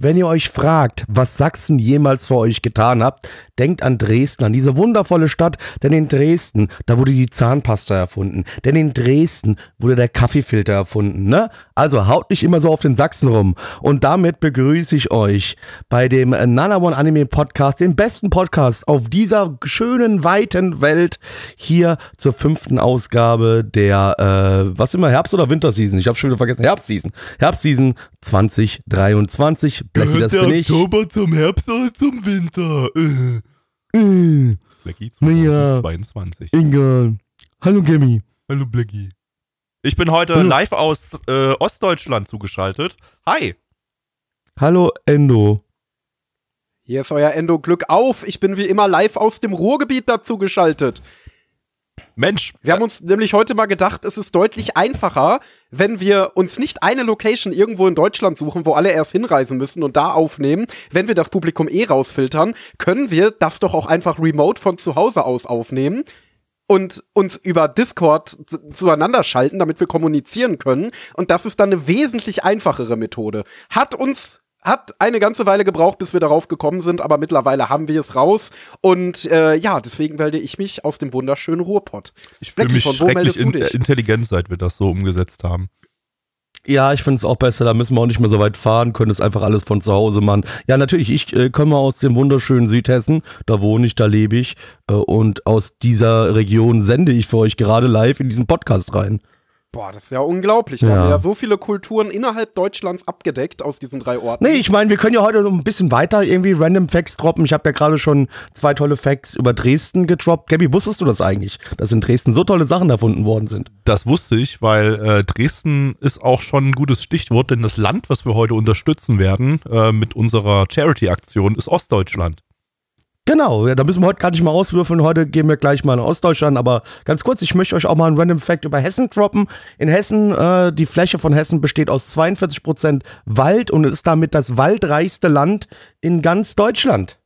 Wenn ihr euch fragt, was Sachsen jemals für euch getan hat, denkt an Dresden, an diese wundervolle Stadt, denn in Dresden, da wurde die Zahnpasta erfunden, denn in Dresden wurde der Kaffeefilter erfunden, ne? Also haut nicht immer so auf den Sachsen rum. Und damit begrüße ich euch bei dem Nana One Anime Podcast, dem besten Podcast auf dieser schönen, weiten Welt, hier zur fünften Ausgabe der, äh, was immer, Herbst- oder Winterseason? Ich habe schon wieder vergessen, Herbstseason. Herbstseason 2023. Blackie, das der bin ich. Oktober zum Herbst oder zum Winter? Äh. Blackie Ja. 2022. egal. Hallo Gabby. Hallo Blackie. Ich bin heute Hallo. live aus äh, Ostdeutschland zugeschaltet. Hi. Hallo Endo. Hier ist euer Endo Glück auf. Ich bin wie immer live aus dem Ruhrgebiet dazu geschaltet. Mensch. Wir haben uns nämlich heute mal gedacht, es ist deutlich einfacher, wenn wir uns nicht eine Location irgendwo in Deutschland suchen, wo alle erst hinreisen müssen und da aufnehmen. Wenn wir das Publikum eh rausfiltern, können wir das doch auch einfach remote von zu Hause aus aufnehmen und uns über Discord zueinander schalten, damit wir kommunizieren können. Und das ist dann eine wesentlich einfachere Methode. Hat uns hat eine ganze Weile gebraucht, bis wir darauf gekommen sind, aber mittlerweile haben wir es raus. Und äh, ja, deswegen melde ich mich aus dem wunderschönen Ruhrpott. ich fühle mich von wo schrecklich meldest du in, dich? intelligent, seit wir das so umgesetzt haben. Ja, ich finde es auch besser, da müssen wir auch nicht mehr so weit fahren, können es einfach alles von zu Hause machen. Ja, natürlich, ich äh, komme aus dem wunderschönen Südhessen, da wohne ich, da lebe ich äh, und aus dieser Region sende ich für euch gerade live in diesen Podcast rein. Boah, das ist ja unglaublich. Da Ja. haben wir ja so viele Kulturen innerhalb Deutschlands abgedeckt aus diesen drei Orten. Nee, ich meine, wir können ja heute so ein bisschen weiter irgendwie random Facts droppen. Ich habe ja gerade schon zwei tolle Facts über Dresden gedroppt. Gabby, wusstest du das eigentlich, dass in Dresden so tolle Sachen erfunden worden sind? Das wusste ich, weil äh, Dresden ist auch schon ein gutes Stichwort, denn das Land, was wir heute unterstützen werden äh, mit unserer Charity-Aktion, ist Ostdeutschland. Genau, ja, da müssen wir heute gar nicht mal auswürfeln. Heute gehen wir gleich mal in Ostdeutschland. Aber ganz kurz, ich möchte euch auch mal einen Random Fact über Hessen droppen. In Hessen, äh, die Fläche von Hessen besteht aus 42% Wald und ist damit das waldreichste Land in ganz Deutschland.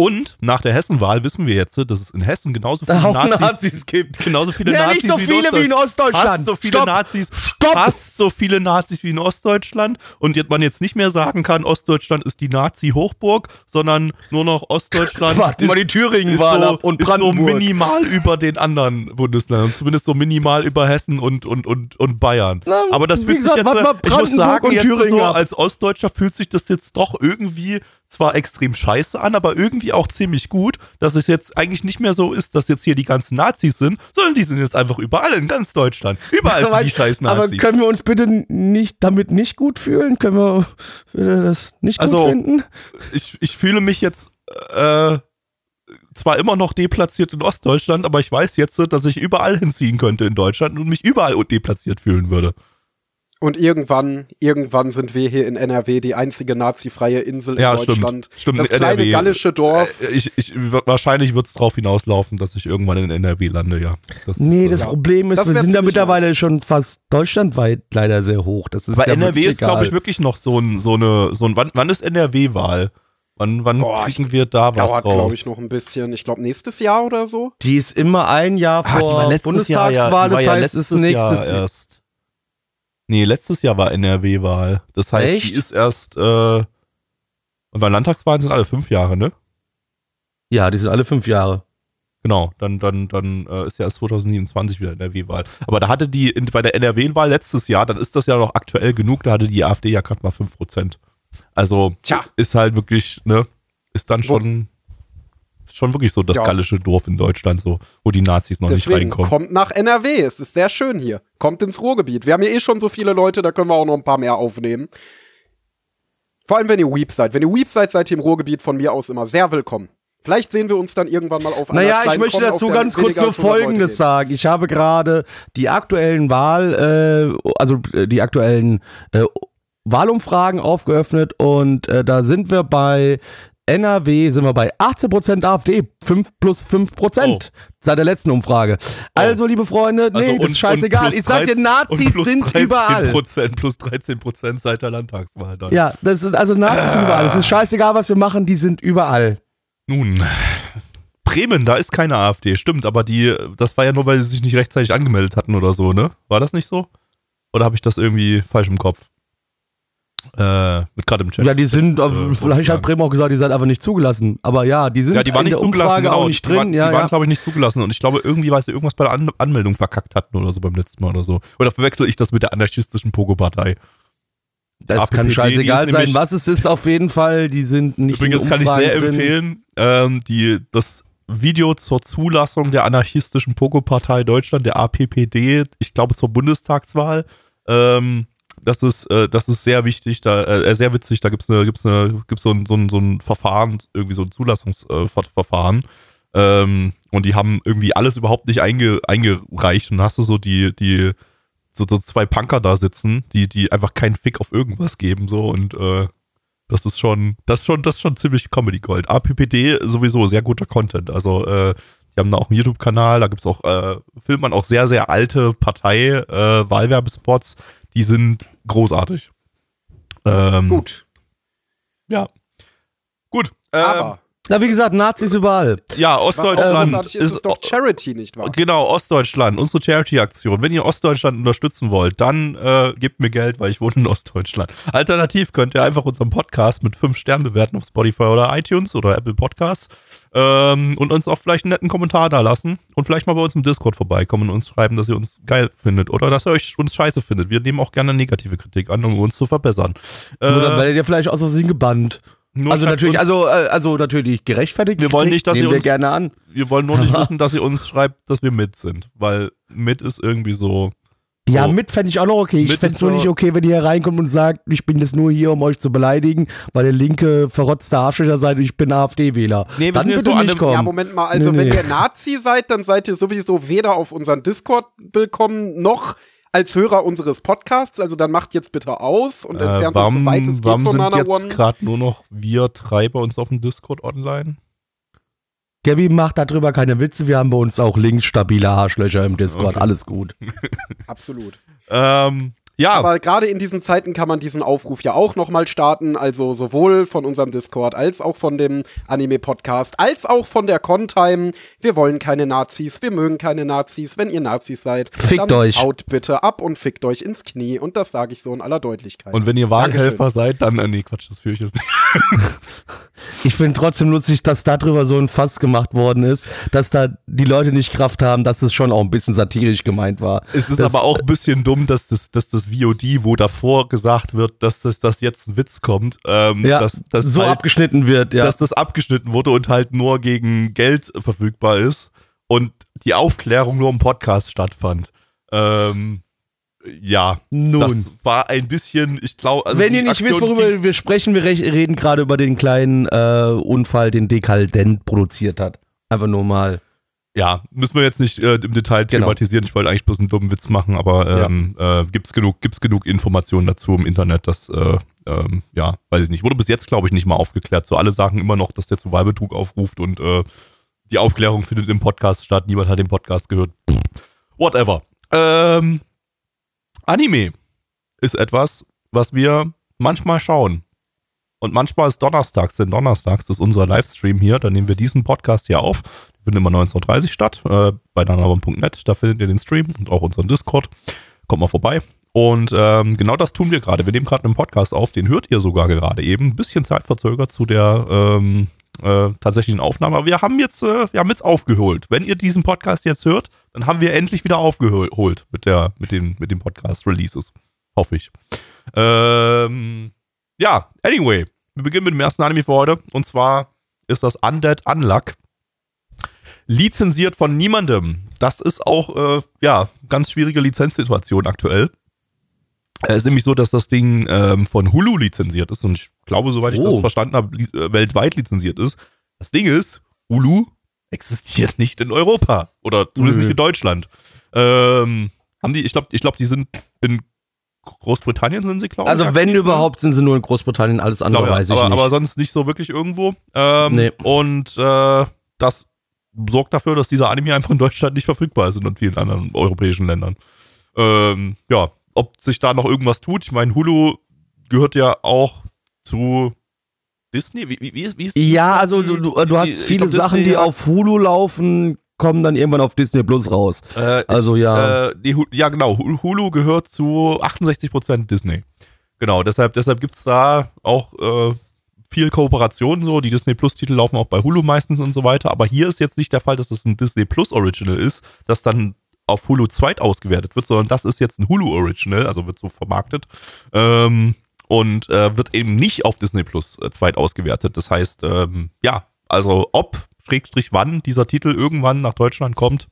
Und nach der Hessenwahl wissen wir jetzt, dass es in Hessen genauso viele Nazis, Nazis gibt. genauso viele Ja, Nazis nicht so wie in viele wie in Ostdeutschland. Fast so viele Stopp. Nazis. Stopp. Fast so viele Nazis wie in Ostdeutschland. Und jetzt man jetzt nicht mehr sagen kann, Ostdeutschland ist die Nazi-Hochburg, sondern nur noch Ostdeutschland Warten mal die Thüringen-Wahl so, ab und ist so Brandenburg. minimal über den anderen Bundesländern. Zumindest so minimal über Hessen und, und, und, und Bayern. Na, Aber das fühlt sich jetzt, ich muss Brandenburg sagen, jetzt so als Ostdeutscher fühlt sich das jetzt doch irgendwie zwar extrem scheiße an, aber irgendwie auch ziemlich gut, dass es jetzt eigentlich nicht mehr so ist, dass jetzt hier die ganzen Nazis sind, sondern die sind jetzt einfach überall in ganz Deutschland. Überall sind die scheiß Aber Nazis. können wir uns bitte nicht damit nicht gut fühlen? Können wir das nicht Also, gut finden? Ich, ich fühle mich jetzt äh, zwar immer noch deplatziert in Ostdeutschland, aber ich weiß jetzt, dass ich überall hinziehen könnte in Deutschland und mich überall deplatziert fühlen würde. Und irgendwann, irgendwann sind wir hier in NRW die einzige nazifreie Insel in Ja, Deutschland. stimmt. Stimmt, das kleine NRW. gallische Dorf. Äh, Ich, ich, wahrscheinlich wird es darauf hinauslaufen, dass ich irgendwann in NRW lande, ja. Das Nee, ist, das äh, Ja. Problem ist, Das wir sind ja ziemlich mittlerweile schon fast deutschlandweit leider sehr hoch. Das ist Aber ja NRW ist, glaube ich, wirklich noch so ein, so eine, so ein, wann, wann ist NRW-Wahl? Wann, wann Boah, kriegen wir da was Dauert, raus? glaube ich, noch ein bisschen. Ich glaube, nächstes Jahr oder so. Die ist immer ein Jahr Ah, vor Jahr, ja, Bundestagswahl, war das ja heißt, ist nächstes Jahr Jahr. erst. Nee, letztes Jahr war NRW-Wahl. Das heißt, Echt? die ist erst, äh, und bei Landtagswahlen sind alle fünf Jahre, ne? Ja, die sind alle fünf Jahre. Genau, dann, dann, dann äh, ist ja erst 2027 wieder NRW-Wahl. Aber da hatte die, in, bei der NRW-Wahl letztes Jahr, dann ist das ja noch aktuell genug, da hatte die AfD ja gerade mal 5%. Also Tja. ist halt wirklich, ne, ist dann Wo- schon, ist schon wirklich so das Ja. gallische Dorf in Deutschland, so, wo die Nazis noch nicht Deswegen reinkommen. kommt nach NRW. Es ist sehr schön hier. Kommt ins Ruhrgebiet. Wir haben hier eh schon so viele Leute, da können wir auch noch ein paar mehr aufnehmen. Vor allem, wenn ihr Weep seid. Wenn ihr Weep seid, seid ihr im Ruhrgebiet von mir aus immer sehr willkommen. Vielleicht sehen wir uns dann irgendwann mal auf einer Naja, ich möchte auf dazu ganz kurz nur als 100 Leute Folgendes sagen. Ich habe gerade die aktuellen Wahl, äh, also äh, die aktuellen äh, Wahlumfragen aufgeöffnet und äh, da sind wir bei NRW sind wir bei 18% AfD, 5 plus 5% seit der letzten Umfrage. Also, liebe Freunde, nee, Also das und- ist scheißegal. Ich sag dir, 13 und Nazis sind 13 überall. Prozent, plus 13 Prozent seit der Landtagswahl dann. Ja, das sind, also Nazis sind überall. Es ist scheißegal, was wir machen, die sind überall. Nun, Bremen, da ist keine AfD, stimmt, aber die, das war ja nur, weil sie sich nicht rechtzeitig angemeldet hatten oder so, ne? War das nicht so? Oder habe ich das irgendwie falsch im Kopf? Äh, mit gerade im Chat. Ja, die sind, äh, äh, vielleicht hat. Bremen auch gesagt, die sind einfach nicht zugelassen. Aber ja, die sind ja, die waren in nicht der zugelassen, Umfrage genau. auch nicht die waren, drin. Ja, die waren, ja. glaube ich, nicht zugelassen. Und ich glaube, irgendwie, weil sie irgendwas bei der An Anmeldung verkackt hatten oder so beim letzten Mal oder so. Oder verwechsel ich das mit der anarchistischen Pogo-Partei? Das APPD, kann scheißegal sein, was es ist, auf jeden Fall. Die sind nicht Übrigens kann ich sehr drin. empfehlen, ähm, die, das Video zur Zulassung der anarchistischen Pogo-Partei Deutschland, der APPD, ich glaube zur Bundestagswahl. Ähm, das ist, äh, das ist sehr wichtig, da, äh, sehr witzig. Da gibt es gibt's gibt's so, ein, so, ein, so ein Verfahren, irgendwie so ein Zulassungsverfahren. Ähm, und die haben irgendwie alles überhaupt nicht einge, eingereicht. Und dann hast du so die, die, so, so zwei Punker da sitzen, die, die einfach keinen Fick auf irgendwas geben, so und äh, das ist schon, das ist schon, das ist schon ziemlich Comedy Gold. APPD sowieso sehr guter Content. Also, äh, die haben da auch einen YouTube-Kanal, da gibt's auch, äh, filmt man auch sehr, sehr alte Partei-Wahlwerbespots. Die sind großartig. Ähm, Gut. Ja. Gut. Ähm, Aber Na, wie gesagt, Nazis überall. ja, was Ostdeutschland großartig ist, ist doch Charity, nicht wahr? Genau, Ostdeutschland, unsere Charity-Aktion. Wenn ihr Ostdeutschland unterstützen wollt, dann äh, gebt mir Geld, weil ich wohne in Ostdeutschland. Alternativ könnt ihr einfach unseren Podcast mit 5 Sternen bewerten auf Spotify oder iTunes oder Apple Podcasts ähm, und uns auch vielleicht einen netten Kommentar da lassen und vielleicht mal bei uns im Discord vorbeikommen und uns schreiben, dass ihr uns geil findet oder dass ihr euch uns scheiße findet. Wir nehmen auch gerne negative Kritik an, um uns zu verbessern. Nur dann Äh, werdet ihr vielleicht aus Versehen gebannt. nur Also natürlich, also, äh, also natürlich gerechtfertigt. Wir wollen nicht, dass ihr uns- gerne an. wir wollen nur nicht wissen, dass ihr uns schreibt, dass wir mit sind, weil mit ist irgendwie so. Ja, So. mit fände ich auch noch okay. Ich fände es nur so- nicht okay, wenn ihr hier reinkommt und sagt, ich bin jetzt nur hier, um euch zu beleidigen, weil ihr linke, verrotzte Arschlöcher seid und ich bin AfD-Wähler. Nee, wir Dann sind jetzt bitte so nicht einem- kommen. Ja, Moment mal, also Nee, wenn nee. ihr Nazi seid, dann seid ihr sowieso weder auf unseren Discord willkommen, noch als Hörer unseres Podcasts. Also dann macht jetzt bitte aus und Äh, entfernt warum euch so weit es geht warum von sind Nana jetzt One. gerade nur noch wir drei bei uns auf dem Discord online? Gabby macht darüber keine Witze. Wir haben bei uns auch links stabile Arschlöcher im Discord. Okay. Alles gut. Absolut. Ähm, ja, Aber gerade in diesen Zeiten kann man diesen Aufruf ja auch nochmal starten. Also sowohl von unserem Discord als auch von dem Anime-Podcast, als auch von der Contime. Wir wollen keine Nazis, wir mögen keine Nazis. Wenn ihr Nazis seid, Fickt dann euch. haut bitte ab und fickt euch ins Knie. Und das sage ich so in aller Deutlichkeit. und wenn ihr Dankeschön. seid, dann, äh, nee, Quatsch, das führe ich jetzt nicht. Ich finde trotzdem lustig, dass darüber so ein Fass gemacht worden ist, dass da die Leute nicht Kraft haben, dass es schon auch ein bisschen satirisch gemeint war. Es ist Das- aber auch ein bisschen dumm, dass das, dass das VOD, wo davor gesagt wird, dass das dass jetzt ein Witz kommt, ähm, Ja, dass, dass, so halt, abgeschnitten wird, ja. dass das abgeschnitten wurde und halt nur gegen Geld verfügbar ist und die Aufklärung nur im Podcast stattfand. Ähm, ja, Nun. das war ein bisschen, ich glaube, also Wenn ihr nicht wisst, Aktion worüber ging- wir sprechen, wir re- reden gerade über den kleinen äh, Unfall, den Dekadent produziert hat. Einfach nur mal. Ja, müssen wir jetzt nicht äh, im Detail Genau. thematisieren. Ich wollte eigentlich bloß einen dummen Witz machen, aber ähm, äh, gibt's genug, gibt's genug Informationen dazu im Internet, dass, äh, ähm, ja, weiß ich nicht. Wurde bis jetzt, glaube ich, nicht mal aufgeklärt. So alle sagen immer noch, dass der zu Wahlbetrug aufruft und äh, die Aufklärung findet im Podcast statt. Niemand hat den Podcast gehört. Pff, whatever. Ähm, Anime ist etwas, was wir manchmal schauen. Und manchmal ist donnerstags, denn donnerstags ist unser Livestream hier. Da nehmen wir diesen Podcast hier auf. Der findet immer 19.30 Uhr statt, äh, bei danabon.net. Da findet ihr den Stream und auch unseren Discord. Kommt mal vorbei. Und ähm, genau das tun wir gerade. Wir nehmen gerade einen Podcast auf, den hört ihr sogar gerade eben. Ein bisschen zeitverzögert zu der ähm, äh, tatsächlichen Aufnahme. Aber wir haben jetzt, äh, wir haben jetzt aufgeholt. Wenn ihr diesen Podcast jetzt hört, dann haben wir endlich wieder aufgeholt mit der, mit den, mit den Podcast-Releases. Hoffe ich. Ähm, ja, anyway. Wir beginnen mit dem ersten Anime für heute. Und zwar ist das Undead Unluck. Lizenziert von niemandem. Das ist auch, äh, ja, ganz schwierige Lizenzsituation aktuell. Es ist nämlich so, dass das Ding ähm, von Hulu lizenziert ist und ich glaube, soweit ich Oh. das verstanden habe, li äh, weltweit lizenziert ist. Das Ding ist, Hulu existiert nicht in Europa oder zumindest Nö. nicht in Deutschland. Ähm, haben die, ich glaube, ich glaube, die sind in Großbritannien sind sie, glaube ich. Also wenn ne? überhaupt sind sie nur in Großbritannien, alles andere Glaube, ja. weiß ich aber, nicht. aber sonst nicht so wirklich irgendwo. Ähm, Nee. Und äh, das sorgt dafür, dass dieser Anime einfach in Deutschland nicht verfügbar ist und in vielen anderen europäischen Ländern. Ähm, ja, ob sich da noch irgendwas tut. Ich meine, Hulu gehört ja auch zu Disney. Wie, wie, wie, ist- wie ist ja, also du, du, du hast viele glaub, Sachen, Disney die auf Hulu laufen, kommen dann irgendwann auf Disney Plus raus. Äh, Also ja. Äh, die, ja, genau. Hu- Hulu gehört zu 68% Disney. Genau, deshalb, deshalb gibt es da auch äh, viel Kooperation so. Die Disney Plus-Titel laufen auch bei Hulu meistens und so weiter. Aber hier ist jetzt nicht der Fall, dass es ein Disney Plus Original ist, das dann auf Hulu zweit ausgewertet wird, sondern das ist jetzt ein Hulu Original, also wird so vermarktet. Ähm, und äh, wird eben nicht auf Disney Plus äh, zweit ausgewertet. Das heißt, ähm, ja, also ob, Schrägstrich wann dieser Titel irgendwann nach Deutschland kommt,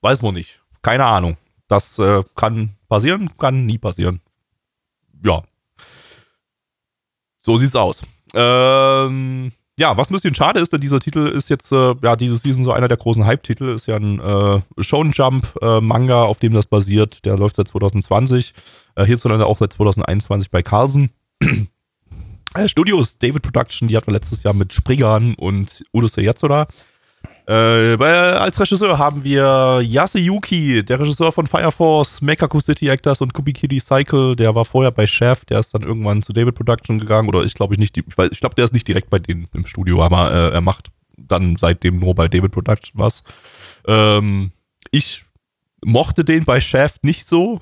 weiß man nicht. Keine Ahnung. Das äh, kann passieren, kann nie passieren. Ja. So sieht's aus. Ähm, ja, was ein bisschen schade ist, denn dieser Titel ist jetzt, äh, ja, diese Season so einer der großen Hype-Titel, ist ja ein äh, Shonen Jump-Manga, auf dem das basiert. Der läuft seit 2020. Äh, hierzulande auch seit 2021 bei Carlsen. äh, Studios, David Production, die hatten wir letztes Jahr mit Spriggan und Udo Yatsuda. Äh, bei, als Regisseur haben wir Yasuyuki, der Regisseur von Fire Force, Mekaku City Actors und Kubikiri Cycle. Der war vorher bei Chef, der ist dann irgendwann zu David Production gegangen. Oder ich glaube ich nicht, ich, weiß- ich glaube, der ist nicht direkt bei denen im Studio, aber äh, er macht dann seitdem nur bei David Production was. Ähm, ich mochte den bei Chef nicht so.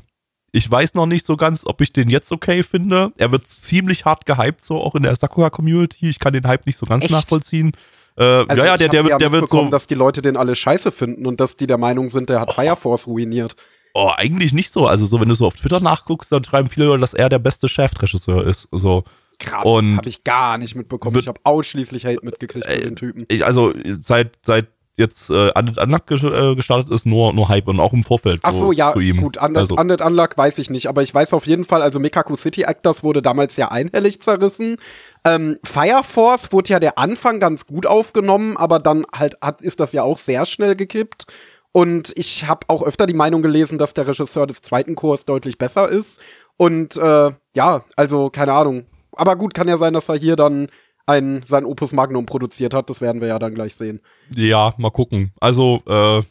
Ich weiß noch nicht so ganz, ob ich den jetzt okay finde. Er wird ziemlich hart gehypt, so auch in der Sakura-Community. Ich kann den Hype nicht so ganz Echt? nachvollziehen. Äh, Also ja, ja, der, der, ja der wird so. dass die Leute den alle scheiße finden und dass die der Meinung sind, der hat Fire Force ruiniert. Oh, eigentlich nicht so. Also, so, wenn du so auf Twitter nachguckst, dann schreiben viele Leute, dass er der beste Chefregisseur ist. So, Krass, Und- habe ich gar nicht mitbekommen. Ich habe ausschließlich Hate mitgekriegt für den Typen. ich, also, seit, seit jetzt äh, Undead Unluck äh, gestartet ist, nur, nur Hype und auch im Vorfeld Ach so, ja, zu ihm. gut, Undead, also, Undead Unluck weiß ich nicht, aber ich weiß auf jeden Fall, also Mekaku City Actors wurde damals ja einhellig zerrissen. Ähm, Fire Force wurde ja der Anfang ganz gut aufgenommen, aber dann halt hat, ist das ja auch sehr schnell gekippt. Und ich habe auch öfter die Meinung gelesen, dass der Regisseur des zweiten Chors deutlich besser ist. Und äh, ja, also keine Ahnung. Aber gut, kann ja sein, dass er hier dann ein, sein Opus Magnum produziert hat. Das werden wir ja dann gleich sehen. Ja, mal gucken. Also, äh,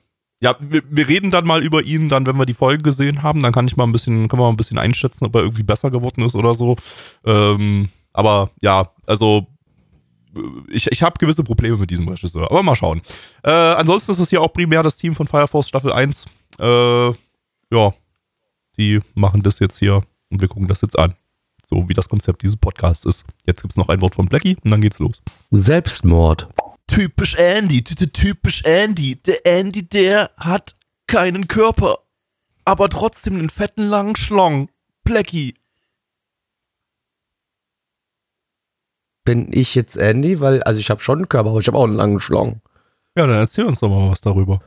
ja, wir, wir reden dann mal über ihn, dann, wenn wir die Folge gesehen haben, dann kann ich mal ein bisschen, können wir mal ein bisschen einschätzen, ob er irgendwie besser geworden ist oder so. Ähm, aber ja, also ich, ich habe gewisse Probleme mit diesem Regisseur, aber mal schauen. Äh, ansonsten ist es hier auch primär das Team von Fire Force Staffel 1. Äh, ja, die machen das jetzt hier und wir gucken das jetzt an. So wie das Konzept dieses Podcasts ist. Jetzt gibt's noch ein Wort von Blackie und dann geht's los. Selbstmord. Typisch Andy, ty- ty- typisch Andy. Der Andy, der hat keinen Körper, aber trotzdem einen fetten langen Schlong. Blackie. Bin ich jetzt Andy? Weil, also ich habe schon einen Körper, aber ich habe auch einen langen Schlong. Ja, dann erzähl uns doch mal was darüber.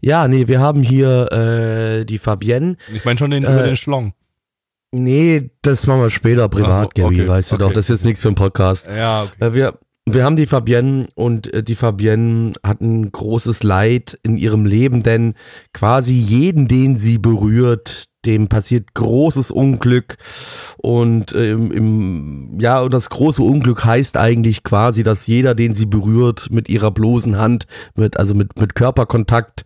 Ja, nee, wir haben hier äh, die Fabienne. Ich meine schon den, Äh, über den Schlong. Nee, das machen wir später privat, so, okay, weißt du okay. doch. Das ist jetzt nichts für einen Podcast. Ja, okay. Äh, wir, wir haben die Fabienne und äh, die Fabienne hat ein großes Leid in ihrem Leben, denn quasi jeden, den sie berührt, dem passiert großes Unglück. Und ähm, im, ja, und das große Unglück heißt eigentlich quasi, dass jeder, den sie berührt, mit ihrer bloßen Hand, mit, also mit, mit Körperkontakt,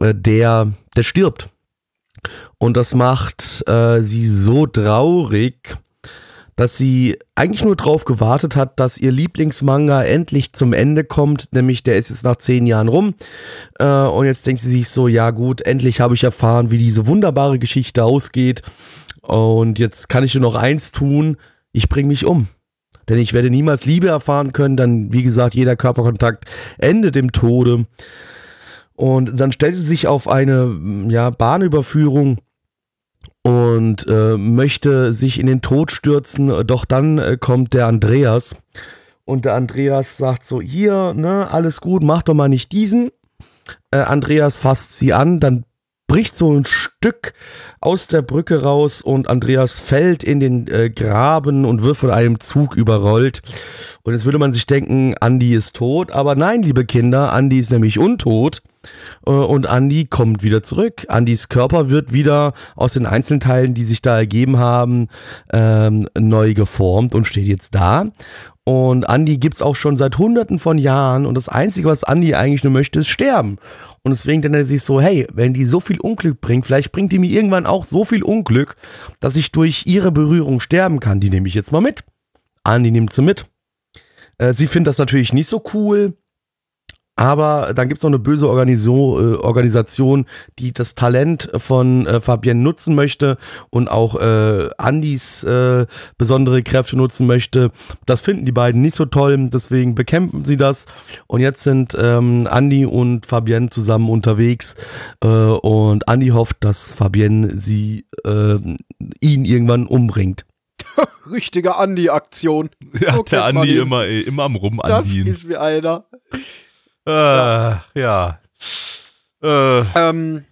äh, der, der stirbt. Und das macht äh, sie so traurig, dass sie eigentlich nur drauf gewartet hat, dass ihr Lieblingsmanga endlich zum Ende kommt, nämlich der ist jetzt nach zehn Jahren rum. Äh, und jetzt denkt sie sich so, ja gut, endlich habe ich erfahren, wie diese wunderbare Geschichte ausgeht. Und jetzt kann ich nur noch eins tun, ich bringe mich um. Denn ich werde niemals Liebe erfahren können, dann, wie gesagt, jeder Körperkontakt endet im Tode. Und dann stellt sie sich auf eine ja, Bahnüberführung und äh, möchte sich in den Tod stürzen. Doch dann äh, kommt der Andreas und der Andreas sagt so: Hier, ne, alles gut, mach doch mal nicht diesen. Äh, Andreas fasst sie an, dann bricht so ein Stück aus der Brücke raus und Andreas fällt in den äh, Graben und wird von einem Zug überrollt. Und jetzt würde man sich denken, Andi ist tot, aber nein, liebe Kinder, Andi ist nämlich untot. Äh, und Andy kommt wieder zurück. Andys Körper wird wieder aus den Einzelteilen, die sich da ergeben haben, ähm, neu geformt und steht jetzt da. Und Andy gibt's auch schon seit hunderten von Jahren und das Einzige, was Andy eigentlich nur möchte, ist sterben. Und deswegen denkt er sich so, hey, wenn die so viel Unglück bringt, vielleicht bringt die mir irgendwann auch so viel Unglück, dass ich durch ihre Berührung sterben kann. Die nehme ich jetzt mal mit. Andy nimmt sie mit. Äh, sie findet das natürlich nicht so cool. Aber dann gibt es noch eine böse Organiso äh, Organisation, die das Talent von äh, Fabienne nutzen möchte und auch äh, Andys äh, besondere Kräfte nutzen möchte. Das finden die beiden nicht so toll, deswegen bekämpfen sie das. Und jetzt sind ähm, Andy und Fabienne zusammen unterwegs äh, und Andy hofft, dass Fabienne sie äh, ihn irgendwann umbringt. Richtige Andi-Aktion. Ja, So der ihn. immer, ey, immer am Das Rumandienen. ist wie einer. Äh, ja. Äh, Ähm,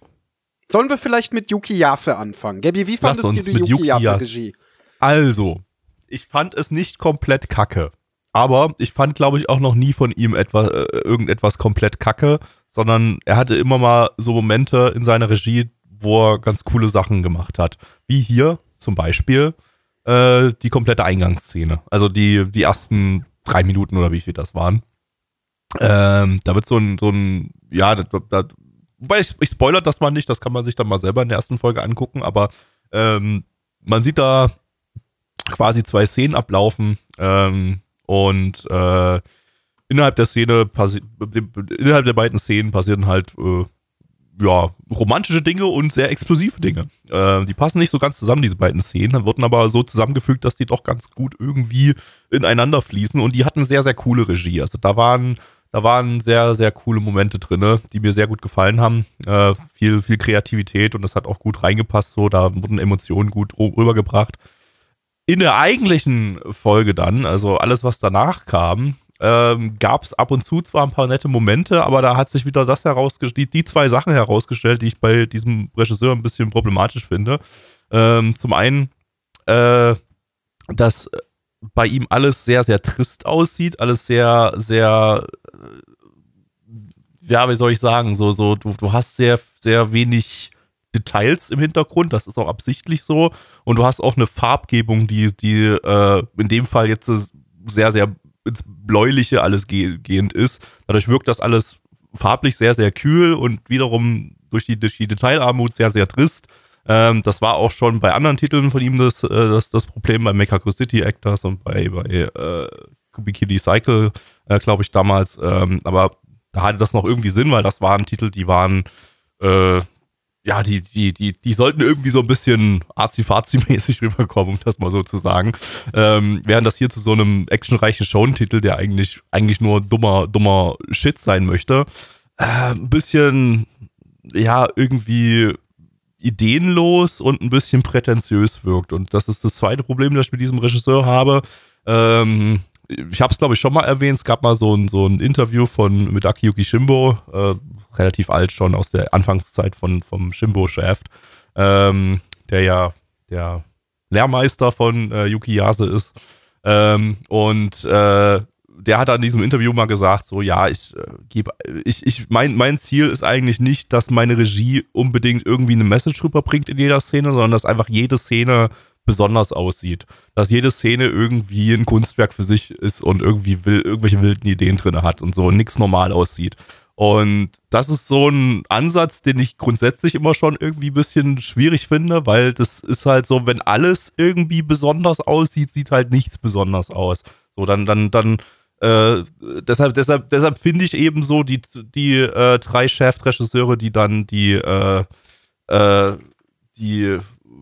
sollen wir vielleicht mit Yuki Yase anfangen? Gabi, wie fandest du die Yuki Yuki Yase Yase. Regie? also, ich fand es nicht komplett kacke. Aber ich fand, glaube ich, auch noch nie von ihm etwas, äh, irgendetwas komplett kacke, sondern er hatte immer mal so Momente in seiner Regie, wo er ganz coole Sachen gemacht hat. Wie hier zum Beispiel äh, die komplette Eingangsszene. Also die, die ersten drei Minuten oder wie viel das waren. Ähm, da wird so ein, so ein, ja, das, das, wobei ich, ich spoilert das mal nicht, das kann man sich dann mal selber in der ersten Folge angucken, aber ähm, man sieht da quasi zwei Szenen ablaufen ähm, und äh, innerhalb der Szene innerhalb der beiden Szenen passieren halt äh, ja romantische Dinge und sehr explosive Dinge. Äh, die passen nicht so ganz zusammen diese beiden Szenen, wurden aber so zusammengefügt, dass die doch ganz gut irgendwie ineinander fließen und die hatten sehr sehr coole Regie. Also da waren da waren sehr, sehr coole Momente drin, die mir sehr gut gefallen haben. Äh, viel, viel Kreativität und das hat auch gut reingepasst. So, da wurden Emotionen gut rübergebracht. In der eigentlichen Folge dann, also alles, was danach kam, ähm, gab es ab und zu zwar ein paar nette Momente, aber da hat sich wieder das herausgestellt, die, die zwei Sachen herausgestellt, die ich bei diesem Regisseur ein bisschen problematisch finde. Ähm, zum einen, äh, dass bei ihm alles sehr, sehr trist aussieht, alles sehr, sehr, äh, ja, wie soll ich sagen, so, so, du, du hast sehr, sehr wenig Details im Hintergrund, das ist auch absichtlich so. Und du hast auch eine Farbgebung, die, die äh, in dem Fall jetzt sehr, sehr ins Bläuliche alles ge gehend ist. Dadurch wirkt das alles farblich sehr, sehr kühl und wiederum durch die, durch die Detailarmut sehr, sehr trist. Ähm, das war auch schon bei anderen Titeln von ihm das, äh, das, das Problem bei Mechaco City Actors und bei, bei äh, Kubikili Cycle, äh, glaube ich, damals. Ähm, aber da hatte das noch irgendwie Sinn, weil das waren Titel, die waren, äh, ja, die, die, die, die sollten irgendwie so ein bisschen arzi-fazi-mäßig rüberkommen, um das mal so zu sagen. Ähm, während das hier zu so einem actionreichen Showentitel, der eigentlich, eigentlich nur dummer, dummer Shit sein möchte, äh, ein bisschen, ja, irgendwie ideenlos und ein bisschen prätentiös wirkt. Und das ist das zweite Problem, das ich mit diesem Regisseur habe. Ähm, ich habe es, glaube ich, schon mal erwähnt. Es gab mal so ein, so ein Interview von mit Akiyuki Shimbo, äh, relativ alt schon, aus der Anfangszeit von, vom Shimbo-Shaft, ähm, der ja der Lehrmeister von äh, Yuki Yase ist. Ähm, und äh, der hat an diesem Interview mal gesagt, so ja, ich äh, gebe, ich, ich, mein, mein Ziel ist eigentlich nicht, dass meine Regie unbedingt irgendwie eine Message rüberbringt in jeder Szene, sondern dass einfach jede Szene besonders aussieht. Dass jede Szene irgendwie ein Kunstwerk für sich ist und irgendwie will, irgendwelche wilden Ideen drin hat und so und nichts normal aussieht. Und das ist so ein Ansatz, den ich grundsätzlich immer schon irgendwie ein bisschen schwierig finde, weil das ist halt so, wenn alles irgendwie besonders aussieht, sieht halt nichts besonders aus. So, dann, dann, dann, äh, deshalb, deshalb, deshalb finde ich eben so die, die äh, drei Chefregisseure, die dann die, äh, äh, die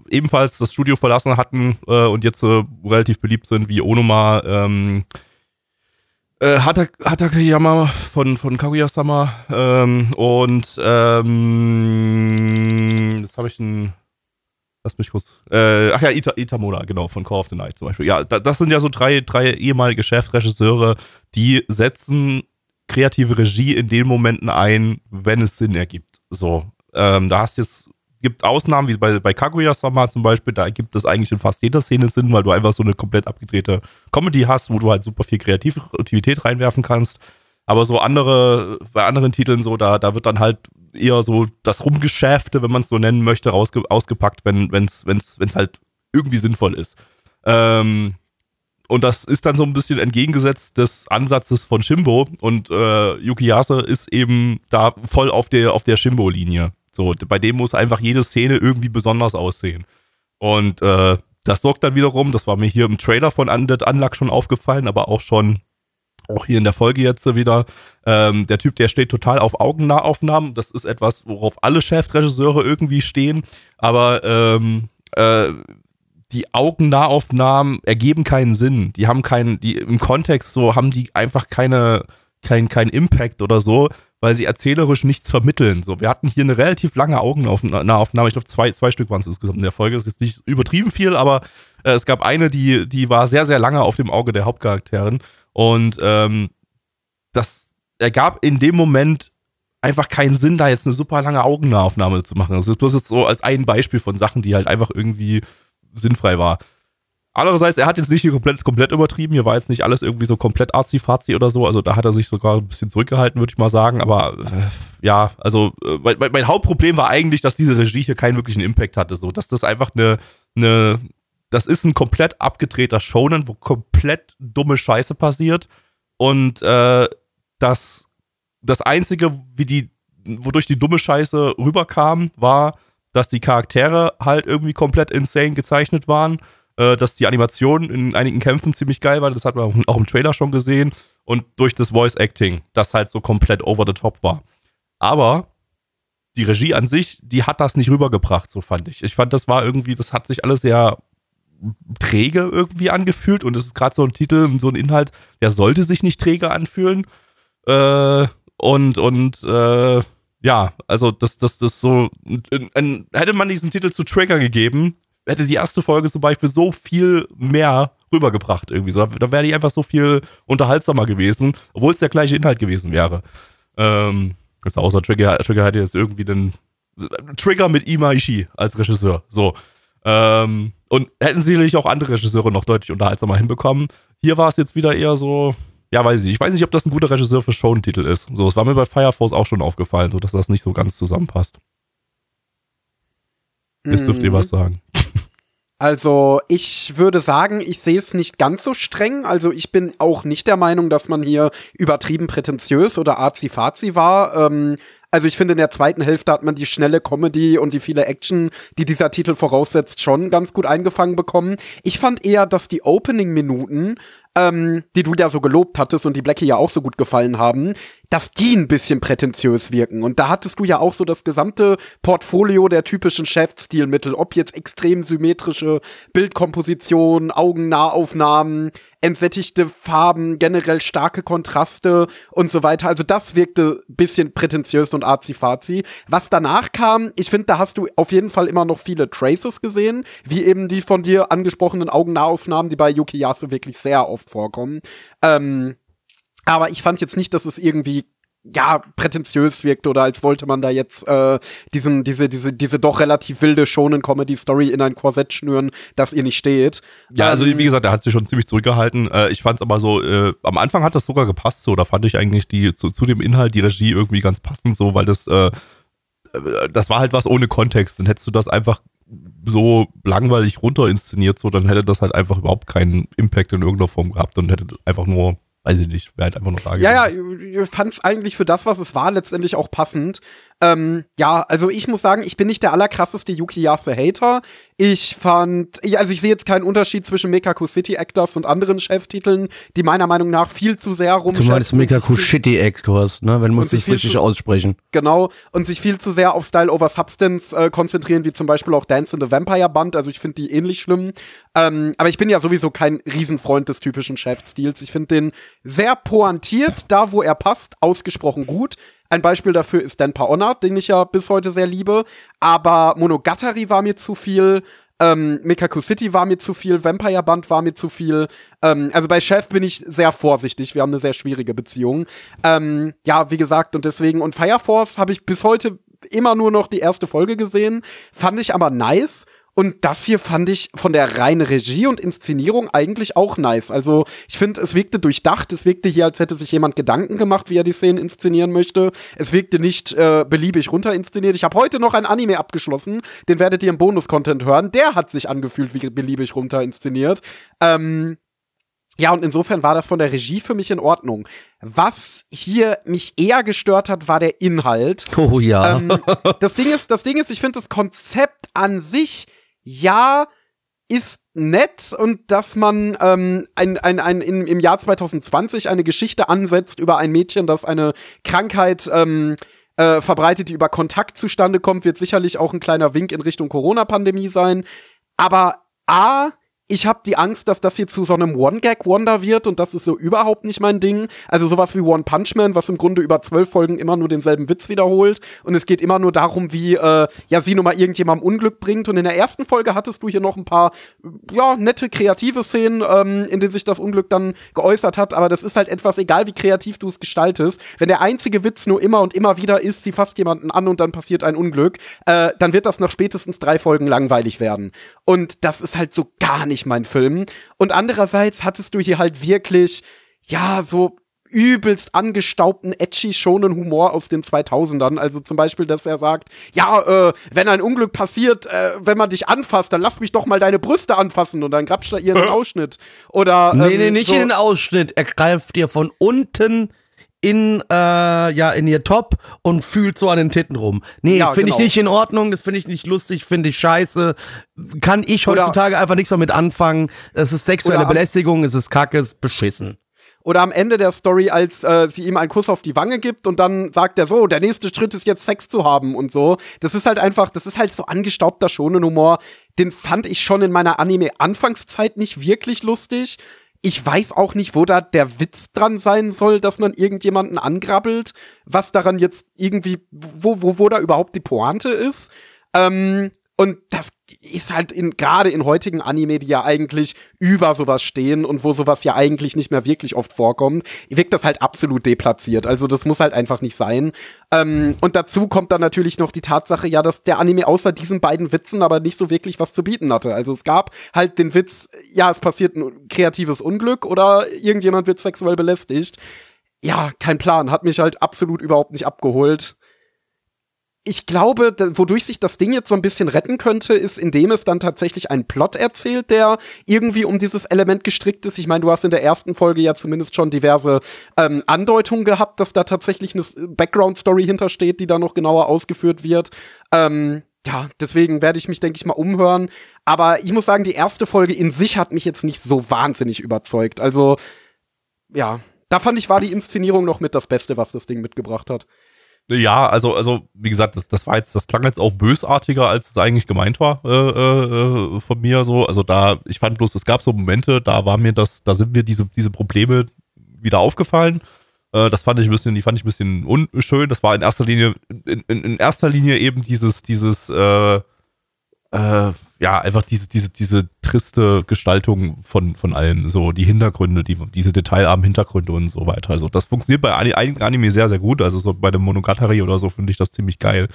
ebenfalls das Studio verlassen hatten äh, und jetzt relativ beliebt sind, wie Onoma, ähm, äh, Hatak Hatakeyama von, von Kaguya-sama ähm, und ähm, jetzt habe ich einen Lass mich kurz. Äh, ach ja, Ita, Itamona, genau, von Call of the Night zum Beispiel. Ja, da, das sind ja so drei, drei ehemalige Chefregisseure, die setzen kreative Regie in den Momenten ein, wenn es Sinn ergibt. So, ähm, da hast jetzt, gibt Ausnahmen, wie bei, bei Kaguya-sama zum Beispiel, da gibt es eigentlich in fast jeder Szene Sinn, weil du einfach so eine komplett abgedrehte Comedy hast, wo du halt super viel Kreativität reinwerfen kannst. Aber so andere, bei anderen Titeln so, da, da wird dann halt eher so das Rumgeschäfte, wenn man es so nennen möchte, rausge ausgepackt, wenn es wenn's, wenn's halt irgendwie sinnvoll ist. Ähm, und das ist dann so ein bisschen entgegengesetzt des Ansatzes von Shimbo und äh, Yukiyase ist eben da voll auf der, auf der Shimbo-Linie. So, bei dem muss einfach jede Szene irgendwie besonders aussehen. Und äh, das sorgt dann wiederum, das war mir hier im Trailer von Undead Unluck schon aufgefallen, aber auch schon auch hier in der Folge jetzt wieder, ähm, der Typ, der steht total auf Augennahaufnahmen. Das ist etwas, worauf alle Chefregisseure irgendwie stehen. Aber ähm, äh, die Augennahaufnahmen ergeben keinen Sinn. Die haben keinen, die im Kontext so haben die einfach keine, kein, kein Impact oder so, weil sie erzählerisch nichts vermitteln. So, wir hatten hier eine relativ lange Augenaufnahme. Ich glaube, zwei, zwei Stück waren es insgesamt in der Folge. Das ist jetzt nicht übertrieben viel, aber äh, es gab eine, die, die war sehr, sehr lange auf dem Auge der Hauptcharakterin. Und ähm, das ergab in dem Moment einfach keinen Sinn, da jetzt eine super lange Augennahaufnahme zu machen. Das ist bloß jetzt so als ein Beispiel von Sachen, die halt einfach irgendwie sinnfrei war. Andererseits, er hat jetzt nicht hier komplett, komplett übertrieben. Hier war jetzt nicht alles irgendwie so komplett arzi-fazi oder so. Also da hat er sich sogar ein bisschen zurückgehalten, würde ich mal sagen. Aber äh, ja, also äh, mein, mein, Hauptproblem war eigentlich, dass diese Regie hier keinen wirklichen Impact hatte. So, dass das einfach eine, eine das ist ein komplett abgedrehter Shonen, wo komplett dumme Scheiße passiert. Und äh, das, das Einzige, wie die, wodurch die dumme Scheiße rüberkam, war, dass die Charaktere halt irgendwie komplett insane gezeichnet waren, äh, dass die Animation in einigen Kämpfen ziemlich geil war, das hat man auch im Trailer schon gesehen, und durch das Voice Acting, das halt so komplett over the top war. Aber die Regie an sich, die hat das nicht rübergebracht, so fand ich. Ich fand, das war irgendwie, das hat sich alles sehr träge irgendwie angefühlt und es ist gerade so ein Titel, so ein Inhalt, der sollte sich nicht träge anfühlen. Äh, und und äh, ja, also das, das, das so, ein, hätte man diesen Titel zu Trigger gegeben, hätte die erste Folge zum Beispiel so viel mehr rübergebracht irgendwie. So, da wäre die einfach so viel unterhaltsamer gewesen, obwohl es der gleiche Inhalt gewesen wäre. Ähm, also außer Trigger, Trigger hätte jetzt irgendwie den Trigger mit Ima Ishii als Regisseur. So. Ähm, und hätten sicherlich auch andere Regisseure noch deutlich unterhaltsamer hinbekommen. Hier war es jetzt wieder eher so, ja, weiß ich. Ich weiß nicht, ob das ein guter Regisseur für Showentitel ist. So, es war mir bei Fire Force auch schon aufgefallen, so dass das nicht so ganz zusammenpasst. Jetzt mhm. dürft ihr was sagen. Also, ich würde sagen, ich sehe es nicht ganz so streng. Also, ich bin auch nicht der Meinung, dass man hier übertrieben prätentiös oder arzi-fazi war. Ähm, also ich finde, in der zweiten Hälfte hat man die schnelle Comedy und die viele Action, die dieser Titel voraussetzt, schon ganz gut eingefangen bekommen. Ich fand eher, dass die Opening-Minuten ähm, die du ja so gelobt hattest und die Blackie ja auch so gut gefallen haben, dass die ein bisschen prätentiös wirken. Und da hattest du ja auch so das gesamte Portfolio der typischen Chef-Stilmittel, ob jetzt extrem symmetrische Bildkomposition, Augennahaufnahmen, entsättigte Farben, generell starke Kontraste und so weiter. Also das wirkte bisschen prätentiös und arzi-fazi. Was danach kam, ich finde, da hast du auf jeden Fall immer noch viele Traces gesehen, wie eben die von dir angesprochenen Augennahaufnahmen, die bei Yuki Yase wirklich sehr oft vorkommen. Ähm, aber ich fand jetzt nicht, dass es irgendwie ja, prätentiös wirkt oder als wollte man da jetzt äh, diesen, diese, diese, diese doch relativ wilde schonen Comedy-Story in ein Korsett schnüren, das ihr nicht steht. Ja, also ähm, wie gesagt, er hat sich schon ziemlich zurückgehalten. Äh, ich fand es aber so, äh, am Anfang hat das sogar gepasst, so, da fand ich eigentlich die zu, zu dem Inhalt die Regie irgendwie ganz passend, so, weil das, äh, äh das war halt was ohne Kontext. Dann hättest du das einfach so langweilig runter inszeniert, so, dann hätte das halt einfach überhaupt keinen Impact in irgendeiner Form gehabt und hätte einfach nur weiß ich nicht, wäre halt einfach nur da gewesen. Ja, ja, ich fand es eigentlich für das, was es war, letztendlich auch passend. Ähm, ja, also ich muss sagen, ich bin nicht der allerkrasseste Yuki Yase-Hater. Ich fand, also ich sehe jetzt keinen Unterschied zwischen Mekaku City Actors und anderen Cheftiteln, die meiner Meinung nach viel zu sehr rum. Du meinst Mekaku City Actors, ne? Wenn muss es richtig zu, aussprechen. Genau. Und sich viel zu sehr auf Style over Substance äh, konzentrieren, wie zum Beispiel auch Dance in the Vampire Band. Also ich finde die ähnlich schlimm. Ähm, aber ich bin ja sowieso kein Riesenfreund des typischen Chef-Stils. Ich finde den sehr pointiert, da wo er passt, ausgesprochen gut. Ein Beispiel dafür ist Dan Paonna, den ich ja bis heute sehr liebe. Aber Monogatari war mir zu viel. Ähm, Mikaku City war mir zu viel, Vampire Band war mir zu viel. Ähm, also bei Chef bin ich sehr vorsichtig. Wir haben eine sehr schwierige Beziehung. Ähm, ja, wie gesagt, und deswegen, und Fire Force habe ich bis heute immer nur noch die erste Folge gesehen. Fand ich aber nice. Und das hier fand ich von der reinen Regie und Inszenierung eigentlich auch nice. Also ich finde, es wirkte durchdacht. Es wirkte hier, als hätte sich jemand Gedanken gemacht, wie er die Szenen inszenieren möchte. Es wirkte nicht äh, beliebig runterinszeniert. Ich habe heute noch ein Anime abgeschlossen. Den werdet ihr im Bonus-Content hören. Der hat sich angefühlt wie beliebig runterinszeniert. Ähm, ja, und insofern war das von der Regie für mich in Ordnung. Was hier mich eher gestört hat, war der Inhalt. Oh ja. Ähm, das Ding ist, das Ding ist, ich finde das Konzept an sich ja, ist nett und dass man ähm, ein, ein, ein, in, im Jahr 2020 eine Geschichte ansetzt über ein Mädchen, das eine Krankheit ähm, äh, verbreitet, die über Kontakt zustande kommt, wird sicherlich auch ein kleiner Wink in Richtung Corona-Pandemie sein. Aber A, ich habe die Angst, dass das hier zu so einem One-Gag-Wonder wird und das ist so überhaupt nicht mein Ding. Also sowas wie One Punch Man, was im Grunde über zwölf Folgen immer nur denselben Witz wiederholt und es geht immer nur darum, wie äh, ja sie nun mal irgendjemandem Unglück bringt. Und in der ersten Folge hattest du hier noch ein paar ja nette kreative Szenen, ähm, in denen sich das Unglück dann geäußert hat. Aber das ist halt etwas egal, wie kreativ du es gestaltest. Wenn der einzige Witz nur immer und immer wieder ist, sie fasst jemanden an und dann passiert ein Unglück, äh, dann wird das nach spätestens drei Folgen langweilig werden. Und das ist halt so gar nicht mein Film. Und andererseits hattest du hier halt wirklich, ja, so übelst angestaubten, edgy, schonen Humor aus den 2000ern. Also zum Beispiel, dass er sagt, ja, äh, wenn ein Unglück passiert, äh, wenn man dich anfasst, dann lass mich doch mal deine Brüste anfassen und dann grapscht er ihr einen Ausschnitt. Oder, ähm, nee, nee, nicht so, in den Ausschnitt. Er greift dir von unten in, äh, ja, in ihr Top und fühlt so an den Titten rum. Nee, Ja, finde genau. ich nicht in Ordnung, das finde ich nicht lustig, finde ich scheiße. Kann ich Oder- heutzutage einfach nichts mehr mit anfangen. Es ist sexuelle Oder Belästigung, es ist Kacke, es ist beschissen. Oder am Ende der Story, als äh, sie ihm einen Kuss auf die Wange gibt und dann sagt er so, der nächste Schritt ist jetzt Sex zu haben und so. Das ist halt einfach, das ist halt so angestaubter Shonen-Humor. Den fand ich schon in meiner Anime-Anfangszeit nicht wirklich lustig. Ich weiß auch nicht, wo da der Witz dran sein soll, dass man irgendjemanden angrabbelt, was daran jetzt irgendwie, wo, wo, wo da überhaupt die Pointe ist. Ähm, und das ist halt in, gerade in heutigen Anime, die ja eigentlich über sowas stehen und wo sowas ja eigentlich nicht mehr wirklich oft vorkommt, wirkt das halt absolut deplatziert. Also das muss halt einfach nicht sein. Ähm, und dazu kommt dann natürlich noch die Tatsache, ja, dass der Anime außer diesen beiden Witzen aber nicht so wirklich was zu bieten hatte. Also es gab halt den Witz, ja, es passiert ein kreatives Unglück oder irgendjemand wird sexuell belästigt. Ja, kein Plan, hat mich halt absolut überhaupt nicht abgeholt ich glaube, wodurch sich das Ding jetzt so ein bisschen retten könnte, ist, indem es dann tatsächlich einen Plot erzählt, der irgendwie um dieses Element gestrickt ist. Ich meine, du hast in der ersten Folge ja zumindest schon diverse ähm, Andeutungen gehabt, dass da tatsächlich eine Background-Story hintersteht, die da noch genauer ausgeführt wird. Ähm, ja, deswegen werde ich mich, denke ich mal, umhören. Aber ich muss sagen, die erste Folge in sich hat mich jetzt nicht so wahnsinnig überzeugt. Also, ja, da fand ich, war die Inszenierung noch mit das Beste, was das Ding mitgebracht hat. Ja, also, also, wie gesagt, das, das war jetzt, das klang jetzt auch bösartiger, als es eigentlich gemeint war äh, äh, von mir so. Also da, ich fand bloß, es gab so Momente, da war mir das, da sind mir diese, diese Probleme wieder aufgefallen. Äh, das fand ich ein bisschen, die fand ich ein bisschen unschön. Das war in erster Linie, in, in, in erster Linie eben dieses, dieses, äh, äh, ja, einfach diese, diese, diese triste Gestaltung von, von allem, so die Hintergründe, die, diese detailarmen Hintergründe und so weiter. Also das funktioniert bei einigen Anime sehr, sehr gut. Also so bei dem Monogatari oder so finde ich das ziemlich geil.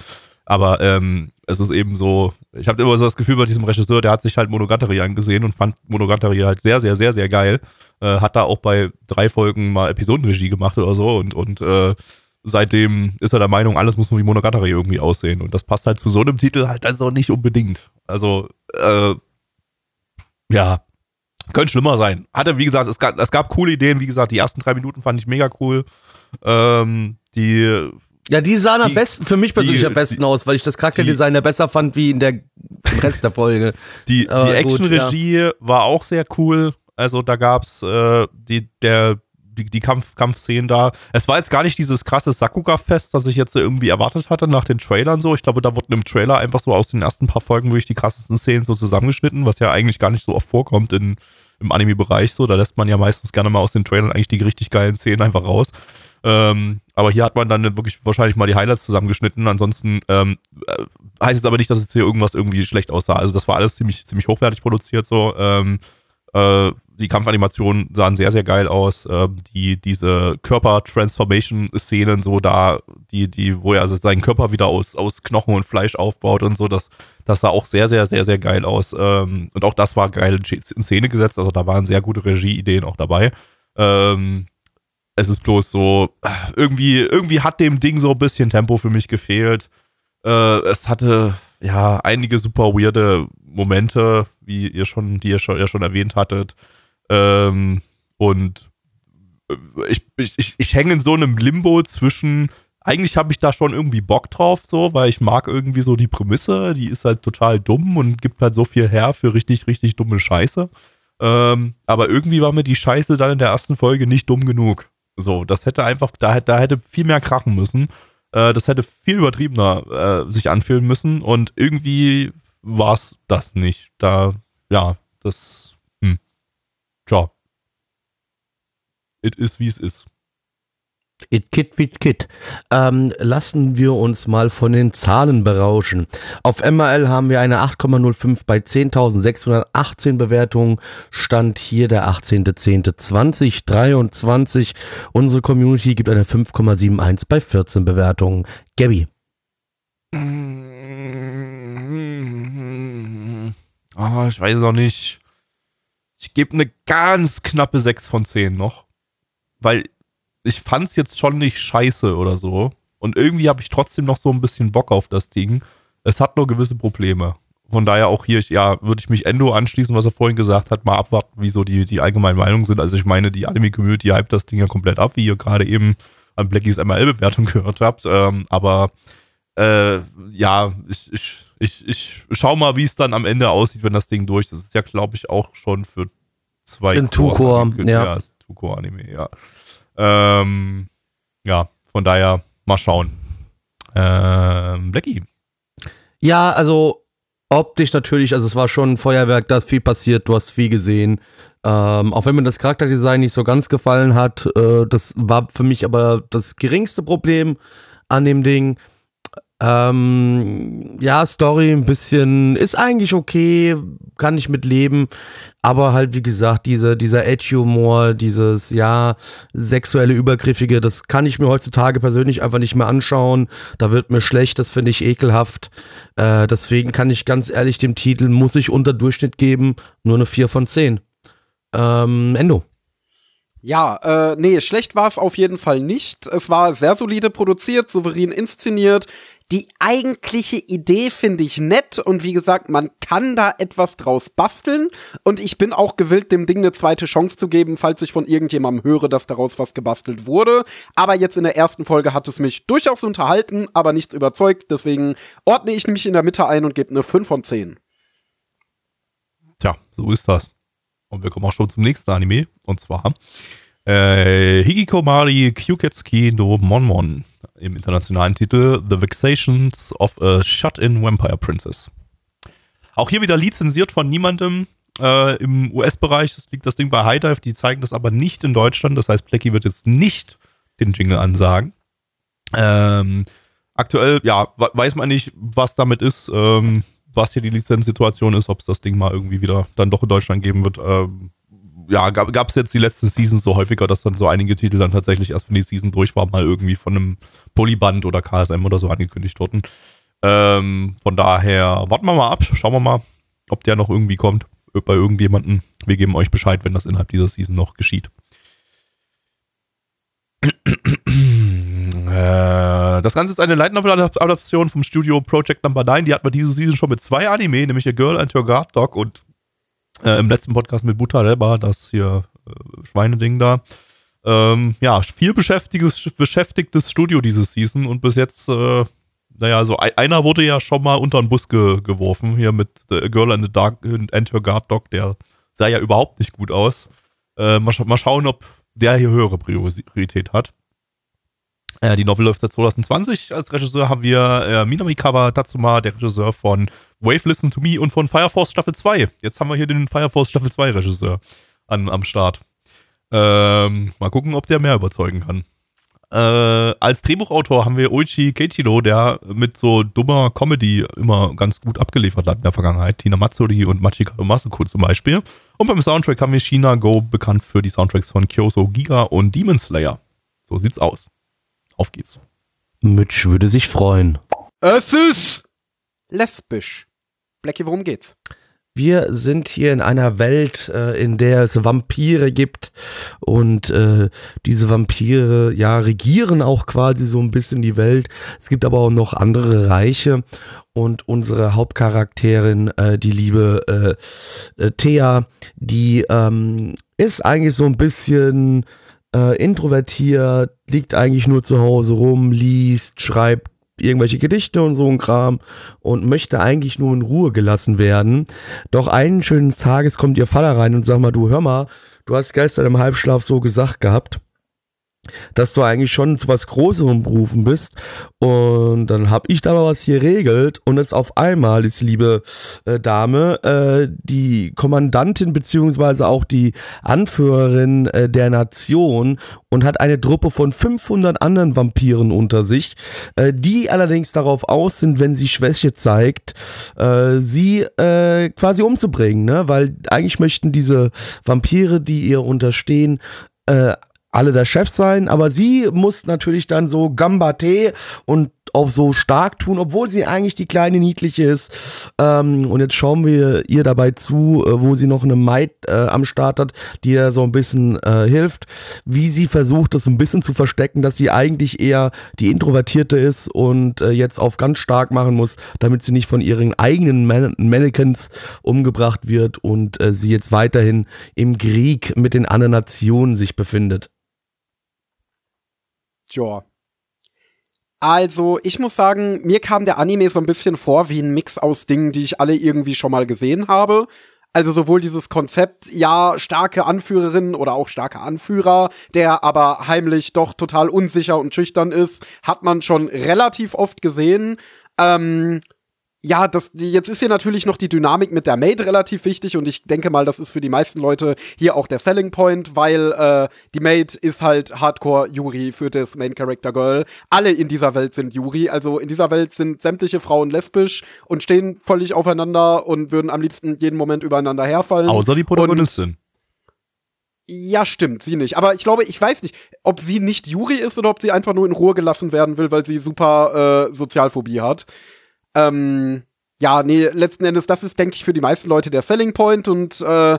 Aber ähm, es ist eben so, ich habe immer so das Gefühl bei diesem Regisseur, der hat sich halt Monogatari angesehen und fand Monogatari halt sehr, sehr, sehr, sehr geil. Äh, hat da auch bei drei Folgen mal Episodenregie gemacht oder so und, und äh, seitdem ist er der Meinung, alles muss wie Monogatari irgendwie aussehen. Und das passt halt zu so einem Titel halt dann so nicht unbedingt. Also, äh, ja, könnte schlimmer sein. Hatte, wie gesagt, es gab, es gab coole Ideen. Wie gesagt, die ersten drei Minuten fand ich mega cool. Ähm, die, Ja, die sahen am besten, für mich persönlich die- am besten die- aus, weil ich das Charakterdesign ja besser fand wie in der im Rest der Folge. die, die Action-Regie war auch sehr cool. Also da gab's äh, die, der, die, die Kampf, Kampfszenen da. Es war jetzt gar nicht dieses krasse Sakuga-Fest, das ich jetzt irgendwie erwartet hatte nach den Trailern so. Ich glaube, da wurden im Trailer einfach so aus den ersten paar Folgen wirklich die krassesten Szenen so zusammengeschnitten, was ja eigentlich gar nicht so oft vorkommt in, im Anime-Bereich so. Da lässt man ja meistens gerne mal aus den Trailern eigentlich die richtig geilen Szenen einfach raus. Ähm, aber hier hat man dann wirklich wahrscheinlich mal die Highlights zusammengeschnitten. Ansonsten ähm, äh, heißt es aber nicht, dass jetzt hier irgendwas irgendwie schlecht aussah. Also das war alles ziemlich, ziemlich hochwertig produziert so. Ähm, äh, die Kampfanimationen sahen sehr, sehr geil aus. Ähm, die, diese Körper-Transformation-Szenen, so da, die, die, wo er also seinen Körper wieder aus, aus Knochen und Fleisch aufbaut und so, das, das sah auch sehr, sehr, sehr, sehr geil aus. Ähm, und auch das war geil in Szene gesetzt. Also da waren sehr gute Regieideen auch dabei. Ähm, es ist bloß so, irgendwie, irgendwie hat dem Ding so ein bisschen Tempo für mich gefehlt. Äh, es hatte ja einige super weirde Momente, wie ihr schon, die ihr schon, ja schon erwähnt hattet. Ähm, und äh, ich, ich, ich hänge in so einem Limbo zwischen, eigentlich habe ich da schon irgendwie Bock drauf, so, weil ich mag irgendwie so die Prämisse, die ist halt total dumm und gibt halt so viel her für richtig, richtig dumme Scheiße. Ähm, aber irgendwie war mir die Scheiße dann in der ersten Folge nicht dumm genug. So, das hätte einfach, da, da hätte viel mehr krachen müssen. Äh, das hätte viel übertriebener äh, sich anfühlen müssen und irgendwie war es das nicht. Da, ja, das, hm. Tja. It is, wie es ist. It Kit wie Kit. Ähm, lassen wir uns mal von den Zahlen berauschen. Auf MRL haben wir eine 8,05 bei 10.618 Bewertungen. Stand hier der 18.10.2023. Unsere Community gibt eine 5,71 bei 14 Bewertungen. Gabby. Oh, ich weiß noch nicht. Ich gebe eine ganz knappe 6 von 10 noch. Weil ich fand es jetzt schon nicht scheiße oder so. Und irgendwie habe ich trotzdem noch so ein bisschen Bock auf das Ding. Es hat nur gewisse Probleme. Von daher auch hier, ja, würde ich mich Endo anschließen, was er vorhin gesagt hat, mal abwarten, wie so die, die allgemeinen Meinungen sind. Also ich meine, die Anime-Community hypt das Ding ja komplett ab, wie ihr gerade eben an Blackies MRL-Bewertung gehört habt. Ähm, aber äh, ja, ich, ich, ich, ich schau mal, wie es dann am Ende aussieht, wenn das Ding durch ist. Das ist ja, glaube ich, auch schon für zwei In Two-Core, ja. ja. Two-Core-Anime, ja. Ähm, ja, von daher mal schauen. Ähm, Blackie. Ja, also optisch natürlich, also es war schon ein Feuerwerk, da ist viel passiert, du hast viel gesehen. Ähm, auch wenn mir das Charakterdesign nicht so ganz gefallen hat, äh, das war für mich aber das geringste Problem an dem Ding. Ähm, ja, Story ein bisschen ist eigentlich okay, kann ich mit leben, aber halt wie gesagt, diese, dieser Edge-Humor, dieses, ja, sexuelle Übergriffige, das kann ich mir heutzutage persönlich einfach nicht mehr anschauen. Da wird mir schlecht, das finde ich ekelhaft. Äh, deswegen kann ich ganz ehrlich dem Titel, muss ich unter Durchschnitt geben, nur eine 4 von 10. Ähm, Endo. Ja, äh, nee, schlecht war es auf jeden Fall nicht. Es war sehr solide produziert, souverän inszeniert. Die eigentliche Idee finde ich nett und wie gesagt, man kann da etwas draus basteln und ich bin auch gewillt, dem Ding eine zweite Chance zu geben, falls ich von irgendjemandem höre, dass daraus was gebastelt wurde. Aber jetzt in der ersten Folge hat es mich durchaus unterhalten, aber nichts überzeugt, deswegen ordne ich mich in der Mitte ein und gebe eine 5 von 10. Tja, so ist das. Und wir kommen auch schon zum nächsten Anime und zwar äh, Hikikomari Kyuketsuki no Monmon im internationalen Titel The Vexations of a Shut-in Vampire Princess. Auch hier wieder lizenziert von niemandem äh, im US-Bereich. Das liegt das Ding bei High Dive. Die zeigen das aber nicht in Deutschland. Das heißt, Blackie wird jetzt nicht den Jingle ansagen. Ähm, aktuell, ja, weiß man nicht, was damit ist, ähm, was hier die Lizenzsituation ist, ob es das Ding mal irgendwie wieder dann doch in Deutschland geben wird. Ähm, ja, gab es jetzt die letzten Seasons so häufiger, dass dann so einige Titel dann tatsächlich erst, wenn die Season durch war, mal irgendwie von einem Polyband oder KSM oder so angekündigt wurden. Ähm, von daher warten wir mal ab, schauen wir mal, ob der noch irgendwie kommt bei irgendjemanden. Wir geben euch Bescheid, wenn das innerhalb dieser Season noch geschieht. Äh, das Ganze ist eine Light Novel Adaption vom Studio Project Number 9. Die hatten wir diese Season schon mit zwei Anime, nämlich A Girl and Her Guard Dog und äh, im letzten Podcast mit Buta Reba, das hier äh, Schweineding da. Ähm, ja, viel beschäftigtes, beschäftigtes Studio dieses Season und bis jetzt, äh, naja, so einer wurde ja schon mal unter den Bus ge geworfen, hier mit The Girl and, the Dark, and Her Guard Dog, der sah ja überhaupt nicht gut aus. Äh, mal, scha mal, schauen, ob der hier höhere Priorität hat. Äh, die Novel läuft seit 2020. Als Regisseur haben wir äh, Minami Kawa Tatsuma, der Regisseur von Wave Listen to Me und von Fire Force Staffel 2. Jetzt haben wir hier den Fire Force Staffel 2 Regisseur an, am Start. Ähm, mal gucken, ob der mehr überzeugen kann. äh, als Drehbuchautor haben wir Oichi Keiichiro, der mit so dummer Comedy immer ganz gut abgeliefert hat in der Vergangenheit. Tina Matsuri und Machikado Masuko zum Beispiel. Und beim Soundtrack haben wir Shina Go, bekannt für die Soundtracks von Kyoso Giga und Demon Slayer. So sieht's aus. Auf geht's. Mitch würde sich freuen. Es ist lesbisch. Blackie, worum geht's? Wir sind hier in einer Welt, äh, in der es Vampire gibt und äh, diese Vampire ja regieren auch quasi so ein bisschen die Welt. Es gibt aber auch noch andere Reiche und unsere Hauptcharakterin, äh, die liebe Thea, die ähm, ist eigentlich so ein bisschen introvertiert, liegt eigentlich nur zu Hause rum, liest, schreibt irgendwelche Gedichte und so ein Kram und möchte eigentlich nur in Ruhe gelassen werden. Doch einen schönen Tages kommt ihr Vater rein und sagt mal, du hör mal, du hast gestern im Halbschlaf so gesagt gehabt dass du eigentlich schon zu was Großerem berufen bist. Und dann habe ich da mal was hier regelt und jetzt auf einmal ist liebe äh, Dame äh, die Kommandantin beziehungsweise auch die Anführerin äh, der Nation und hat eine Truppe von 500 anderen Vampiren unter sich, äh, die allerdings darauf aus sind, wenn sie Schwäche zeigt, äh, sie äh, quasi umzubringen, ne? weil eigentlich möchten diese Vampire, die ihr unterstehen, alle der Chef sein, aber sie muss natürlich dann so Gambate und auf so stark tun, obwohl sie eigentlich die kleine niedliche ist. Ähm, und jetzt schauen wir ihr dabei zu, äh, wo sie noch eine Maid äh, am Start hat, die ihr so ein bisschen äh, hilft, wie sie versucht, das ein bisschen zu verstecken, dass sie eigentlich eher die Introvertierte ist und äh, jetzt auf ganz stark machen muss, damit sie nicht von ihren eigenen Man Mannequins umgebracht wird und äh, sie jetzt weiterhin im Krieg mit den anderen Nationen sich befindet. Ja. Also, ich muss sagen, mir kam der Anime so ein bisschen vor wie ein Mix aus Dingen, die ich alle irgendwie schon mal gesehen habe. Also sowohl dieses Konzept, ja, starke Anführerin oder auch starke Anführer, der aber heimlich doch total unsicher und schüchtern ist, hat man schon relativ oft gesehen. Ähm, ja, das, jetzt ist hier natürlich noch die Dynamik mit der Maid relativ wichtig und ich denke mal, das ist für die meisten Leute hier auch der Selling Point, weil äh, die Maid ist halt Hardcore Yuri für das Main Character Girl. Alle in dieser Welt sind Yuri, also in dieser Welt sind sämtliche Frauen lesbisch und stehen völlig aufeinander und würden am liebsten jeden Moment übereinander herfallen. Außer die Protagonistin. Ja, stimmt, sie nicht. Aber ich glaube, ich weiß nicht, ob sie nicht Yuri ist oder ob sie einfach nur in Ruhe gelassen werden will, weil sie super äh, Sozialphobie hat. Ähm, ja, nee, letzten Endes, das ist, denke ich, für die meisten Leute der Selling Point und äh,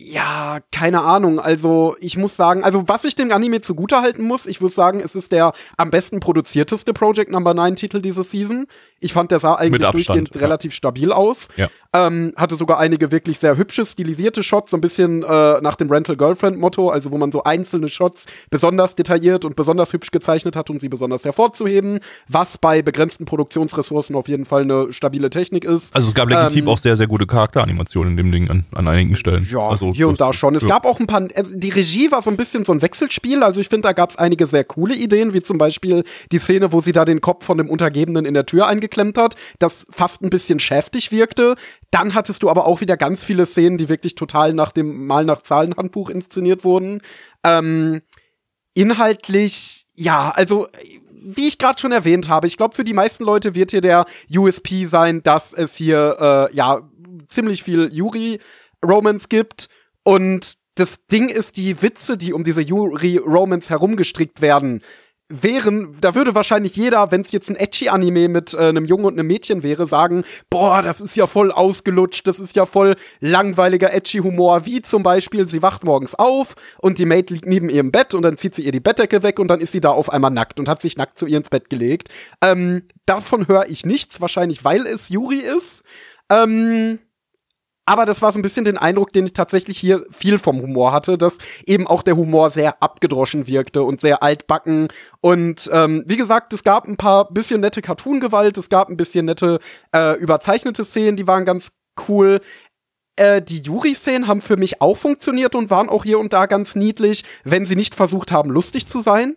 ja, keine Ahnung. Also, ich muss sagen, also was ich dem Anime zugutehalten muss, ich würde sagen, es ist der am besten produzierteste Project Number 9 Titel diese Season. Ich fand, der sah eigentlich Abstand, durchgehend ja. relativ stabil aus. Ja. Ähm, hatte sogar einige wirklich sehr hübsche, stilisierte Shots, so ein bisschen äh, nach dem Rental Girlfriend Motto, also wo man so einzelne Shots besonders detailliert und besonders hübsch gezeichnet hat, um sie besonders hervorzuheben, was bei begrenzten Produktionsressourcen auf jeden Fall eine stabile Technik ist. Also es gab legitim Ähm, auch sehr, sehr gute Charakteranimationen in dem Ding an, an einigen Stellen. Ja, also, hier und da schon. Es ja. gab auch ein paar, also die Regie war so ein bisschen so ein Wechselspiel. Also ich finde, da gab es einige sehr coole Ideen, wie zum Beispiel die Szene, wo sie da den Kopf von dem Untergebenen in der Tür eingeklemmt hat, das fast ein bisschen schäftig wirkte. Dann hattest du aber auch wieder ganz viele Szenen, die wirklich total nach dem Mal nach Zahlen Handbuch inszeniert wurden. Ähm, inhaltlich, ja, also wie ich gerade schon erwähnt habe, ich glaube, für die meisten Leute wird hier der USP sein, dass es hier äh, ja ziemlich viel Yuri-Romance gibt. Und das Ding ist, die Witze, die um diese Yuri-Romance herumgestrickt werden, wären, da würde wahrscheinlich jeder, wenn es jetzt ein Edgy-Anime mit äh, einem Jungen und einem Mädchen wäre, sagen, boah, das ist ja voll ausgelutscht, das ist ja voll langweiliger Edgy-Humor, wie zum Beispiel, sie wacht morgens auf und die Maid liegt neben ihrem Bett und dann zieht sie ihr die Bettdecke weg und dann ist sie da auf einmal nackt und hat sich nackt zu ihr ins Bett gelegt. Ähm, davon höre ich nichts, wahrscheinlich weil es Yuri ist. Ähm, aber das war so ein bisschen den Eindruck, den ich tatsächlich hier viel vom Humor hatte, dass eben auch der Humor sehr abgedroschen wirkte und sehr altbacken. Und ähm, wie gesagt, es gab ein paar bisschen nette Cartoon-Gewalt, es gab ein bisschen nette äh, überzeichnete Szenen, die waren ganz cool. Äh, die Yuri-Szenen haben für mich auch funktioniert und waren auch hier und da ganz niedlich, wenn sie nicht versucht haben, lustig zu sein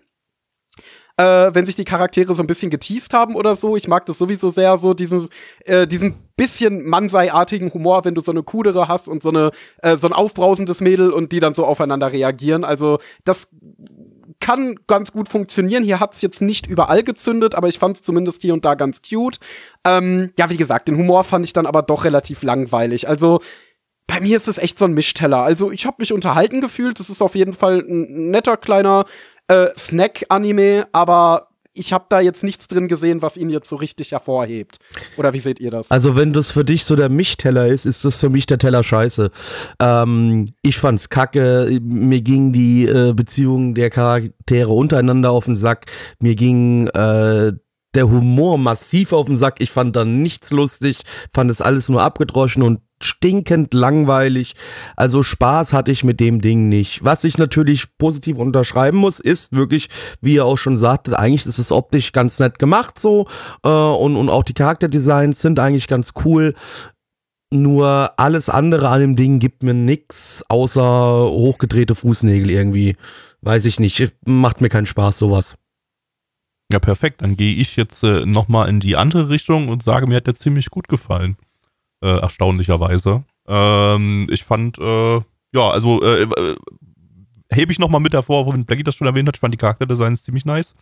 äh, wenn sich die Charaktere so ein bisschen geteased haben oder so. Ich mag das sowieso sehr, so diesen, äh, diesen bisschen Mansei-artigen Humor, wenn du so eine Kudere hast und so eine, äh, so ein aufbrausendes Mädel und die dann so aufeinander reagieren. Also, das kann ganz gut funktionieren. Hier hat's jetzt nicht überall gezündet, aber ich fand es zumindest hier und da ganz cute. Ähm, ja, wie gesagt, den Humor fand ich dann aber doch relativ langweilig. Also bei mir ist es echt so ein Mischteller. Also ich habe mich unterhalten gefühlt. Das ist auf jeden Fall ein netter kleiner äh, Snack-Anime, aber ich habe da jetzt nichts drin gesehen, was ihn jetzt so richtig hervorhebt. Oder wie seht ihr das? Also wenn das für dich so der Mischteller ist, ist das für mich der Teller scheiße. Ähm, ich fand's kacke. Mir ging die äh, Beziehung der Charaktere untereinander auf den Sack. Mir ging äh, der Humor massiv auf den Sack. Ich fand da nichts lustig, fand es alles nur abgedroschen und stinkend langweilig. Also Spaß hatte ich mit dem Ding nicht. Was ich natürlich positiv unterschreiben muss, ist wirklich, wie ihr auch schon sagtet, eigentlich ist es optisch ganz nett gemacht so äh, und, und auch die Charakterdesigns sind eigentlich ganz cool. Nur alles andere an dem Ding gibt mir nix, außer hochgedrehte Fußnägel irgendwie. Weiß ich nicht. Macht mir keinen Spaß, sowas. Ja, perfekt. Dann gehe ich jetzt äh, nochmal in die andere Richtung und sage, mir hat der ziemlich gut gefallen äh, erstaunlicherweise. Ähm, ich fand, äh, ja, also äh, äh, hebe ich nochmal mit hervor, wenn Blackie das schon erwähnt hat, ich fand die Charakterdesigns ziemlich nice.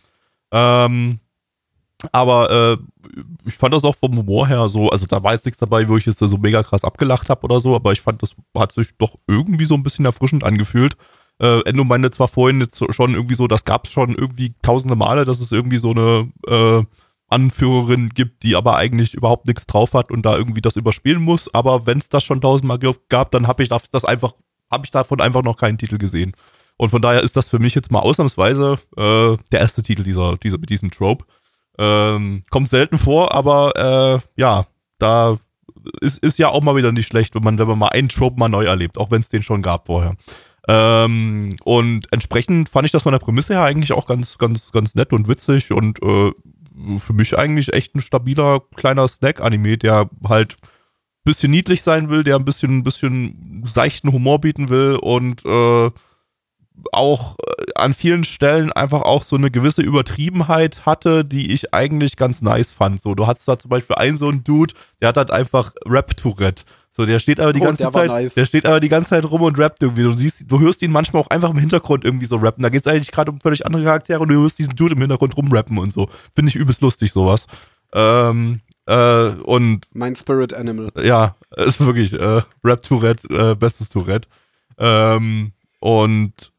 Ähm, aber äh, ich fand das auch vom Humor her so, also da war jetzt nichts dabei, wo ich jetzt so mega krass abgelacht habe oder so, aber ich fand, das hat sich doch irgendwie so ein bisschen erfrischend angefühlt. Äh, Endo meinte zwar vorhin jetzt schon irgendwie so, das gab es schon irgendwie tausende Male, dass es irgendwie so eine äh, Anführerin gibt, die aber eigentlich überhaupt nichts drauf hat und da irgendwie das überspielen muss. Aber wenn es das schon tausendmal gab, dann habe ich das einfach, habe ich davon einfach noch keinen Titel gesehen. Und von daher ist das für mich jetzt mal ausnahmsweise äh, der erste Titel dieser, dieser mit diesem Trope. Ähm, kommt selten vor, aber äh, ja, da ist, ist ja auch mal wieder nicht schlecht, wenn man, wenn man mal einen Trope mal neu erlebt, auch wenn es den schon gab vorher. Ähm, und entsprechend fand ich das von der Prämisse her eigentlich auch ganz, ganz, ganz nett und witzig und äh, für mich eigentlich echt ein stabiler kleiner Snack-Anime, der halt ein bisschen niedlich sein will, der ein bisschen, ein bisschen seichten Humor bieten will und äh, auch äh, an vielen Stellen einfach auch so eine gewisse Übertriebenheit hatte, die ich eigentlich ganz nice fand. So, du hattest da zum Beispiel einen so einen Dude, der hat halt einfach Rap-Tourette. So, der steht aber die oh, ganze der Zeit, nice. der steht aber die ganze Zeit rum und rappt irgendwie. Du siehst, du hörst ihn manchmal auch einfach im Hintergrund irgendwie so rappen. Da geht es eigentlich gerade um völlig andere Charaktere und du hörst diesen Dude im Hintergrund rumrappen und so. Finde ich übelst lustig, sowas. Ähm, äh, und. Mein Spirit Animal. Ja, ist wirklich, äh, Rap Tourette, äh, bestes Tourette. Ähm, und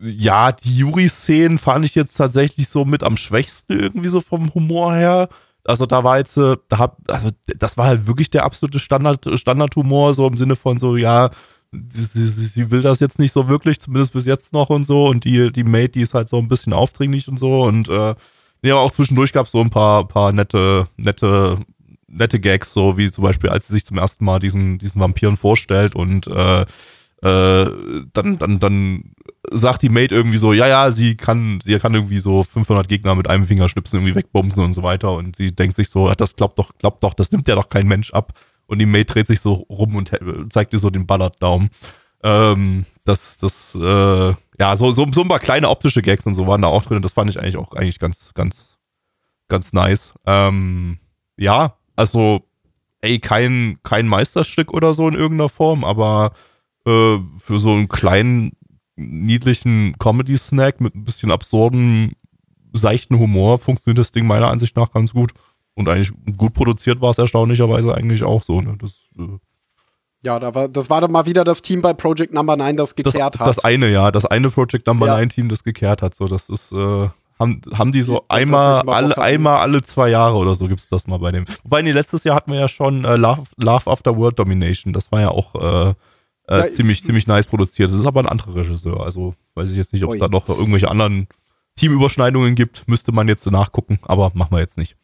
ja, die Yuri-Szenen fand ich jetzt tatsächlich so mit am schwächsten irgendwie so vom Humor her. Also da war jetzt, äh, da hab, also das war halt wirklich der absolute Standard, Standardhumor, so im Sinne von so, ja, sie, sie, will das jetzt nicht so wirklich, zumindest bis jetzt noch und so. Und die, die Mate, die ist halt so ein bisschen aufdringlich und so. Und äh, ja, auch zwischendurch gab es so ein paar, paar nette, nette, nette Gags, so wie zum Beispiel, als sie sich zum ersten Mal diesen, diesen Vampiren vorstellt und äh, äh, dann, dann, dann sagt die Mate irgendwie so, ja, ja, sie kann, sie kann irgendwie so 500 Gegner mit einem Fingerschnipsen irgendwie wegbomsen und so weiter und sie denkt sich so, das glaubt doch, glaubt doch, das nimmt ja doch kein Mensch ab und die Mate dreht sich so rum und zeigt ihr so den Ballard-Daumen. Ähm, das, das, äh, ja, so, so, so ein paar kleine optische Gags und so waren da auch drin und das fand ich eigentlich auch eigentlich ganz, ganz, ganz nice. Ähm, ja, also, ey, kein, kein Meisterstück oder so in irgendeiner Form, aber äh, für so einen kleinen, niedlichen Comedy-Snack mit ein bisschen absurden, seichten Humor funktioniert das Ding meiner Ansicht nach ganz gut. Und eigentlich gut produziert war es erstaunlicherweise eigentlich auch so. Ne? Das, äh, ja, da war, das war dann mal wieder das Team bei Project Number 9, das gekehrt das, hat. Das eine, ja, das eine Project Number ja. 9 Team, das gekehrt hat. So, das ist, äh, haben, haben die so die, einmal, alle, einmal alle zwei Jahre oder so gibt es das mal bei dem. Wobei, nee, letztes Jahr hatten wir ja schon äh, Love, Love After World Domination. Das war ja auch äh, äh, ziemlich, ziemlich nice produziert. Das ist aber ein anderer Regisseur. Also weiß ich jetzt nicht, ob es da noch irgendwelche anderen Teamüberschneidungen gibt. Müsste man jetzt nachgucken, aber machen wir jetzt nicht.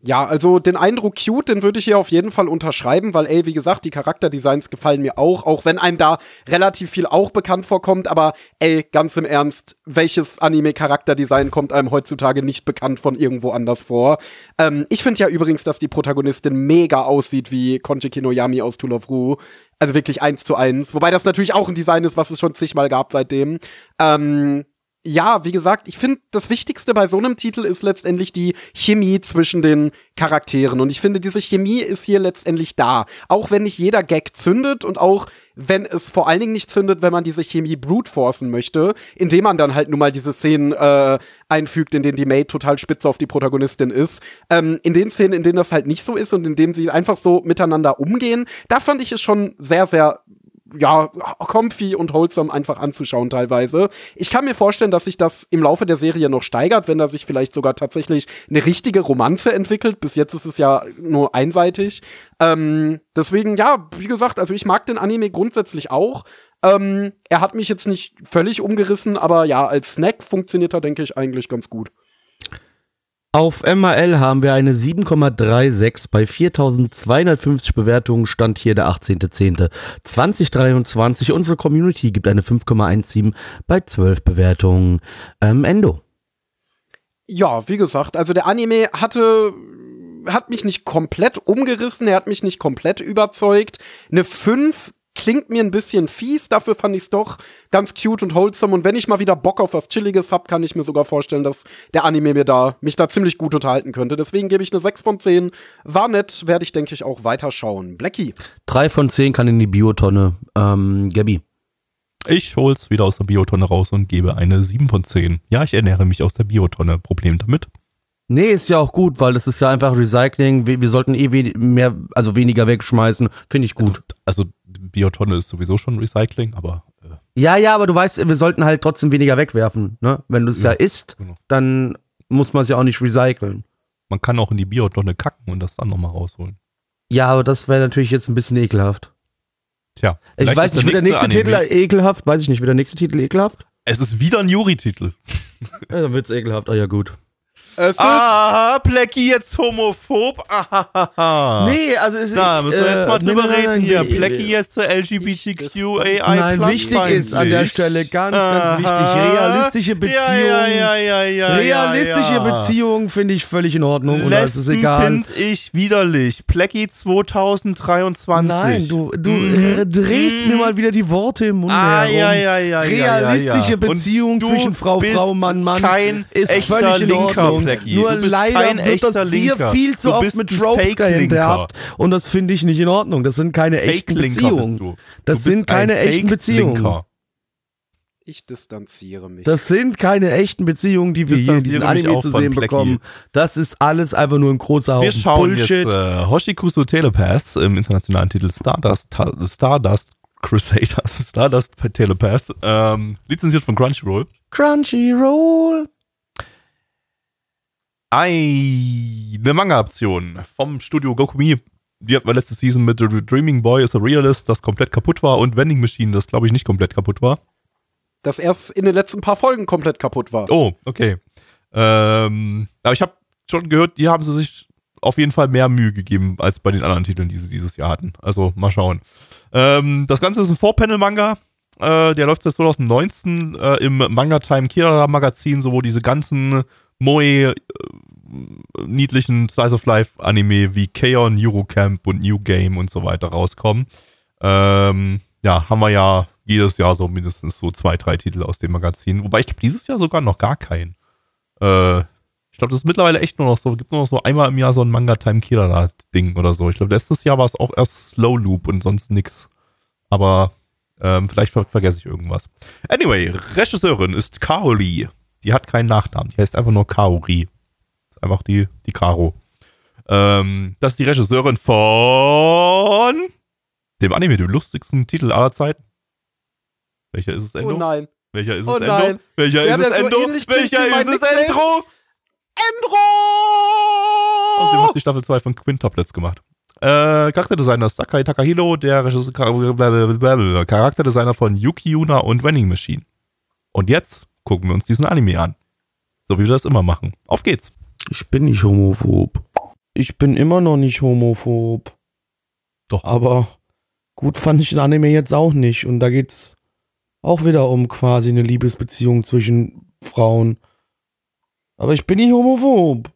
Ja, also den Eindruck cute, den würde ich hier auf jeden Fall unterschreiben, weil, ey, wie gesagt, die Charakterdesigns gefallen mir auch, auch wenn einem da relativ viel auch bekannt vorkommt, aber ey, ganz im Ernst, welches Anime-Charakterdesign kommt einem heutzutage nicht bekannt von irgendwo anders vor? Ähm, ich finde ja übrigens, dass die Protagonistin mega aussieht wie Konji Kinoyami aus Tool of Ru. Also wirklich eins zu eins. Wobei das natürlich auch ein Design ist, was es schon zigmal gab seitdem. Ähm, ja, wie gesagt, ich finde, das Wichtigste bei so einem Titel ist letztendlich die Chemie zwischen den Charakteren. Und ich finde, diese Chemie ist hier letztendlich da. Auch wenn nicht jeder Gag zündet und auch wenn es vor allen Dingen nicht zündet, wenn man diese Chemie brute forcen möchte, indem man dann halt nun mal diese Szenen äh, einfügt, in denen die Maid total spitze auf die Protagonistin ist. Ähm, in den Szenen, in denen das halt nicht so ist und in denen sie einfach so miteinander umgehen, da fand ich es schon sehr, sehr ja, comfy und wholesome einfach anzuschauen teilweise. Ich kann mir vorstellen, dass sich das im Laufe der Serie noch steigert, wenn da sich vielleicht sogar tatsächlich eine richtige Romanze entwickelt. Bis jetzt ist es ja nur einseitig. Ähm, deswegen, ja, wie gesagt, also ich mag den Anime grundsätzlich auch. Ähm, er hat mich jetzt nicht völlig umgerissen, aber ja, als Snack funktioniert er, denke ich, eigentlich ganz gut. Auf MAL haben wir eine 7,36 bei 4250 Bewertungen, stand hier der 18.10.2023. Unsere Community gibt eine 5,17 bei 12 Bewertungen. Ähm, Endo. Ja, wie gesagt, also der Anime hatte hat mich nicht komplett umgerissen, er hat mich nicht komplett überzeugt. Eine 5 klingt mir ein bisschen fies, dafür fand ich es doch ganz cute und wholesome. Und wenn ich mal wieder Bock auf was Chilliges hab, kann ich mir sogar vorstellen, dass der Anime mir da, mich da ziemlich gut unterhalten könnte. Deswegen gebe ich eine 6 von 10. War nett, werde ich, denke ich, auch weiterschauen. Blackie. 3 von 10 kann in die Biotonne. Ähm, Gabby. Ich hol's wieder aus der Biotonne raus und gebe eine 7 von 10. Ja, ich ernähre mich aus der Biotonne. Problem damit? Nee, ist ja auch gut, weil das ist ja einfach Recycling. Wir, wir sollten eh we mehr, also weniger wegschmeißen. Finde ich gut. Also, Biotonne ist sowieso schon Recycling, aber. Äh, Ja, ja, aber du weißt, wir sollten halt trotzdem weniger wegwerfen. Ne? Wenn du es ja, Ja, isst, genau. dann muss man es ja auch nicht recyceln. man kann auch in die Biotonne kacken und das dann nochmal rausholen. Ja, aber das wäre natürlich jetzt ein bisschen ekelhaft. Tja. Ich weiß nicht, wird der nächste Anime- Titel ekelhaft? Weiß ich nicht, wird der nächste Titel ekelhaft? Es ist wieder ein Juri-Titel. Ja, dann wird's ekelhaft. Ah ja, gut. Es ist Ah, Plecki jetzt homophob. Ah, Nee, also es ist. Da müssen wir jetzt mal äh, drüber nein, reden nein, hier. nee, Plecki nee. jetzt zur LGBTQAI Nein, wichtig ist an der Stelle ganz, ganz wichtig, realistische Beziehungen. Ja, ja, ja, ja, Realistische ja, ja. Beziehungen finde ich völlig in Ordnung und da ist es egal. finde ich widerlich. Plecki 2023. Nein, du, du Mhm. äh, drehst mir mal wieder die Worte im Mund Ah, herum. ja, ja, ja, Realistische ja, ja. Beziehung Und du zwischen Frau, Frau, Mann, Mann kein ist echter völlig in Linker, Plecki. Nur Du bist leider kein wird das echter hier Linker. viel zu Du oft mit Tropes Fake-Linker. gehandhabt und das finde ich nicht in Ordnung. Das sind keine echten Beziehungen. bist du. Das Du bist sind keine ein echten Beziehungen. Ich distanziere mich. Das sind keine echten Beziehungen, die wir hier in diesem Anime zu sehen Plecki. bekommen. Das ist alles einfach nur ein großer Wir Haufen schauen Bullshit. jetzt äh, Hoshikusu Telepath im internationalen Titel Stardust, Ta Stardust Crusaders, Stardust Telepath, ähm, lizenziert von Crunchyroll. Crunchyroll. Eine Manga-Option vom Studio Gokumi. Die hatten wir letzte Season mit The Dreaming Boy is a Realist, das komplett kaputt war, und Vending Machine, das glaube ich nicht komplett kaputt war. das erst in den letzten paar Folgen komplett kaputt war. Oh, okay. Ähm, aber ich habe schon gehört, die haben sie sich auf jeden Fall mehr Mühe gegeben als bei den anderen Titeln, die sie dieses Jahr hatten. Also mal schauen. Ähm, das Ganze ist ein Four-Panel-Manga. Äh, der läuft seit 2019 äh, im Manga Time Kirara Magazin, so wo diese ganzen Moe äh, niedlichen Slice of Life Anime wie Kaon, Eurocamp und New Game und so weiter rauskommen. Ähm, ja, haben wir ja jedes Jahr so mindestens so zwei, drei Titel aus dem Magazin. Wobei ich glaube, dieses Jahr sogar noch gar keinen. Äh, ich glaube, das ist mittlerweile echt nur noch so, gibt nur noch so einmal im Jahr so ein Manga Time Killer Ding oder so. Ich glaube, letztes Jahr war es auch erst Slow Loop und sonst nix. Aber ähm, vielleicht ver vergesse ich irgendwas. Anyway, Regisseurin ist Kaori. Die hat keinen Nachnamen. Die heißt einfach nur Kaori. Ist einfach die, die Karo. Ähm, das ist die Regisseurin von dem Anime, dem lustigsten Titel aller Zeiten. Welcher ist es, Endo? Oh nein. Welcher ist Oh es, Endo? nein. Welcher Der, ist es, so Endo? Welcher ist es, Nickname. Endro? Außerdem Endro! hat die Staffel 2 von Quintuplets gemacht. Äh, Charakterdesigner Sakai Takahiro, der Regisseur, Charakterdesigner von Yuki Yuna und Vending Machine. Und jetzt gucken wir uns diesen Anime an. So wie wir das immer machen. Auf geht's. Ich bin nicht homophob. Ich bin immer noch nicht homophob. Doch. Aber gut fand ich den Anime jetzt auch nicht. Und da geht's auch wieder um quasi eine Liebesbeziehung zwischen Frauen. Aber ich bin nicht homophob.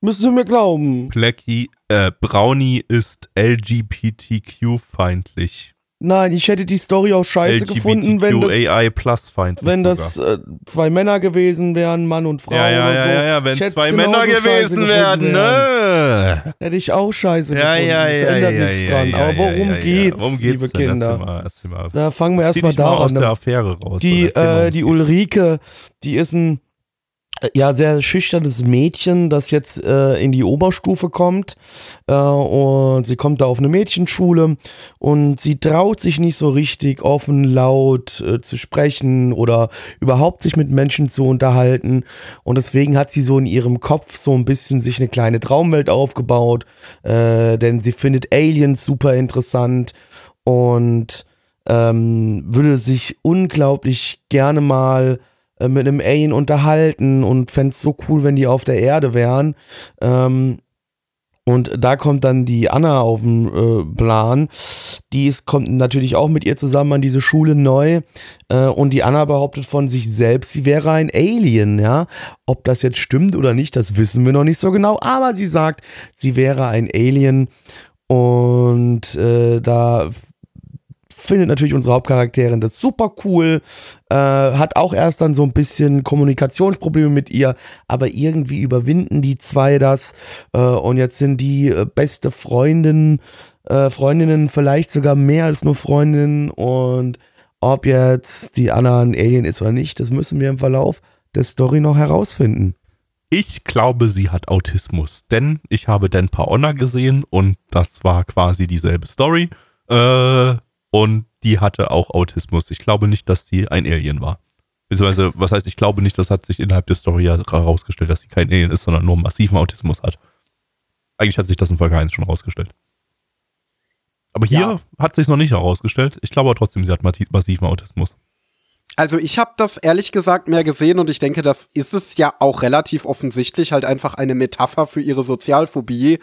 Müssen Sie mir glauben. Plecky, äh, Brownie ist LGBTQ-feindlich. Nein, ich hätte die Story auch scheiße gefunden, wenn das, LGBTQAI plus Feind. wenn das äh, zwei Männer gewesen wären, Mann und Frau ja, ja, oder so. ja, ja, wenn zwei Männer gewesen wären, ne? Hätte ich auch scheiße Ja, gefunden. ja, das ja, ändert ja, nichts ja, dran. ja, Aber worum ja, geht's, Worum geht's liebe denn? Kinder? Erzähl mal, erzähl mal. Da fangen wir erstmal da aus an. raus. Die, äh, die Ulrike, die ist ein ja sehr schüchternes Mädchen, das jetzt äh, in die Oberstufe kommt. Äh, und sie kommt da auf eine Mädchenschule und sie traut sich nicht so richtig offen laut äh, zu sprechen oder überhaupt sich mit Menschen zu unterhalten. Und deswegen hat sie so in ihrem Kopf so ein bisschen sich eine kleine Traumwelt aufgebaut, äh, denn sie findet Aliens super interessant und ähm, würde sich unglaublich gerne mal äh, mit einem Alien unterhalten und fände es so cool, wenn die auf der Erde wären. Ähm, und da kommt dann die Anna auf den äh, Plan. Die ist, kommt natürlich auch mit ihr zusammen an diese Schule neu. Äh, und die Anna behauptet von sich selbst, sie wäre ein Alien, ja. Ob das jetzt stimmt oder nicht, das wissen wir noch nicht so genau. Aber sie sagt, sie wäre ein Alien. Und äh, da findet natürlich unsere Hauptcharakterin das super cool, äh, hat auch erst dann so ein bisschen Kommunikationsprobleme mit ihr, aber irgendwie überwinden die zwei das äh, und jetzt sind die äh, beste Freundin, äh, Freundinnen, vielleicht sogar mehr als nur Freundinnen und ob jetzt die Anna ein Alien ist oder nicht, das müssen wir im Verlauf der Story noch herausfinden. Ich glaube, sie hat Autismus, denn ich habe Dan Paonna gesehen und das war quasi dieselbe Story. Äh, und die hatte auch Autismus. Ich glaube nicht, dass die ein Alien war. Beziehungsweise, was heißt, ich glaube nicht, das hat sich innerhalb der Story herausgestellt, dass sie kein Alien ist, sondern nur massiven Autismus hat. Eigentlich hat sich das in Folge 1 schon herausgestellt. Aber hier Ja. hat sich noch nicht herausgestellt. Ich glaube aber trotzdem, sie hat massiven Autismus. Also ich habe das ehrlich gesagt mehr gesehen und ich denke, das ist es ja auch relativ offensichtlich halt einfach eine Metapher für ihre Sozialphobie,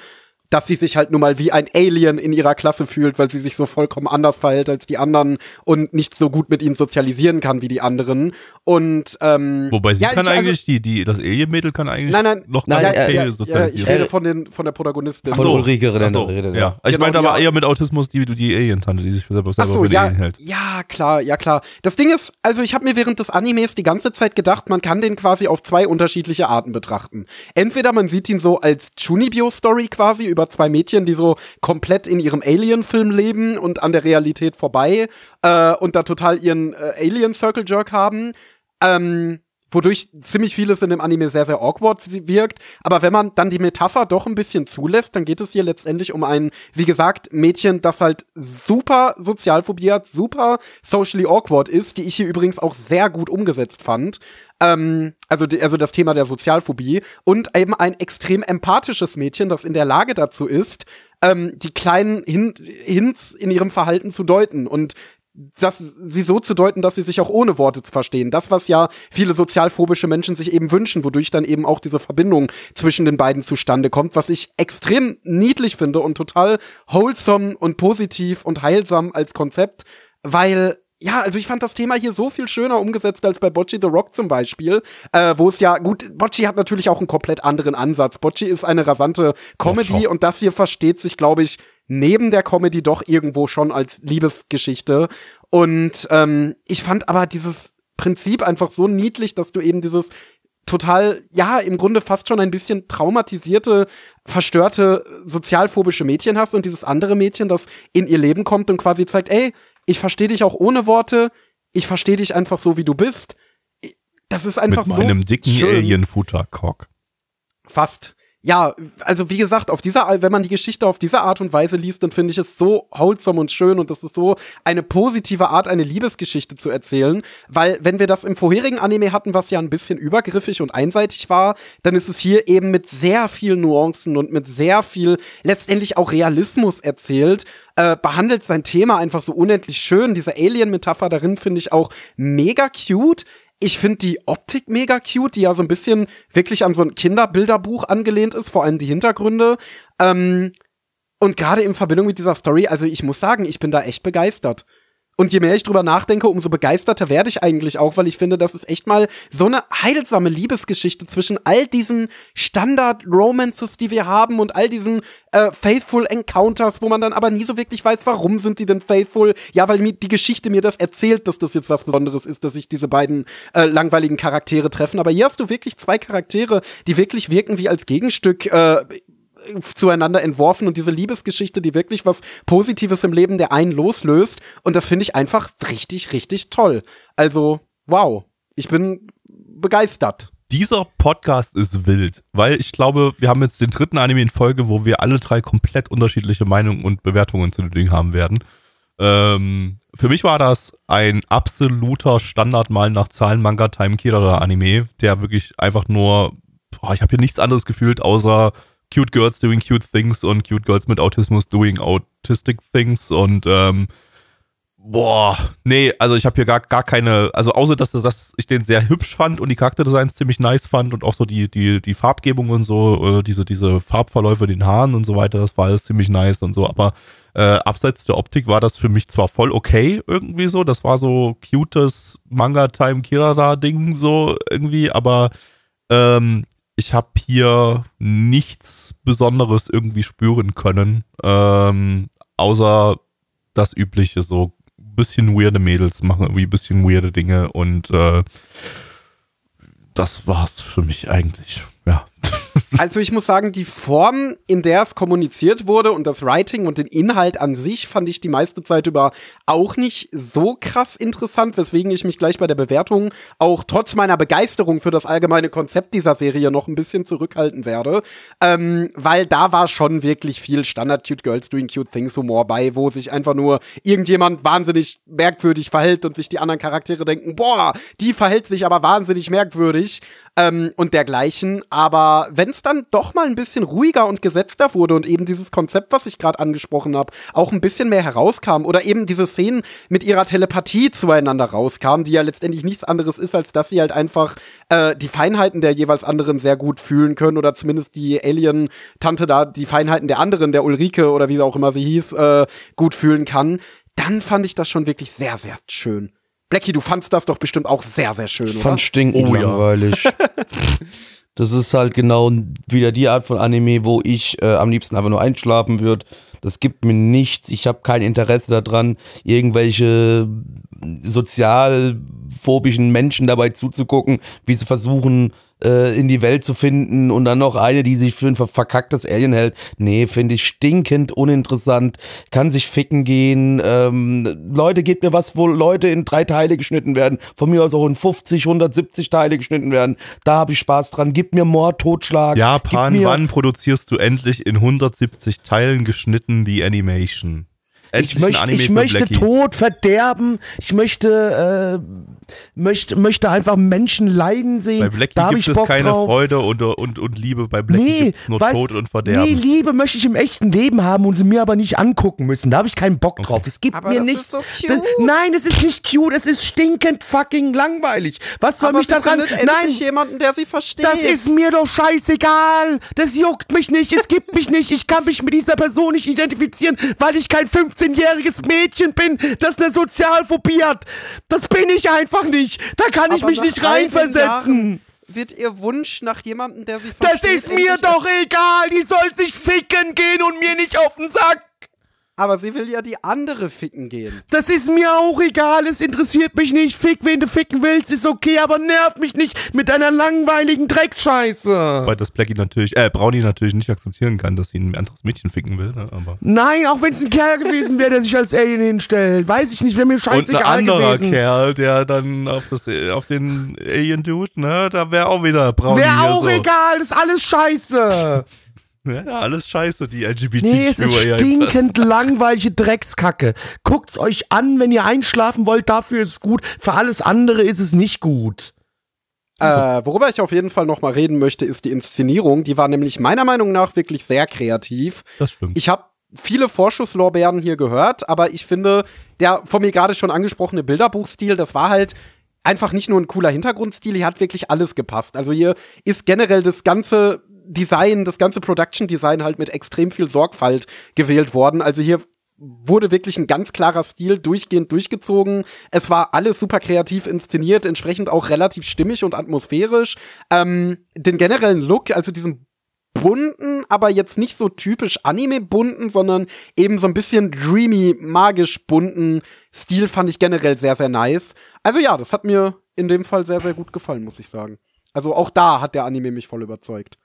dass sie sich halt nun mal wie ein Alien in ihrer Klasse fühlt, weil sie sich so vollkommen anders verhält als die anderen und nicht so gut mit ihnen sozialisieren kann wie die anderen. Und ähm, Wobei sie ja, kann ich- also- eigentlich, die, die, das Alien-Mädel kann eigentlich Nein, nein, noch nein, okay ja, ja, ja, sozialisieren. ich rede von, den, von der Protagonistin. Ach Von so. Ulrike so, Renner. ja. Ich Genau, meinte aber ja. eher mit Autismus die, die Alien-Tante, die sich selber, selber so, ja, Alien hält. ja, klar, ja, klar. Das Ding ist, also ich habe mir während des Animes die ganze Zeit gedacht, man kann den quasi auf zwei unterschiedliche Arten betrachten. Entweder man sieht ihn so als Chunibyo-Story quasi über zwei Mädchen, die so komplett in ihrem Alien-Film leben und an der Realität vorbei äh, und da total ihren äh, Alien-Circle-Jerk haben. Ähm, wodurch ziemlich vieles in dem Anime sehr, sehr awkward wirkt. Aber wenn man dann die Metapher doch ein bisschen zulässt, dann geht es hier letztendlich um ein, wie gesagt, Mädchen, das halt super Sozialphobie hat, super socially awkward ist, die ich hier übrigens auch sehr gut umgesetzt fand. Ähm, also, also das Thema der Sozialphobie und eben ein extrem empathisches Mädchen, das in der Lage dazu ist, ähm, die kleinen Hin Hints in ihrem Verhalten zu deuten und das, sie so zu deuten, dass sie sich auch ohne Worte verstehen. Das, was ja viele sozialphobische Menschen sich eben wünschen, wodurch dann eben auch diese Verbindung zwischen den beiden zustande kommt, was ich extrem niedlich finde und total wholesome und positiv und heilsam als Konzept, weil ja, also ich fand das Thema hier so viel schöner umgesetzt als bei Bocci the Rock zum Beispiel, äh, wo es ja, gut, Bocci hat natürlich auch einen komplett anderen Ansatz. Bocci ist eine rasante Comedy schon. und das hier versteht sich, glaube ich, neben der Comedy doch irgendwo schon als Liebesgeschichte. Und ähm, ich fand aber dieses Prinzip einfach so niedlich, dass du eben dieses total, ja, im Grunde fast schon ein bisschen traumatisierte, verstörte, sozialphobische Mädchen hast und dieses andere Mädchen, das in ihr Leben kommt und quasi zeigt, ey, ich verstehe dich auch ohne Worte, ich verstehe dich einfach so, wie du bist. Das ist einfach Mit so meinem dicken. Alien-Futtercock. Fast. Ja, also wie gesagt, auf dieser, wenn man die Geschichte auf diese Art und Weise liest, dann finde ich es so wholesome und schön und das ist so eine positive Art, eine Liebesgeschichte zu erzählen, weil wenn wir das im vorherigen Anime hatten, was ja ein bisschen übergriffig und einseitig war, dann ist es hier eben mit sehr vielen Nuancen und mit sehr viel letztendlich auch Realismus erzählt, äh, behandelt sein Thema einfach so unendlich schön. Diese Alien-Metapher darin finde ich auch mega cute. Ich finde die Optik mega cute, die ja so ein bisschen wirklich an so ein Kinderbilderbuch angelehnt ist, vor allem die Hintergründe. Ähm, und gerade in Verbindung mit dieser Story, also ich muss sagen, ich bin da echt begeistert. Und je mehr ich drüber nachdenke, umso begeisterter werde ich eigentlich auch, weil ich finde, das ist echt mal so eine heilsame Liebesgeschichte zwischen all diesen Standard-Romances, die wir haben und all diesen äh, Faithful Encounters, wo man dann aber nie so wirklich weiß, warum sind sie denn faithful? Ja, weil mir die Geschichte mir das erzählt, dass das jetzt was Besonderes ist, dass sich diese beiden äh, langweiligen Charaktere treffen. Aber hier hast du wirklich zwei Charaktere, die wirklich wirken wie als Gegenstück äh, zueinander entworfen und diese Liebesgeschichte, die wirklich was Positives im Leben der einen loslöst. Und das finde ich einfach richtig, richtig toll. Also, wow. Ich bin begeistert. Dieser Podcast ist wild, weil ich glaube, wir haben jetzt den dritten Anime in Folge, wo wir alle drei komplett unterschiedliche Meinungen und Bewertungen zu den Dingen haben werden. Ähm, für mich war das ein absoluter Standard mal nach Zahlen Manga Time Kirara Anime, der wirklich einfach nur, boah, ich habe hier nichts anderes gefühlt, außer cute girls doing cute things und cute girls mit Autismus doing autistic things und ähm, boah, nee, also ich habe hier gar, gar keine, also außer dass, dass ich den sehr hübsch fand und die Charakterdesigns ziemlich nice fand und auch so die, die, die Farbgebung und so, äh, diese, diese Farbverläufe den Haaren und so weiter, das war alles ziemlich nice und so, aber äh, abseits der Optik war das für mich zwar voll okay irgendwie so, das war so cutes Manga-Time Kirara-Ding so irgendwie, aber ähm, ich habe hier nichts Besonderes irgendwie spüren können, ähm, außer das Übliche, so ein bisschen weirde Mädels machen irgendwie ein bisschen weirde Dinge und äh, das war's für mich eigentlich, ja. Also ich muss sagen, die Form, in der es kommuniziert wurde und das Writing und den Inhalt an sich fand ich die meiste Zeit über auch nicht so krass interessant, weswegen ich mich gleich bei der Bewertung auch trotz meiner Begeisterung für das allgemeine Konzept dieser Serie noch ein bisschen zurückhalten werde, ähm, weil da war schon wirklich viel Standard Cute Girls Doing Cute Things Humor bei, wo sich einfach nur irgendjemand wahnsinnig merkwürdig verhält und sich die anderen Charaktere denken, boah, die verhält sich aber wahnsinnig merkwürdig ähm, und dergleichen. Aber wenn es dann doch mal ein bisschen ruhiger und gesetzter wurde und eben dieses Konzept, was ich gerade angesprochen habe, auch ein bisschen mehr herauskam oder eben diese Szenen mit ihrer Telepathie zueinander rauskamen, die ja letztendlich nichts anderes ist, als dass sie halt einfach äh, die Feinheiten der jeweils anderen sehr gut fühlen können oder zumindest die Alien-Tante da die Feinheiten der anderen, der Ulrike oder wie auch immer sie hieß, äh, gut fühlen kann. Dann fand ich das schon wirklich sehr, sehr schön. Blackie, du fandst das doch bestimmt auch sehr, sehr schön, Ich oder? fand stinkend Oh ja. das ist halt genau wieder die Art von Anime, wo ich äh, am liebsten einfach nur einschlafen würde. Das gibt mir nichts. Ich habe kein Interesse daran, irgendwelche sozialphobischen Menschen dabei zuzugucken, wie sie versuchen, äh, in die Welt zu finden und dann noch eine, die sich für ein ver- verkacktes Alien hält. Nee, finde ich stinkend uninteressant. Kann sich ficken gehen. Ähm, Leute, gebt mir was, wo Leute in drei Teile geschnitten werden. Von mir aus auch in 50, 170 Teile geschnitten werden. Da habe ich Spaß dran. Gib mir Mord, Totschlag. Japan, wann produzierst du endlich in 170 Teilen geschnitten die Animation? Ich möchte, ich möchte. Tod, Verderben. Ich möchte, äh, möchte, möchte einfach Menschen leiden sehen. Bei Blackie da gibt ich es Bock keine drauf. Freude und, und, und Liebe. Bei Blackie Nee, gibt es nur weißt- Tod und Verderben. Nee, Liebe möchte ich im echten Leben haben und sie mir aber nicht angucken müssen. Da habe ich keinen Bock drauf. Es gibt Aber mir das nichts. ist so Das, nein, es ist nicht cute. Es ist stinkend fucking langweilig. Was soll Aber mich daran? Nein, jemanden, der sie versteht. das ist mir doch scheißegal. Das juckt mich nicht. Es gibt mich nicht. Ich kann mich mit dieser Person nicht identifizieren, weil ich kein 15-jähriges Mädchen bin, das eine Sozialphobie hat. Das bin ich einfach nicht. Da kann ich Aber mich nach nicht reinversetzen. Wird ihr Wunsch nach jemandem, der sie Das versteht, ist mir doch egal. Die soll sich ficken gehen und mir nicht auf den Sack. Aber sie will ja die andere ficken gehen. Das ist mir auch egal, es interessiert mich nicht. Fick, wen du ficken willst, ist okay, aber nerv mich nicht mit deiner langweiligen Dreckscheiße. Weil das Blackie natürlich, äh, Brownie natürlich nicht akzeptieren kann, dass sie ein anderes Mädchen ficken will, ne? Aber. Nein, auch wenn es ein Kerl gewesen wäre, der sich als Alien hinstellt. Weiß ich nicht, wäre mir Und ein scheißegal anderer gewesen. Kerl, der dann auf, das, auf den Alien-Dude, ne, da wäre auch wieder Brownie Wäre auch so. egal, das ist alles scheiße. Ja, alles scheiße, die LGBT. Nee, es ist stinkend langweilige Dreckskacke. Guckt's euch an, wenn ihr einschlafen wollt, dafür ist es gut. Für alles andere ist es nicht gut. Äh, worüber ich auf jeden Fall noch mal reden möchte, ist die Inszenierung. Die war nämlich meiner Meinung nach wirklich sehr kreativ. Das stimmt. Ich habe viele Vorschusslorbeeren hier gehört, aber ich finde, der von mir gerade schon angesprochene Bilderbuchstil, das war halt einfach nicht nur ein cooler Hintergrundstil, hier hat wirklich alles gepasst. Also hier ist generell das ganze Design, das ganze Production Design halt mit extrem viel Sorgfalt gewählt worden. Also hier wurde wirklich ein ganz klarer Stil durchgehend durchgezogen. Es war alles super kreativ inszeniert, entsprechend auch relativ stimmig und atmosphärisch. Ähm, den generellen Look, also diesen bunten, aber jetzt nicht so typisch Anime-bunten, sondern eben so ein bisschen dreamy, magisch bunten Stil fand ich generell sehr, sehr nice. Also ja, das hat mir in dem Fall sehr, sehr gut gefallen, muss ich sagen. Also auch da hat der Anime mich voll überzeugt.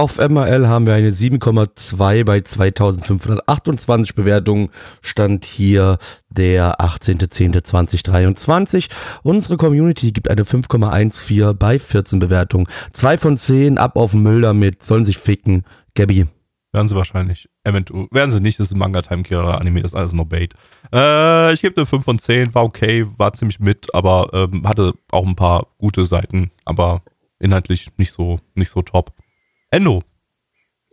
Auf MRL haben wir eine 7,2 bei 2528 Bewertungen. Stand hier der 18.10.2023. Unsere Community gibt eine 5,14 bei 14 Bewertungen. 2 von 10, ab auf den Müll damit, sollen sich ficken. Gabby. Werden sie wahrscheinlich. Eventuell. Werden sie nicht, das ist ein Manga Time Killer Anime, das ist alles nur Bait. Äh, ich gebe eine 5 von 10, war okay, war ziemlich mit, aber ähm, hatte auch ein paar gute Seiten, aber inhaltlich nicht so, nicht so top. Endo.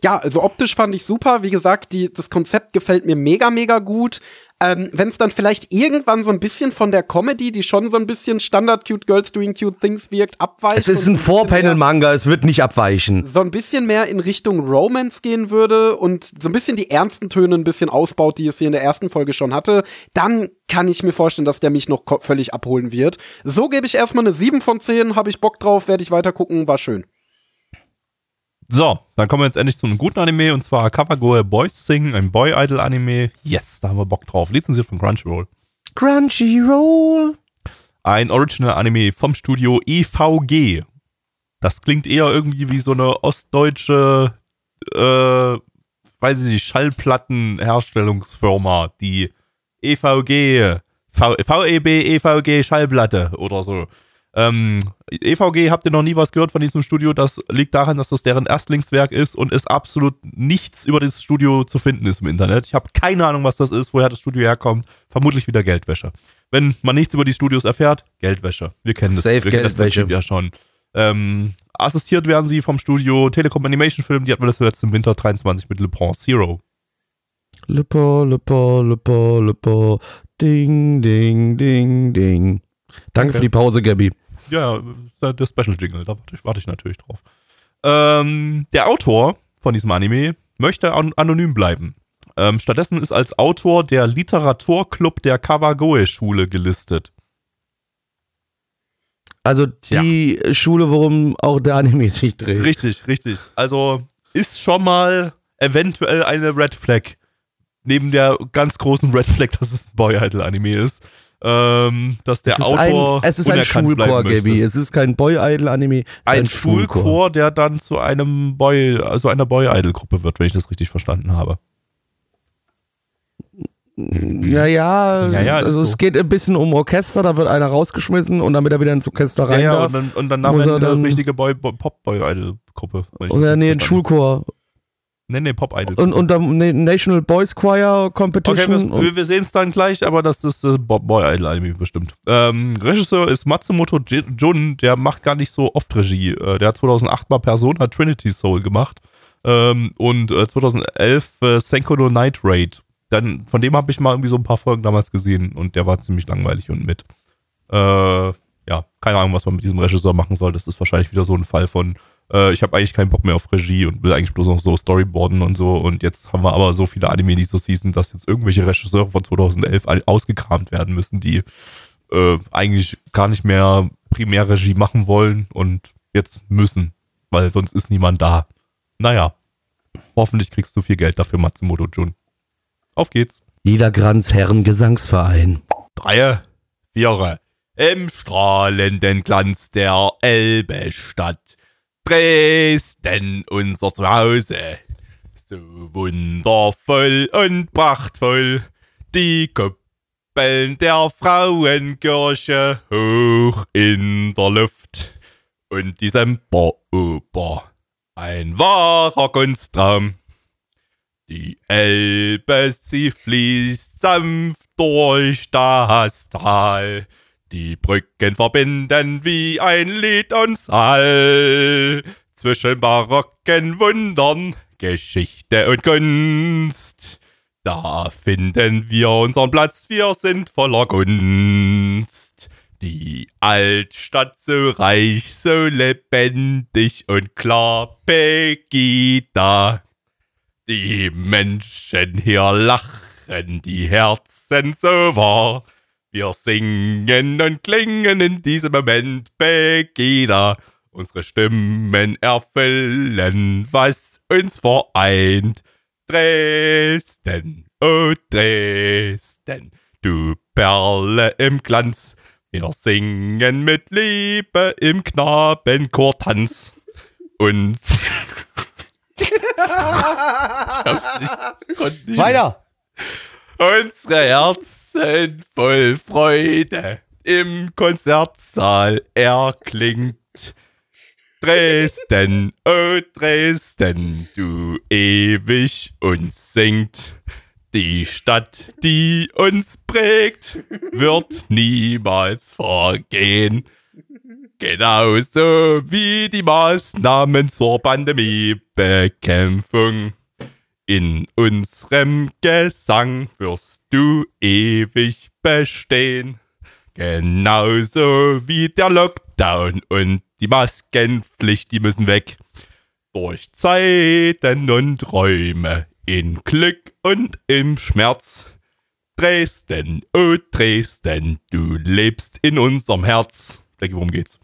Ja, also optisch fand ich super. Wie gesagt, die, das Konzept gefällt mir mega, mega gut. Ähm, Wenn es dann vielleicht irgendwann so ein bisschen von der Comedy, die schon so ein bisschen Standard Cute Girls Doing Cute Things wirkt, abweicht. Es ist ein Four-Panel-Manga, es wird nicht abweichen. So ein bisschen mehr in Richtung Romance gehen würde und so ein bisschen die ernsten Töne ein bisschen ausbaut, die es hier in der ersten Folge schon hatte, dann kann ich mir vorstellen, dass der mich noch völlig abholen wird. So gebe ich erstmal eine 7 von 10, habe ich Bock drauf, werde ich weiter gucken, war schön. So, dann kommen wir jetzt endlich zu einem guten Anime und zwar Kawagoe Boys Sing, ein Boy-Idol-Anime. Yes, da haben wir Bock drauf. Lizenziert von Crunchyroll. Crunchyroll. Ein Original-Anime vom Studio EVG. Das klingt eher irgendwie wie so eine ostdeutsche, äh, weiß ich nicht, Schallplattenherstellungsfirma, die EVG, v, VEB EVG Schallplatte oder so. Ähm, EVG habt ihr noch nie was gehört von diesem Studio. Das liegt daran, dass das deren Erstlingswerk ist und es absolut nichts über dieses Studio zu finden ist im Internet. Ich habe keine Ahnung, was das ist, woher das Studio herkommt. Vermutlich wieder Geldwäsche. Wenn man nichts über die Studios erfährt, Geldwäsche. Wir kennen das. Safe wir kennen das Geldwäsche. Ja schon. Ähm, assistiert werden sie vom Studio Telekom Animation Film. Die hatten wir das letzte im Winter 23 mit Le Pont Zero. Lippo, Lippo, Lippo, Lippo. Ding, ding, ding, ding. Danke für die Pause, Gabby. Ja, der, der Special Jingle, da warte ich, warte ich natürlich drauf. Ähm, der Autor von diesem Anime möchte an anonym bleiben. Ähm, stattdessen ist als Autor der Literaturclub der Kawagoe-Schule gelistet. Also die Schule, worum auch der Anime sich dreht. Richtig, richtig. Also ist schon mal eventuell eine Red Flag. Neben der ganz großen Red Flag, dass es ein Boy-Idol-Anime ist. Ähm, dass der es ist Autor. ein, es ist ein Schulchor. Gaby. Es ist kein Boy-Idol-Anime. ist Ein Schulchor, der dann zu einem Boy, also einer Boy-Idol-Gruppe wird, wenn ich das richtig verstanden habe. Ja, ja, Ja, ja, ist also so. es geht ein bisschen um Orchester, da wird einer rausgeschmissen und damit er wieder ins Orchester Ja, rein ja, darf. und dann, und danach muss er wir eine dann- richtige Boy, Boy, Pop-Boy-Idol-Gruppe. ja, nee, ein Schulchor. Nee, nee, Pop-Idol. Und, und dann nee, National Boys Choir Okay, Competition. wir, und, wir sehen es dann gleich, aber das ist äh, Boy-Idol-Anime bestimmt. Ähm, Regisseur ist Matsumoto Jun, der macht gar nicht so oft Regie. Äh, der hat 2008 mal Persona Trinity Soul gemacht ähm, und äh, 2011 äh, Senko no Night Raid. Dann, von dem habe ich mal irgendwie so ein paar Folgen damals gesehen und der war ziemlich langweilig und mit. Äh, ja, keine Ahnung, was man mit diesem Regisseur machen soll. Das ist wahrscheinlich wieder so ein Fall von, äh, ich habe eigentlich keinen Bock mehr auf Regie und will eigentlich bloß noch so Storyboarden und so. Und jetzt haben wir aber so viele Anime in dieser Season, dass jetzt irgendwelche Regisseure von 2011 all- ausgekramt werden müssen, die äh, eigentlich gar nicht mehr Primärregie machen wollen und jetzt müssen, weil sonst ist niemand da. Naja, hoffentlich kriegst du viel Geld dafür, Matsumoto Jun. Auf geht's. Niedergranz Herren Gesangsverein. Dreie, Viere. Im strahlenden Glanz der Elbestadt. Dresden, unser Zuhause. So wundervoll und prachtvoll. Die Kuppeln der Frauenkirche hoch in der Luft. Und die Semperoper. Ein wahrer Kunstraum. Die Elbe, sie fließt sanft durch das Tal. Die Brücken verbinden wie ein Lied uns all. Zwischen barocken Wundern, Geschichte und Kunst. Da finden wir unseren Platz, wir sind voller Gunst. Die Altstadt so reich, so lebendig und klar, Pegida. Die Menschen hier lachen die Herzen so wahr. Wir singen und klingen in diesem Moment Begida. Unsere Stimmen erfüllen, was uns vereint. Dresden, oh Dresden, du Perle im Glanz. Wir singen mit Liebe im Knabenchor-Tanz. Und. ich hab's nicht, nicht Weiter. Unsere Herzen voll Freude im Konzertsaal erklingt. Dresden, oh Dresden, du ewig uns singt. Die Stadt, die uns prägt, wird niemals vergehen. Genauso wie die Maßnahmen zur Pandemiebekämpfung. In unserem Gesang wirst du ewig bestehen. Genauso wie der Lockdown und die Maskenpflicht, die müssen weg. Durch Zeiten und Räume, in Glück und im Schmerz. Dresden, oh Dresden, du lebst in unserem Herz. Blackie, worum geht's?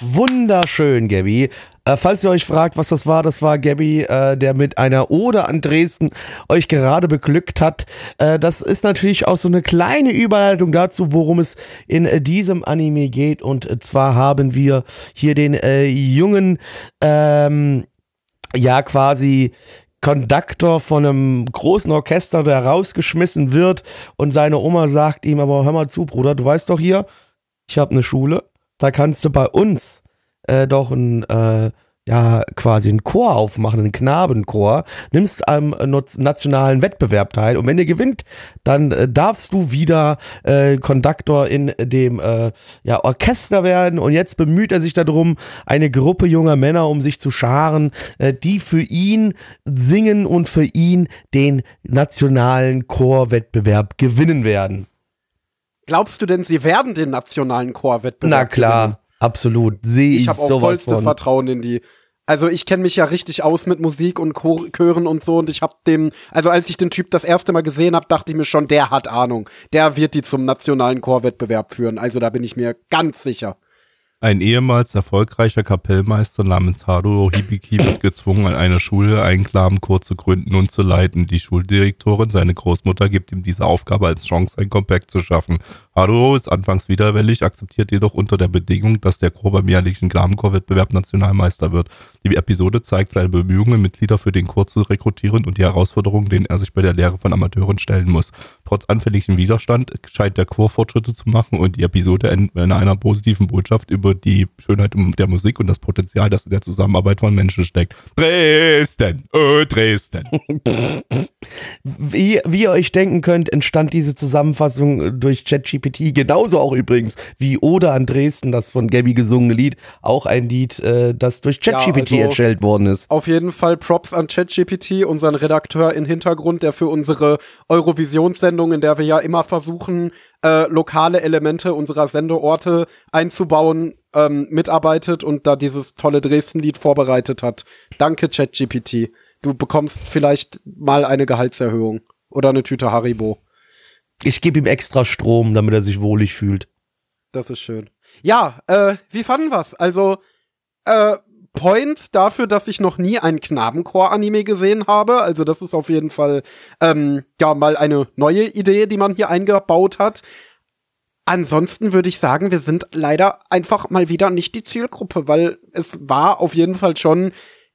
Wunderschön, Gabby. Äh, falls ihr euch fragt, was das war, das war Gabby, äh, der mit einer Ode an Dresden euch gerade beglückt hat. Äh, das ist natürlich auch so eine kleine Überleitung dazu, worum es in diesem Anime geht. Und zwar haben wir hier den äh, jungen, ähm, ja quasi Konduktor von einem großen Orchester, der rausgeschmissen wird und seine Oma sagt ihm, aber hör mal zu, Bruder, du weißt doch hier, ich habe eine Schule, da kannst du bei uns äh, doch ein, äh, ja, quasi einen Chor aufmachen, einen Knabenchor, nimmst am nationalen Wettbewerb teil und wenn ihr gewinnt, dann äh, darfst du wieder äh, Konduktor in dem äh, ja, Orchester werden und jetzt bemüht er sich darum, eine Gruppe junger Männer um sich zu scharen, äh, die für ihn singen und für ihn den nationalen Chorwettbewerb gewinnen werden. Glaubst du denn, sie werden den nationalen Chorwettbewerb Na klar, gewinnen? absolut. Sehe ich, Ich habe auch vollstes von. Vertrauen in die. Also ich kenne mich ja richtig aus mit Musik und Chor Chören und so und ich habe dem, also als ich den Typ das erste Mal gesehen habe, dachte ich mir schon, der hat Ahnung. Der wird die zum nationalen Chorwettbewerb führen. Also da bin ich mir ganz sicher. Ein ehemals erfolgreicher Kapellmeister namens Haruo Hibiki wird gezwungen, an einer Schule einen Knabenchor zu gründen und zu leiten. Die Schuldirektorin, seine Großmutter, gibt ihm diese Aufgabe als Chance, ein Comeback zu schaffen. Haruo ist anfangs widerwillig, akzeptiert jedoch unter der Bedingung, dass der Chor beim jährlichen Knabenchorwettbewerb Nationalmeister wird. Die Episode zeigt seine Bemühungen, Mitglieder für den Chor zu rekrutieren und die Herausforderungen, denen er sich bei der Lehre von Amateuren stellen muss. Trotz anfälligem Widerstand scheint der Chor Fortschritte zu machen und die Episode endet mit einer positiven Botschaft über die Schönheit der Musik und das Potenzial, das in der Zusammenarbeit von Menschen steckt. Dresden, oh Dresden. Wie, wie ihr euch denken könnt, entstand diese Zusammenfassung durch ChatGPT, genauso auch übrigens wie Ode an Dresden, das von Gabby gesungene Lied, auch ein Lied, äh, das durch ChatGPT also- erstellt worden ist. Auf jeden Fall Props an ChatGPT, unseren Redakteur im Hintergrund, der für unsere Eurovisionssendung, in der wir ja immer versuchen, äh, lokale Elemente unserer Sendeorte einzubauen, ähm, mitarbeitet und da dieses tolle Dresden-Lied vorbereitet hat. Danke, ChatGPT. Du bekommst vielleicht mal eine Gehaltserhöhung oder eine Tüte Haribo. Ich gebe ihm extra Strom, damit er sich wohlig fühlt. Das ist schön. Ja, äh, wie fanden wir's? Also, äh, Points dafür, dass ich noch nie ein Knabenchor-Anime gesehen habe. Also, das ist auf jeden Fall, ähm, ja, mal eine neue Idee, die man hier eingebaut hat. Ansonsten würde ich sagen, wir sind leider einfach mal wieder nicht die Zielgruppe, weil es war auf jeden Fall schon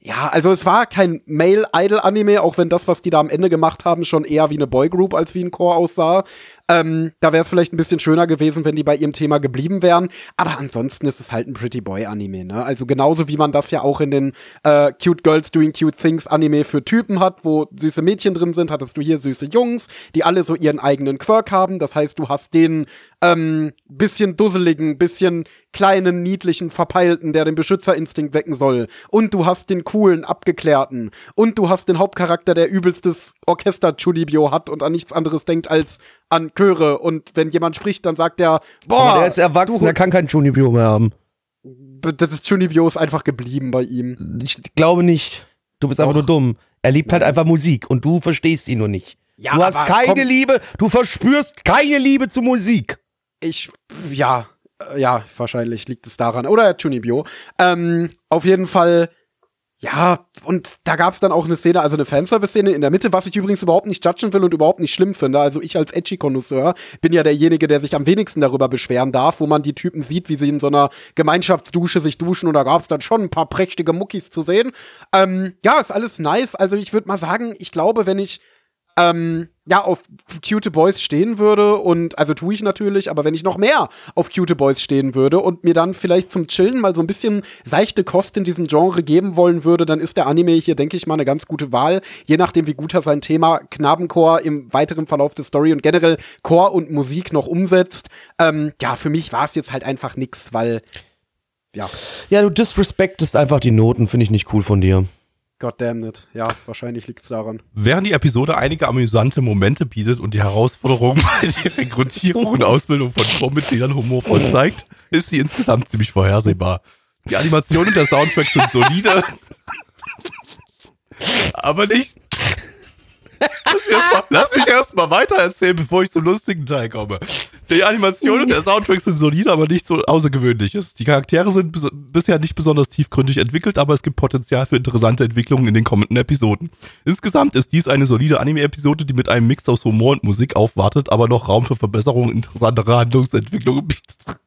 ja, also es war kein Male-Idol-Anime, auch wenn das, was die da am Ende gemacht haben, schon eher wie eine Boygroup als wie ein Chor aussah. Ähm, da wäre es vielleicht ein bisschen schöner gewesen, wenn die bei ihrem Thema geblieben wären. Aber ansonsten ist es halt ein Pretty Boy-Anime, ne? Also genauso wie man das ja auch in den äh, Cute Girls Doing Cute Things Anime für Typen hat, wo süße Mädchen drin sind, hattest du hier süße Jungs, die alle so ihren eigenen Quirk haben. Das heißt, du hast den ähm, bisschen dusseligen, bisschen kleinen, niedlichen, verpeilten, der den Beschützerinstinkt wecken soll. Und du hast den coolen, abgeklärten. Und du hast den Hauptcharakter, der übelstes Orchester-Chulibio hat und an nichts anderes denkt als an Chöre. Und wenn jemand spricht, dann sagt er, boah, Aber der ist erwachsen, der kann kein Junibio mehr haben. das ist Junibyo ist einfach geblieben bei ihm. Ich glaube nicht. Du bist einfach Doch. nur dumm. Er liebt halt einfach Musik und du verstehst ihn nur nicht. Ja, du hast keine komm. Liebe, du verspürst keine Liebe zu Musik. Ich, ja, äh, ja, wahrscheinlich liegt es daran. Oder Junibyo. Ähm, auf jeden Fall, ja, und da gab es dann auch eine Szene, also eine Fanservice-Szene in der Mitte, was ich übrigens überhaupt nicht judgen will und überhaupt nicht schlimm finde. Also ich als Edgy-Konnoisseur bin ja derjenige, der sich am wenigsten darüber beschweren darf, wo man die Typen sieht, wie sie in so einer Gemeinschaftsdusche sich duschen und da gab es dann schon ein paar prächtige Muckis zu sehen. Ähm, ja, ist alles nice. Also ich würde mal sagen, ich glaube, wenn ich ähm, ja, auf cute Boys stehen würde und, also tue ich natürlich, aber wenn ich noch mehr auf cute Boys stehen würde und mir dann vielleicht zum Chillen mal so ein bisschen seichte Kost in diesem Genre geben wollen würde, dann ist der Anime hier, denke ich mal, eine ganz gute Wahl, je nachdem, wie gut er sein Thema Knabenchor im weiteren Verlauf der Story und generell Chor und Musik noch umsetzt. Ähm, ja, für mich war es jetzt halt einfach nix, weil, ja, Ja, du disrespektest einfach die Noten, finde ich nicht cool von dir. Goddammit. Ja, wahrscheinlich liegt's daran. Während die Episode einige amüsante Momente bietet und die Herausforderungen bei der Rekrutierung und Ausbildung von Chormitgliedern humorvoll zeigt, ist sie insgesamt ziemlich vorhersehbar. Die Animationen und der Soundtrack sind solide, aber nicht. Lass mich, erst mal, lass mich erst weiter erzählen, bevor ich zum lustigen Teil komme. Die Animationen und der Soundtrack sind solide, aber nicht so außergewöhnliches. Die Charaktere sind bis, bisher nicht besonders tiefgründig entwickelt, aber es gibt Potenzial für interessante Entwicklungen in den kommenden Episoden. Insgesamt ist dies eine solide Anime-Episode, die mit einem Mix aus Humor und Musik aufwartet, aber noch Raum für Verbesserungen und interessantere Handlungsentwicklungen bietet.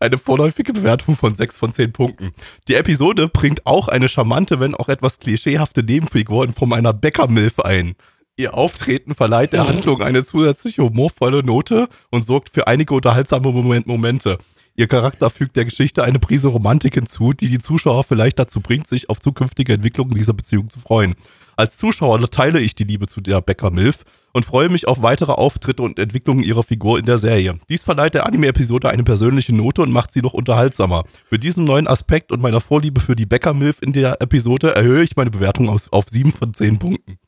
Eine vorläufige Bewertung von 6 von 10 Punkten. Die Episode bringt auch eine charmante, wenn auch etwas klischeehafte Nebenfigur in Form einer Bäckermilf ein. Ihr Auftreten verleiht der Handlung eine zusätzliche humorvolle Note und sorgt für einige unterhaltsame Moment Momente. Ihr Charakter fügt der Geschichte eine Prise Romantik hinzu, die die Zuschauer vielleicht dazu bringt, sich auf zukünftige Entwicklungen dieser Beziehung zu freuen. Als Zuschauer teile ich die Liebe zu der Bäcker Milf und freue mich auf weitere Auftritte und Entwicklungen ihrer Figur in der Serie. Dies verleiht der Anime-Episode eine persönliche Note und macht sie noch unterhaltsamer. Für diesen neuen Aspekt und meiner Vorliebe für die Bäcker Milf in der Episode erhöhe ich meine Bewertung aus, auf 7 von 10 Punkten.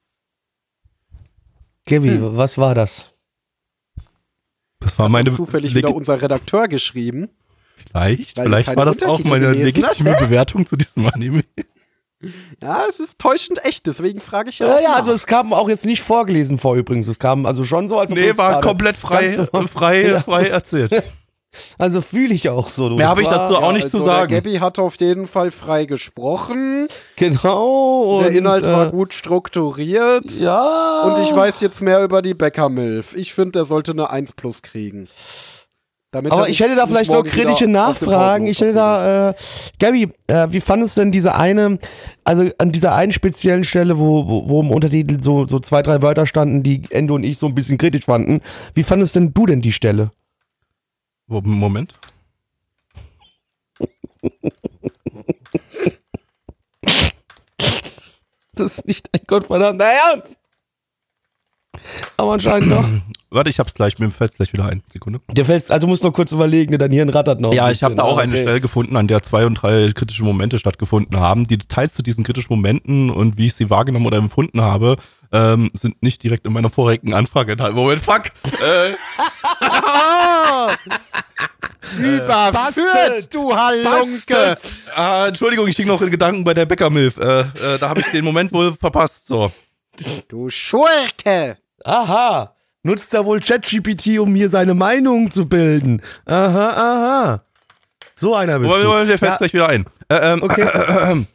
Kevi, Hm. was war das? Das war Hat meine das zufällig Legi- wieder unser Redakteur geschrieben. Vielleicht, vielleicht war das auch meine legitime Bewertung zu diesem Anime. Ja, es ist täuschend echt, deswegen frage ich ja. Ja, auch ja, also es kam auch jetzt nicht vorgelesen vor übrigens. Es kam also schon so, als ob Nee, war komplett frei, so- frei, frei erzählt. Also fühle ich auch so. Du. Mehr Das hab ich war- dazu auch nicht also zu sagen. Der Gabby hat auf jeden Fall frei gesprochen. Genau. der Inhalt war äh, gut strukturiert. Ja. Und ich weiß jetzt mehr über die Bäcker-Milf. Ich finde, der sollte eine 1 plus kriegen. Damit Aber er ich hätte da vielleicht noch kritische Nachfragen. Ich hätte da, äh, Gabi, äh, wie fandest du denn diese eine, also an dieser einen speziellen Stelle, wo, wo, wo im Untertitel so, so zwei, drei Wörter standen, die Endo und ich so ein bisschen kritisch fanden. Wie fandest denn du denn die Stelle? Moment. Das ist nicht ein gottverdammter Ernst. Aber anscheinend doch. Warte, ich hab's gleich, mir fällt's gleich wieder ein. Sekunde. Dir fällst, also musst noch kurz überlegen, dein Hirn rattert noch. Ja, ich habe da auch eine okay. Stelle gefunden, an der zwei und drei kritische Momente stattgefunden haben. Die Details zu diesen kritischen Momenten und wie ich sie wahrgenommen oder empfunden habe, ähm, sind nicht direkt in meiner vorigen Anfrage enthalten. Moment, fuck! äh, Überführt, du Halunke! ah, Entschuldigung, ich ging noch in Gedanken bei der Bäckermilf. Äh, äh, da habe ich den Moment wohl verpasst. So. Du Schurke! Aha. Nutzt er wohl ChatGPT, um mir seine Meinung zu bilden. Aha, aha. So einer bist Moment, du. Moment, der fällt Ja, gleich wieder ein. Äh, ähm, okay.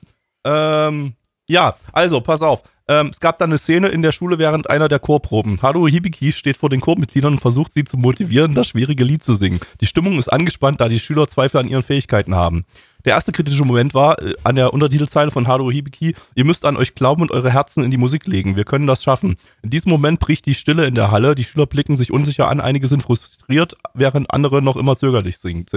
Ähm, ja, also, pass auf. Ähm, es gab dann eine Szene in der Schule während einer der Chorproben. Haruo Hibiki steht vor den Chormitgliedern und versucht sie zu motivieren, das schwierige Lied zu singen. Die Stimmung ist angespannt, da die Schüler Zweifel an ihren Fähigkeiten haben. Der erste kritische Moment war äh, an der Untertitelzeile von Haruo Hibiki, ihr müsst an euch glauben und eure Herzen in die Musik legen. Wir können das schaffen. In diesem Moment bricht die Stille in der Halle, die Schüler blicken sich unsicher an, einige sind frustriert, während andere noch immer zögerlich sind.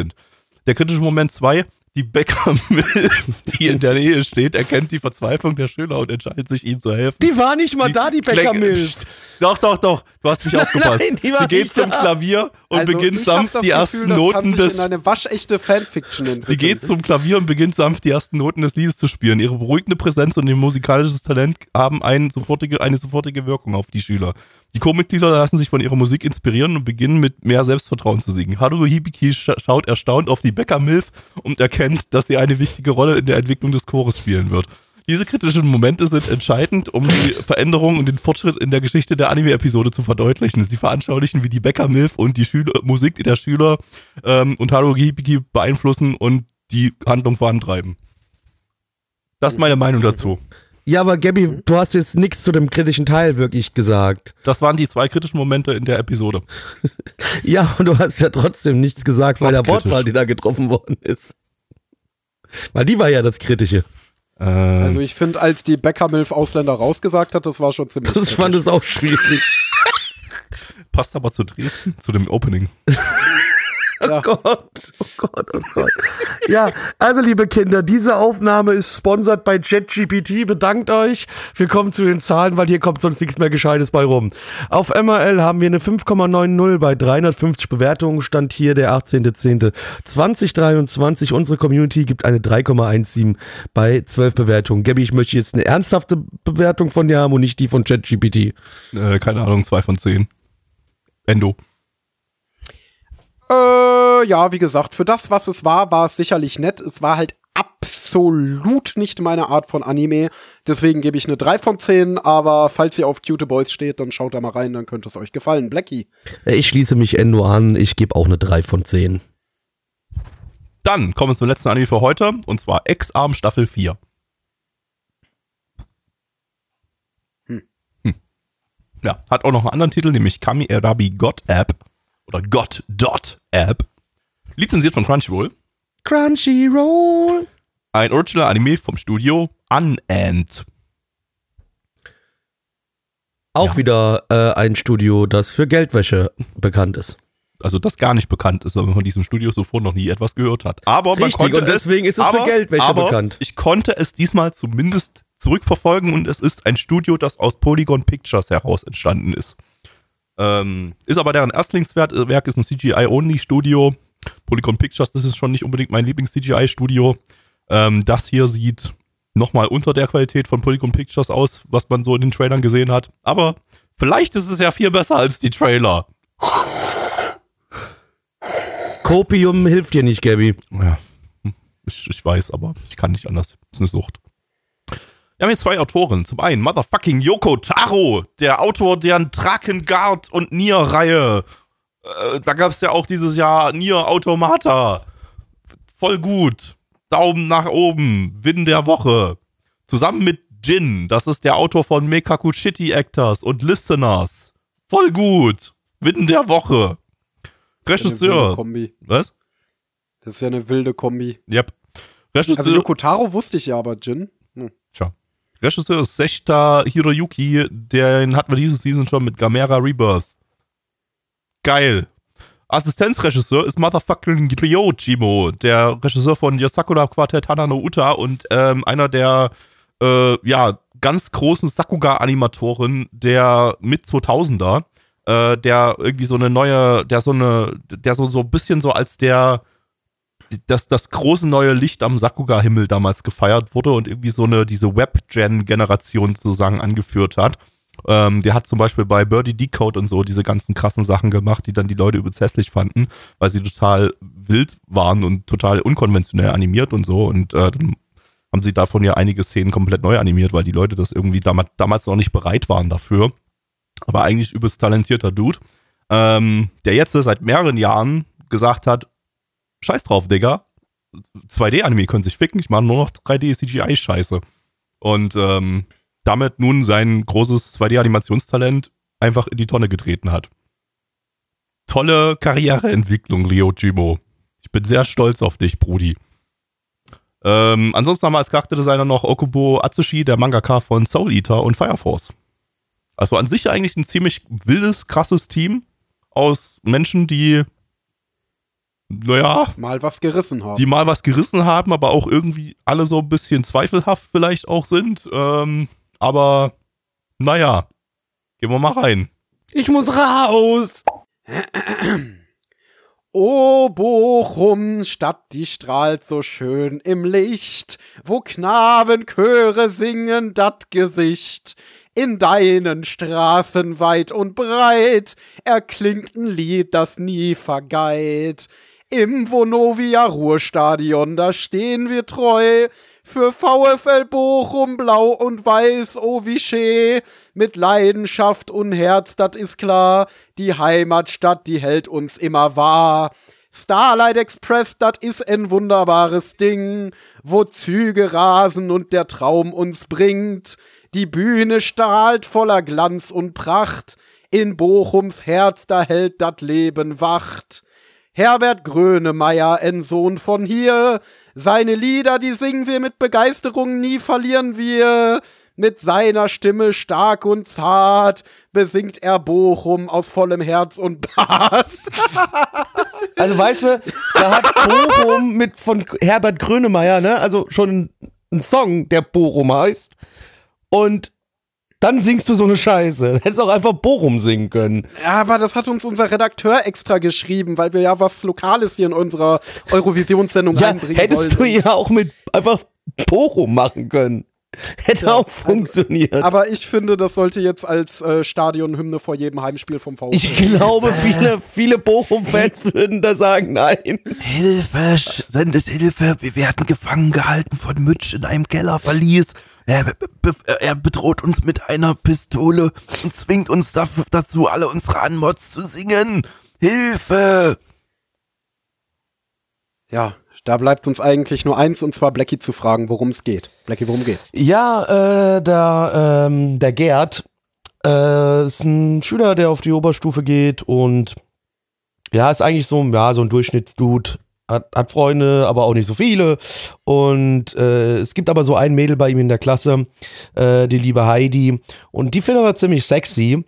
Der kritische Moment 2, die Bäckermilf, die in der Nähe steht, erkennt die Verzweiflung der Schüler und entscheidet sich, ihnen zu helfen. Die war nicht mal Sie da, die Bäckermilch. Doch, doch, doch. Du hast nicht aufgepasst. Nein, die war sie geht zum da. Klavier und Also, beginnt sanft die Gefühl, ersten das Noten des in eine waschechte Fanfiction entwickeln. Sie geht zum Klavier und beginnt sanft die ersten Noten des Liedes zu spielen. Ihre beruhigende Präsenz und ihr musikalisches Talent haben ein sofortige, eine sofortige Wirkung auf die Schüler. Die Co-Mitglieder lassen sich von ihrer Musik inspirieren und beginnen mit mehr Selbstvertrauen zu singen. Haruo Hibiki scha schaut erstaunt auf die Becker Milf und erkennt, dass sie eine wichtige Rolle in der Entwicklung des Chores spielen wird. Diese kritischen Momente sind entscheidend, um die Veränderung und den Fortschritt in der Geschichte der Anime-Episode zu verdeutlichen. Sie veranschaulichen, wie die Becker Milf und die Schüler, Musik der Schüler ähm, und Haruo Hibiki beeinflussen und die Handlung vorantreiben. Das ist meine Meinung dazu. Ja, aber Gabby, du hast jetzt nichts zu dem kritischen Teil wirklich gesagt. Das waren die zwei kritischen Momente in der Episode. Ja, und du hast ja trotzdem nichts gesagt bei der. Wortwahl, die da getroffen worden ist. Weil die war ja das Kritische. Ähm, Also ich finde, als die Beckermilf Ausländer rausgesagt hat, das war schon ziemlich Das fand es auch schwierig. passt aber zu Dresden, zu dem Opening. Ja. Oh Gott, oh Gott, oh Gott. Ja, also liebe Kinder, diese Aufnahme ist sponsert bei ChatGPT. Bedankt euch. Wir kommen zu den Zahlen, weil hier kommt sonst nichts mehr Gescheites bei rum. Auf MRL haben wir eine 5,90 bei 350 Bewertungen. Stand hier der 18.10.2023. Unsere Community gibt eine 3,17 bei 12 Bewertungen. Gabby, ich möchte jetzt eine ernsthafte Bewertung von dir haben und nicht die von ChatGPT. Äh, keine Ahnung, zwei von zehn. Endo. Äh, ja, wie gesagt, für das, was es war, war es sicherlich nett. Es war halt absolut nicht meine Art von Anime. Deswegen gebe ich eine 3 von 10, aber falls ihr auf Cute Boys steht, dann schaut da mal rein, dann könnte es euch gefallen. Blackie. Ich schließe mich Endo an. Ich gebe auch eine 3 von 10. Dann kommen wir zum letzten Anime für heute und zwar Ex-Arm Staffel 4. Hm. Hm. Ja, hat auch noch einen anderen Titel, nämlich Kami Erabi God App oder God Dot App. Lizenziert von Crunchyroll. Crunchyroll. Ein Original Anime vom Studio Unend. Auch Ja. wieder äh, ein Studio, das für Geldwäsche bekannt ist. Also das gar nicht bekannt ist, weil man von diesem Studio zuvor noch nie etwas gehört hat. Aber man Richtig, konnte und deswegen es, ist es für aber, Geldwäsche aber bekannt. Ich konnte es diesmal zumindest zurückverfolgen und es ist ein Studio, das aus Polygon Pictures heraus entstanden ist. Ähm, ist aber deren Erstlingswerk, äh, ist ein CGI-Only-Studio. Polygon Pictures, das ist schon nicht unbedingt mein Lieblings-CGI-Studio. Ähm, das hier sieht nochmal unter der Qualität von Polygon Pictures aus, was man so in den Trailern gesehen hat. Aber vielleicht ist es ja viel besser als die Trailer. Copium hilft dir nicht, Gabby. Ja, ich, ich weiß, aber ich kann nicht anders. Das ist eine Sucht. Wir haben hier zwei Autoren. Zum einen Motherfucking Yoko Taro, der Autor der Drakengard und Nier-Reihe. Äh, da gab es ja auch dieses Jahr Nier Automata. Voll gut. Daumen nach oben. Win der Woche. Zusammen mit Jin, das ist der Autor von Mekaku Shitty Actors und Listeners. Voll gut. Win der Woche. Das ist ja eine wilde Regisseur. Kombi. Was? Das ist ja eine wilde Kombi. Yep. Regisseur. Also Yokotaro wusste ich ja, aber Jin. Regisseur ist Sechta Hiroyuki, den hatten wir diese Season schon mit Gamera Rebirth. Geil. Assistenzregisseur ist Motherfucking Ryojimo, der Regisseur von Yosakura Quartet Hana no Uta und ähm, einer der äh, ja, ganz großen Sakuga-Animatoren der mit 2000er, äh, der irgendwie so eine neue, der so eine, der so, so ein bisschen so als der das, das große neue Licht am Sakuga-Himmel damals gefeiert wurde und irgendwie so eine, diese Web-Gen-Generation sozusagen angeführt hat. Ähm, der hat zum Beispiel bei Birdie Decode und so diese ganzen krassen Sachen gemacht, die dann die Leute übelst hässlich fanden, weil sie total wild waren und total unkonventionell animiert und so. Und äh, dann haben sie davon ja einige Szenen komplett neu animiert, weil die Leute das irgendwie damals, damals noch nicht bereit waren dafür. Aber eigentlich übelst talentierter Dude, ähm, der jetzt seit mehreren Jahren gesagt hat, Scheiß drauf, Digga. 2D-Anime können sich ficken, ich mache nur noch 3D-CGI-Scheiße. Und ähm, damit nun sein großes 2D-Animationstalent einfach in die Tonne getreten hat. Tolle Karriereentwicklung, Ryojimo. Ich bin sehr stolz auf dich, Brudi. Ähm, ansonsten haben wir als Charakterdesigner noch Okubo Atsushi, der Mangaka von Soul Eater und Fire Force. Also an sich eigentlich ein ziemlich wildes, krasses Team aus Menschen, die naja, Mal was gerissen haben. die mal was gerissen haben, aber auch irgendwie alle so ein bisschen zweifelhaft vielleicht auch sind. Ähm, aber naja, gehen wir mal rein. Ich muss raus. O Bochum, Stadt, die strahlt so schön im Licht, wo Knabenchöre singen dat Gesicht. In deinen Straßen weit und breit erklingt ein Lied, das nie vergeit. Im Vonovia Ruhrstadion, da stehen wir treu, für VfL Bochum blau und weiß, oh wie mit Leidenschaft und Herz, dat is klar, die Heimatstadt, die hält uns immer wahr. Starlight Express, dat is ein wunderbares Ding, wo Züge rasen und der Traum uns bringt. Die Bühne strahlt voller Glanz und Pracht, in Bochums Herz, da hält dat Leben Wacht. Herbert Grönemeyer, ein Sohn von hier. Seine Lieder, die singen wir mit Begeisterung, nie verlieren wir. Mit seiner Stimme stark und zart besingt er Bochum aus vollem Herz und Bart. Also weißt du, da hat Bochum mit von Herbert Grönemeyer, ne, also schon ein Song, der Bochum heißt. Und dann singst du so eine Scheiße. Hättest auch einfach Bochum singen können. Ja, aber das hat uns unser Redakteur extra geschrieben, weil wir ja was Lokales hier in unserer Eurovisionssendung Ja, einbringen hättest wollen. du ja auch mit einfach Bochum machen können. Hätte Ja, auch funktioniert. Aber ich finde, das sollte jetzt als äh, Stadionhymne vor jedem Heimspiel vom VfL. ich glaube, viele, viele Bochum-Fans würden da sagen, nein. Hilfe, sendet Hilfe, wir werden gefangen gehalten von Mütsch in einem Kellerverlies. Er, be- be- er bedroht uns mit einer Pistole und zwingt uns dafür, dazu, alle unsere Anmods zu singen. Hilfe! Ja, da bleibt uns eigentlich nur eins, und zwar Blackie zu fragen, worum es geht. Blackie, worum geht's? Ja, äh, der, ähm, der Gerd äh, ist ein Schüler, der auf die Oberstufe geht und ja, ist eigentlich so, ja, so ein Durchschnittsdude. Hat, hat Freunde, aber auch nicht so viele. Und äh, es gibt aber so ein Mädel bei ihm in der Klasse, äh, die liebe Heidi. Und die findet er ziemlich sexy.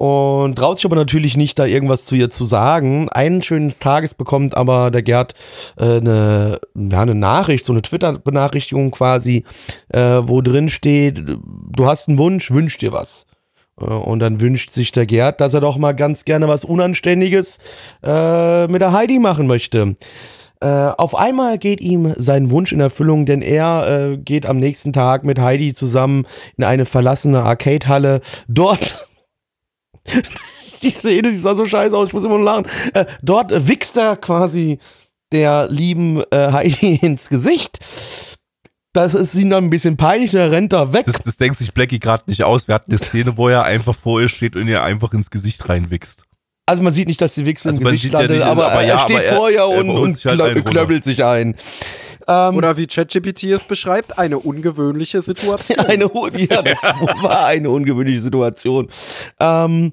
Und traut sich aber natürlich nicht, da irgendwas zu ihr zu sagen. Einen schönen Tages bekommt aber der Gerd äh, eine, ja, eine Nachricht, so eine Twitter-Benachrichtigung quasi, äh, wo drin steht, du hast einen Wunsch, wünsch dir was. Äh, Und dann wünscht sich der Gerd, dass er doch mal ganz gerne was Unanständiges äh, mit der Heidi machen möchte. Äh, auf einmal geht ihm sein Wunsch in Erfüllung, denn er äh, geht am nächsten Tag mit Heidi zusammen in eine verlassene Arcade-Halle. Dort. die Szene, die sah so scheiße aus, ich muss immer nur lachen. Äh, dort wichst er quasi der lieben äh, Heidi ins Gesicht. Das ist ihm dann ein bisschen peinlich, der rennt da weg. Das, das denkt sich Blackie gerade nicht aus. Wir hatten eine Szene, wo er einfach vor ihr steht und ihr einfach ins Gesicht reinwichst. Also man sieht nicht, dass die Wichse Also im man Gesicht sieht ja landet, nicht, aber, aber ja, er steht aber er- vor ihr er und, und sich halt klöppelt sich ein. Ähm, Oder wie ChatGPT es beschreibt, eine ungewöhnliche Situation. eine, ja, das war eine ungewöhnliche Situation. Ähm,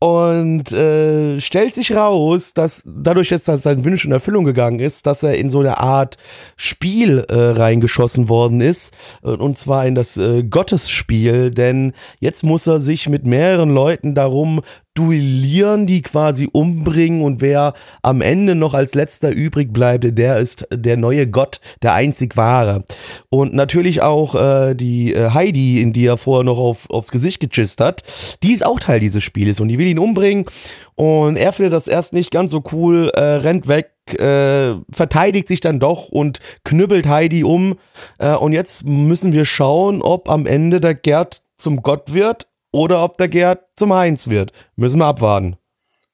und äh, stellt sich raus, dass dadurch jetzt, dass sein Wunsch in Erfüllung gegangen ist, dass er in so eine Art Spiel äh, reingeschossen worden ist. äh, Und zwar in das äh, Gottesspiel, denn jetzt muss er sich mit mehreren Leuten darum duellieren, die quasi umbringen und wer am Ende noch als letzter übrig bleibt, der ist der neue Gott, der einzig wahre. Und natürlich auch äh, die äh, Heidi, in die er vorher noch auf, aufs Gesicht gechist hat, die ist auch Teil dieses Spieles und die will ihn umbringen. Und er findet das erst nicht ganz so cool, äh, rennt weg, äh, verteidigt sich dann doch und knüppelt Heidi um. Äh, und jetzt müssen wir schauen, ob am Ende der Gerd zum Gott wird oder ob der Gerd zum Heinz wird. Müssen wir abwarten.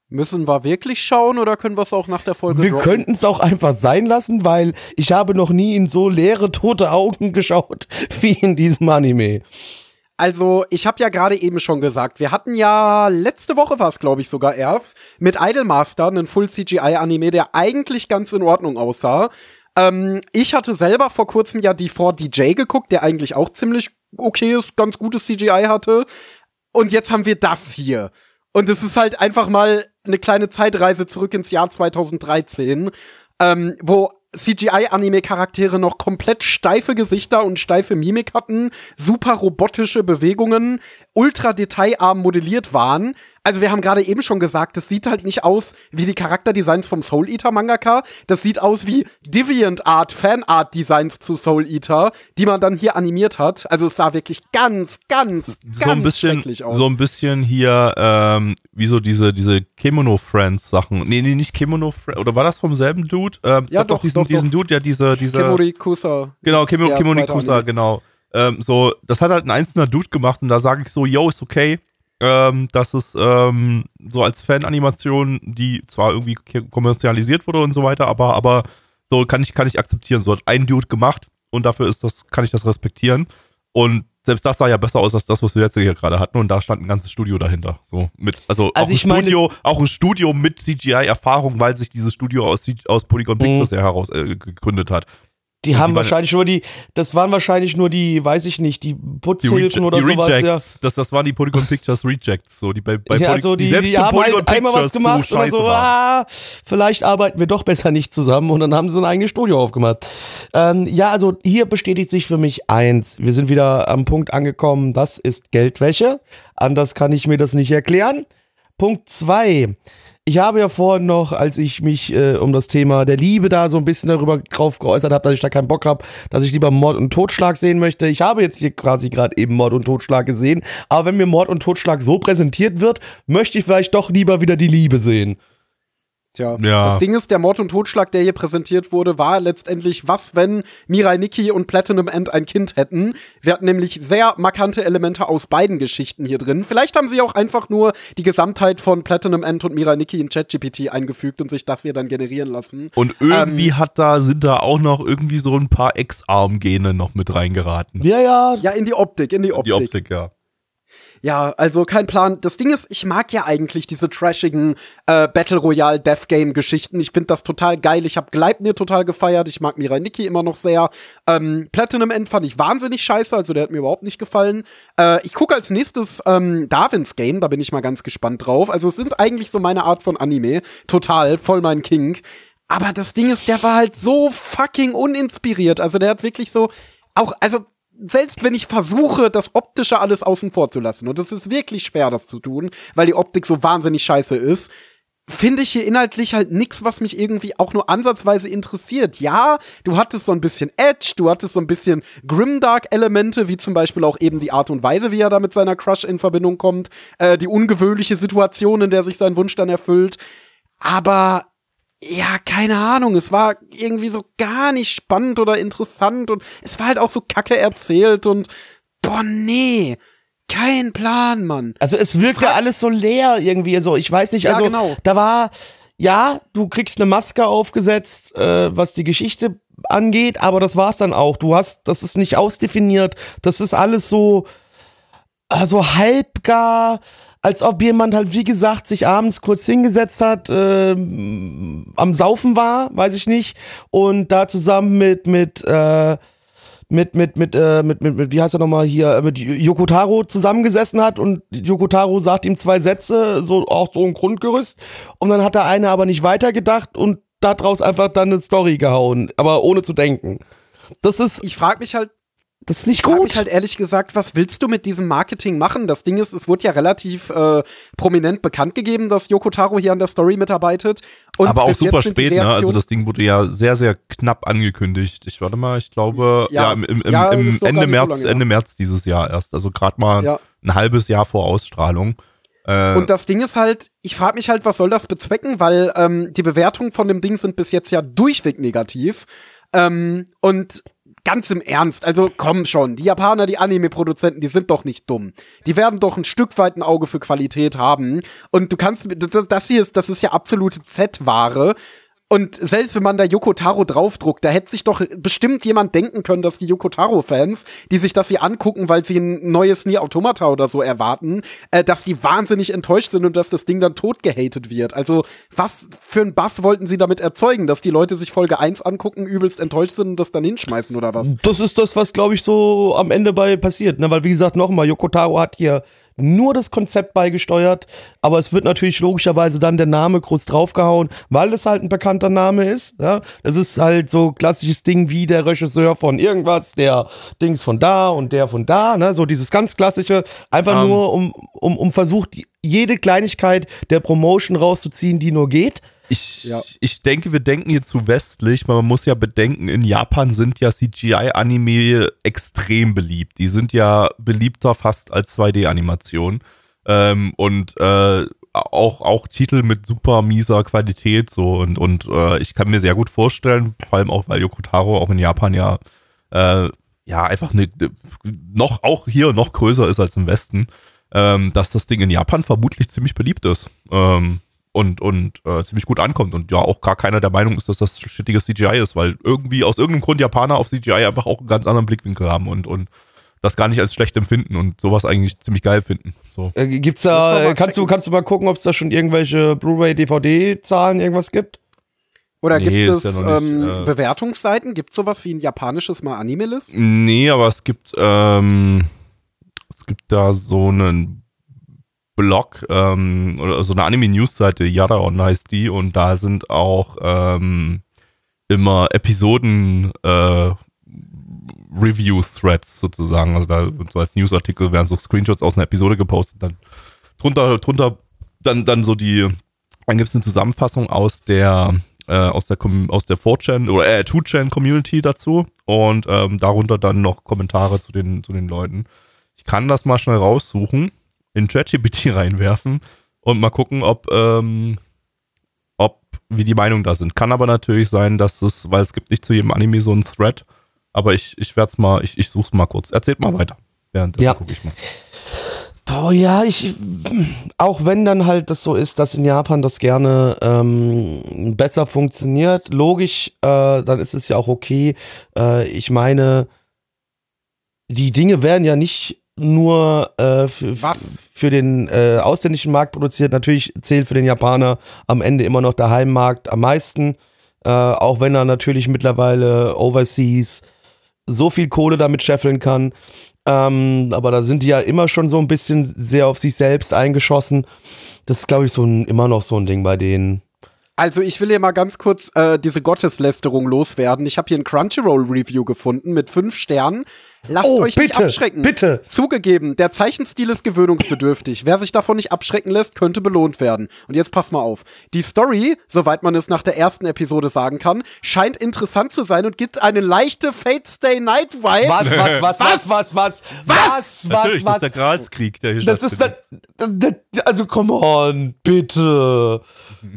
Müssen wir wirklich schauen oder können wir es auch nach der Folge Wir könnten es auch einfach sein lassen, weil ich habe noch nie in so leere, tote Augen geschaut wie in diesem Anime. Also, ich habe ja gerade eben schon gesagt, wir hatten ja letzte Woche war es, glaube ich, sogar erst mit Idolmaster einen Full CGI Anime, der eigentlich ganz in Ordnung aussah. Ähm, ich hatte selber vor kurzem ja die 4DJ geguckt, der eigentlich auch ziemlich okayes, ganz gutes CGI hatte. Und jetzt haben wir das hier. Und es ist halt einfach mal eine kleine Zeitreise zurück ins Jahr 2013, ähm, wo CGI-Anime-Charaktere noch komplett steife Gesichter und steife Mimik hatten, super robotische Bewegungen, ultra detailarm modelliert waren. Also wir haben gerade eben schon gesagt, das sieht halt nicht aus wie die Charakterdesigns vom Soul Eater Mangaka. Das sieht aus wie Deviant Art Fanart Designs zu Soul Eater, die man dann hier animiert hat. Also es sah wirklich ganz, ganz, ganz so ein bisschen, schrecklich aus. so ein bisschen hier, ähm, wie so diese, diese Kemono Friends Sachen. Nee, nee, nicht Kemono Friends, oder war das vom selben Dude? Ähm, Ja, gab doch, diesen, doch, diesen doch. Dude, ja, diese, diese. Kemuri Kusa. Genau, Kimo, zweite Kusa, genau. Ähm, so, das hat halt ein einzelner Dude gemacht und da sage ich so, yo, ist okay. Ähm, dass es ähm, so als Fananimation, die zwar irgendwie kommerzialisiert wurde und so weiter, aber, aber so kann ich, kann ich akzeptieren. So hat ein Dude gemacht und dafür ist das, kann ich das respektieren. Und selbst das sah ja besser aus als das, was wir jetzt hier gerade hatten. Und da stand ein ganzes Studio dahinter. So mit, also, Also auch, ein ich meine, Studio, auch ein Studio mit CGI-Erfahrung, weil sich dieses Studio aus, aus Polygon Pictures ja heraus äh, gegründet hat. Die Ja, haben die wahrscheinlich nur die, das waren wahrscheinlich nur die, weiß ich nicht, die Die, Putzhilfen Reje- oder die sowas. Ja. Rejects, das, das waren die Polygon Pictures Rejects, so die bei, bei ja, Poly- so die, die für haben Polygon halt einmal was gemacht dann scheiße so, ah, vielleicht arbeiten wir doch besser nicht zusammen und dann haben sie ein eigenes Studio aufgemacht. Ähm, ja, also hier bestätigt sich für mich eins. Wir sind wieder am Punkt angekommen, das ist Geldwäsche. Anders kann ich mir das nicht erklären. Punkt zwei. Ich habe ja vorhin noch, als ich mich äh, um das Thema der Liebe da so ein bisschen darüber drauf geäußert habe, dass ich da keinen Bock habe, dass ich lieber Mord und Totschlag sehen möchte. Ich habe jetzt hier quasi gerade eben Mord und Totschlag gesehen. Aber wenn mir Mord und Totschlag so präsentiert wird, möchte ich vielleicht doch lieber wieder die Liebe sehen. Tja, Ja. das Ding ist, der Mord und Totschlag, der hier präsentiert wurde, war letztendlich, was, wenn Mirai Nikki und Platinum End ein Kind hätten. Wir hatten nämlich sehr markante Elemente aus beiden Geschichten hier drin. Vielleicht haben sie auch einfach nur die Gesamtheit von Platinum End und Mirai Nikki in ChatGPT eingefügt und sich das hier dann generieren lassen. Und irgendwie hat da, sind da auch noch irgendwie so ein paar Ex-Arm-Gene noch mit reingeraten. Ja, ja. Ja, in die Optik, in die Optik. Die Optik, ja. Ja, also kein Plan. Das Ding ist, ich mag ja eigentlich diese trashigen äh, Battle Royale Death Game Geschichten. Ich finde das total geil. Ich habe Gleipnir total gefeiert. Ich mag Mirai Nikki immer noch sehr. Ähm, Platinum End fand ich wahnsinnig scheiße, also der hat mir überhaupt nicht gefallen. Äh, ich gucke als nächstes ähm, Darwins Game, da bin ich mal ganz gespannt drauf. Also es sind eigentlich so meine Art von Anime. Total, voll mein King. Aber das Ding ist, der war halt so fucking uninspiriert. Also der hat wirklich so auch, also selbst wenn ich versuche, das Optische alles außen vor zu lassen, und es ist wirklich schwer, das zu tun, weil die Optik so wahnsinnig scheiße ist, finde ich hier inhaltlich halt nix, was mich irgendwie auch nur ansatzweise interessiert. Ja, du hattest so ein bisschen Edge, du hattest so ein bisschen Grimdark-Elemente, wie zum Beispiel auch eben die Art und Weise, wie er da mit seiner Crush in Verbindung kommt, äh, die ungewöhnliche Situation, in der sich sein Wunsch dann erfüllt. Aber ja, keine Ahnung, es war irgendwie so gar nicht spannend oder interessant und es war halt auch so kacke erzählt und boah, nee, kein Plan, Mann. Also es wirkt ja alles so leer irgendwie. So, ich weiß nicht, Ja, also genau. da war, ja, du kriegst eine Maske aufgesetzt, äh, was die Geschichte angeht, aber das war's dann auch. Du hast, das ist nicht ausdefiniert, das ist alles so, also halbgar, als ob jemand halt, wie gesagt, sich abends kurz hingesetzt hat, ähm, am Saufen war, weiß ich nicht, und da zusammen mit, mit, äh, mit, mit, mit, äh, mit, mit, mit, wie heißt er nochmal hier, äh, mit Yokotaro zusammengesessen hat und Yokotaro sagt ihm zwei Sätze, so auch so ein Grundgerüst. Und dann hat der eine aber nicht weitergedacht und daraus einfach dann eine Story gehauen, aber ohne zu denken. Das ist, Ich frag mich halt, das ist nicht Ich frage gut. mich halt ehrlich gesagt, was willst du mit diesem Marketing machen? Das Ding ist, es wurde ja relativ äh, prominent bekannt gegeben, dass Yoko Taro hier an der Story mitarbeitet. Und Aber auch super spät, ne? Also das Ding wurde ja sehr, sehr knapp angekündigt. Ich warte mal, ich glaube, ja, Ja, im, im, im, ja, im Ende so März, lange, ja. Ende März dieses Jahr erst. Also gerade mal Ja. ein halbes Jahr vor Ausstrahlung. Äh, Und das Ding ist halt, ich frage mich halt, was soll das bezwecken, weil ähm, die Bewertungen von dem Ding sind bis jetzt ja durchweg negativ. Ähm, und ganz im Ernst, also komm schon, die Japaner, die Anime-Produzenten, die sind doch nicht dumm. Die werden doch ein Stück weit ein Auge für Qualität haben. Und du kannst, das hier ist, das ist ja absolute Z-Ware. Und selbst wenn man da Yoko Taro draufdruckt, da hätte sich doch bestimmt jemand denken können, dass die Yoko Taro-Fans, die sich das hier angucken, weil sie ein neues Nier Automata oder so erwarten, äh, dass die wahnsinnig enttäuscht sind und dass das Ding dann tot gehatet wird. Also, was für ein Bass wollten sie damit erzeugen, dass die Leute sich Folge 1 angucken, übelst enttäuscht sind und das dann hinschmeißen oder was? Das ist das, was, glaube ich, so am Ende bei passiert. Ne? Weil, wie gesagt, nochmal, Yokotaro hat hier nur das Konzept beigesteuert, aber es wird natürlich logischerweise dann der Name groß draufgehauen, weil es halt ein bekannter Name ist. Ja? Das ist halt so klassisches Ding wie der Regisseur von irgendwas, der Dings von da und der von da, ne? so dieses ganz klassische, einfach Ähm. nur um, um, um versucht, jede Kleinigkeit der Promotion rauszuziehen, die nur geht. Ich, Ja. ich denke, wir denken hier zu westlich, weil man muss ja bedenken, in Japan sind ja CGI-Anime extrem beliebt. Die sind ja beliebter fast als 2D-Animation. Ähm, und äh, auch, auch Titel mit super mieser Qualität so und, und äh, ich kann mir sehr gut vorstellen, vor allem auch, weil Yoko Taro auch in Japan ja äh, ja einfach eine, noch auch hier noch größer ist als im Westen, ähm, dass das Ding in Japan vermutlich ziemlich beliebt ist. Ähm, und, und äh, ziemlich gut ankommt und ja auch gar keiner der Meinung ist, dass das shittiges CGI ist, weil irgendwie aus irgendeinem Grund Japaner auf CGI einfach auch einen ganz anderen Blickwinkel haben und, und das gar nicht als schlecht empfinden und sowas eigentlich ziemlich geil finden. So. Äh, gibt's da, mal kannst du, kannst du mal gucken, ob es da schon irgendwelche Blu-ray, DVD-Zahlen irgendwas gibt? Oder Nee, gibt es ja nicht, ähm, äh, Bewertungsseiten? Gibt es sowas wie ein japanisches mal Anime-List? Nee, aber es gibt, ähm, es gibt da so einen Blog ähm, oder so eine Anime-News-Seite, Yara On heißt die, und da sind auch ähm, immer Episoden äh, Review-Threads sozusagen. Also da so als Newsartikel werden so Screenshots aus einer Episode gepostet, dann drunter, drunter dann, dann so die, dann gibt es eine Zusammenfassung aus der äh, aus der aus der 4chan oder äh, 2chan Community dazu und ähm, darunter dann noch Kommentare zu den zu den Leuten. Ich kann das mal schnell raussuchen, in ChatGPT reinwerfen und mal gucken, ob ähm, ob wie die Meinungen da sind. Kann aber natürlich sein, dass es, weil es gibt nicht zu jedem Anime so einen Thread, aber ich ich werde es mal, ich ich suche es mal kurz. Erzählt mal weiter. Während Ja. gucke ich mal. Boah, ja, ich, auch wenn dann halt das so ist, dass in Japan das gerne ähm, besser funktioniert, logisch, äh, dann ist es ja auch okay. Äh, ich meine, die Dinge werden ja nicht nur äh, für, Was? für den äh, ausländischen Markt produziert. Natürlich zählt für den Japaner am Ende immer noch der Heimmarkt am meisten, äh, auch wenn er natürlich mittlerweile overseas so viel Kohle damit scheffeln kann. Ähm, aber da sind die ja immer schon so ein bisschen sehr auf sich selbst eingeschossen. Das ist, glaube ich, so ein, immer noch so ein Ding bei denen. Also ich will hier mal ganz kurz äh, diese Gotteslästerung loswerden. Ich habe hier ein Crunchyroll-Review gefunden mit fünf Sternen. Lasst Oh, euch nicht bitte, abschrecken. bitte. Zugegeben, der Zeichenstil ist gewöhnungsbedürftig. Wer sich davon nicht abschrecken lässt, könnte belohnt werden. Und jetzt passt mal auf. Die Story, soweit man es nach der ersten Episode sagen kann, scheint interessant zu sein und gibt eine leichte Fate Stay Night Vibe. Was, was, was, was, was, was, was, Natürlich, was, das ist der was? Gralskrieg, der hier Das ist das, stattfindet. das, also come on, bitte.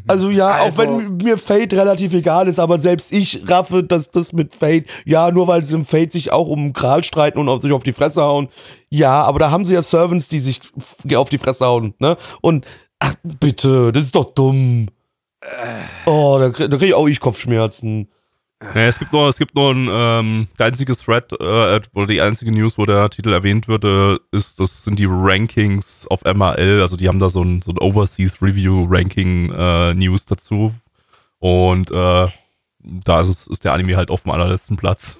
Also ja, auch Also- wenn mir Fate relativ egal ist, aber selbst ich raffe, dass das mit Fate, ja, nur weil sie im Fate sich auch um Kral streiten und auf sich auf die Fresse hauen. Ja, aber da haben sie ja Servants, die sich auf die Fresse hauen, ne? Und ach, bitte, das ist doch dumm. Oh, da, krieg- da kriege ich auch ich Kopfschmerzen. Ja, es gibt nur, es gibt nur ein, ähm, der einzige Thread, äh, oder die einzige News, wo der Titel erwähnt wird, äh, ist, das sind die Rankings auf MRL, also die haben da so ein, so ein Overseas Review Ranking äh, News dazu. Und äh, da ist, es, ist der Anime halt auf dem allerletzten Platz.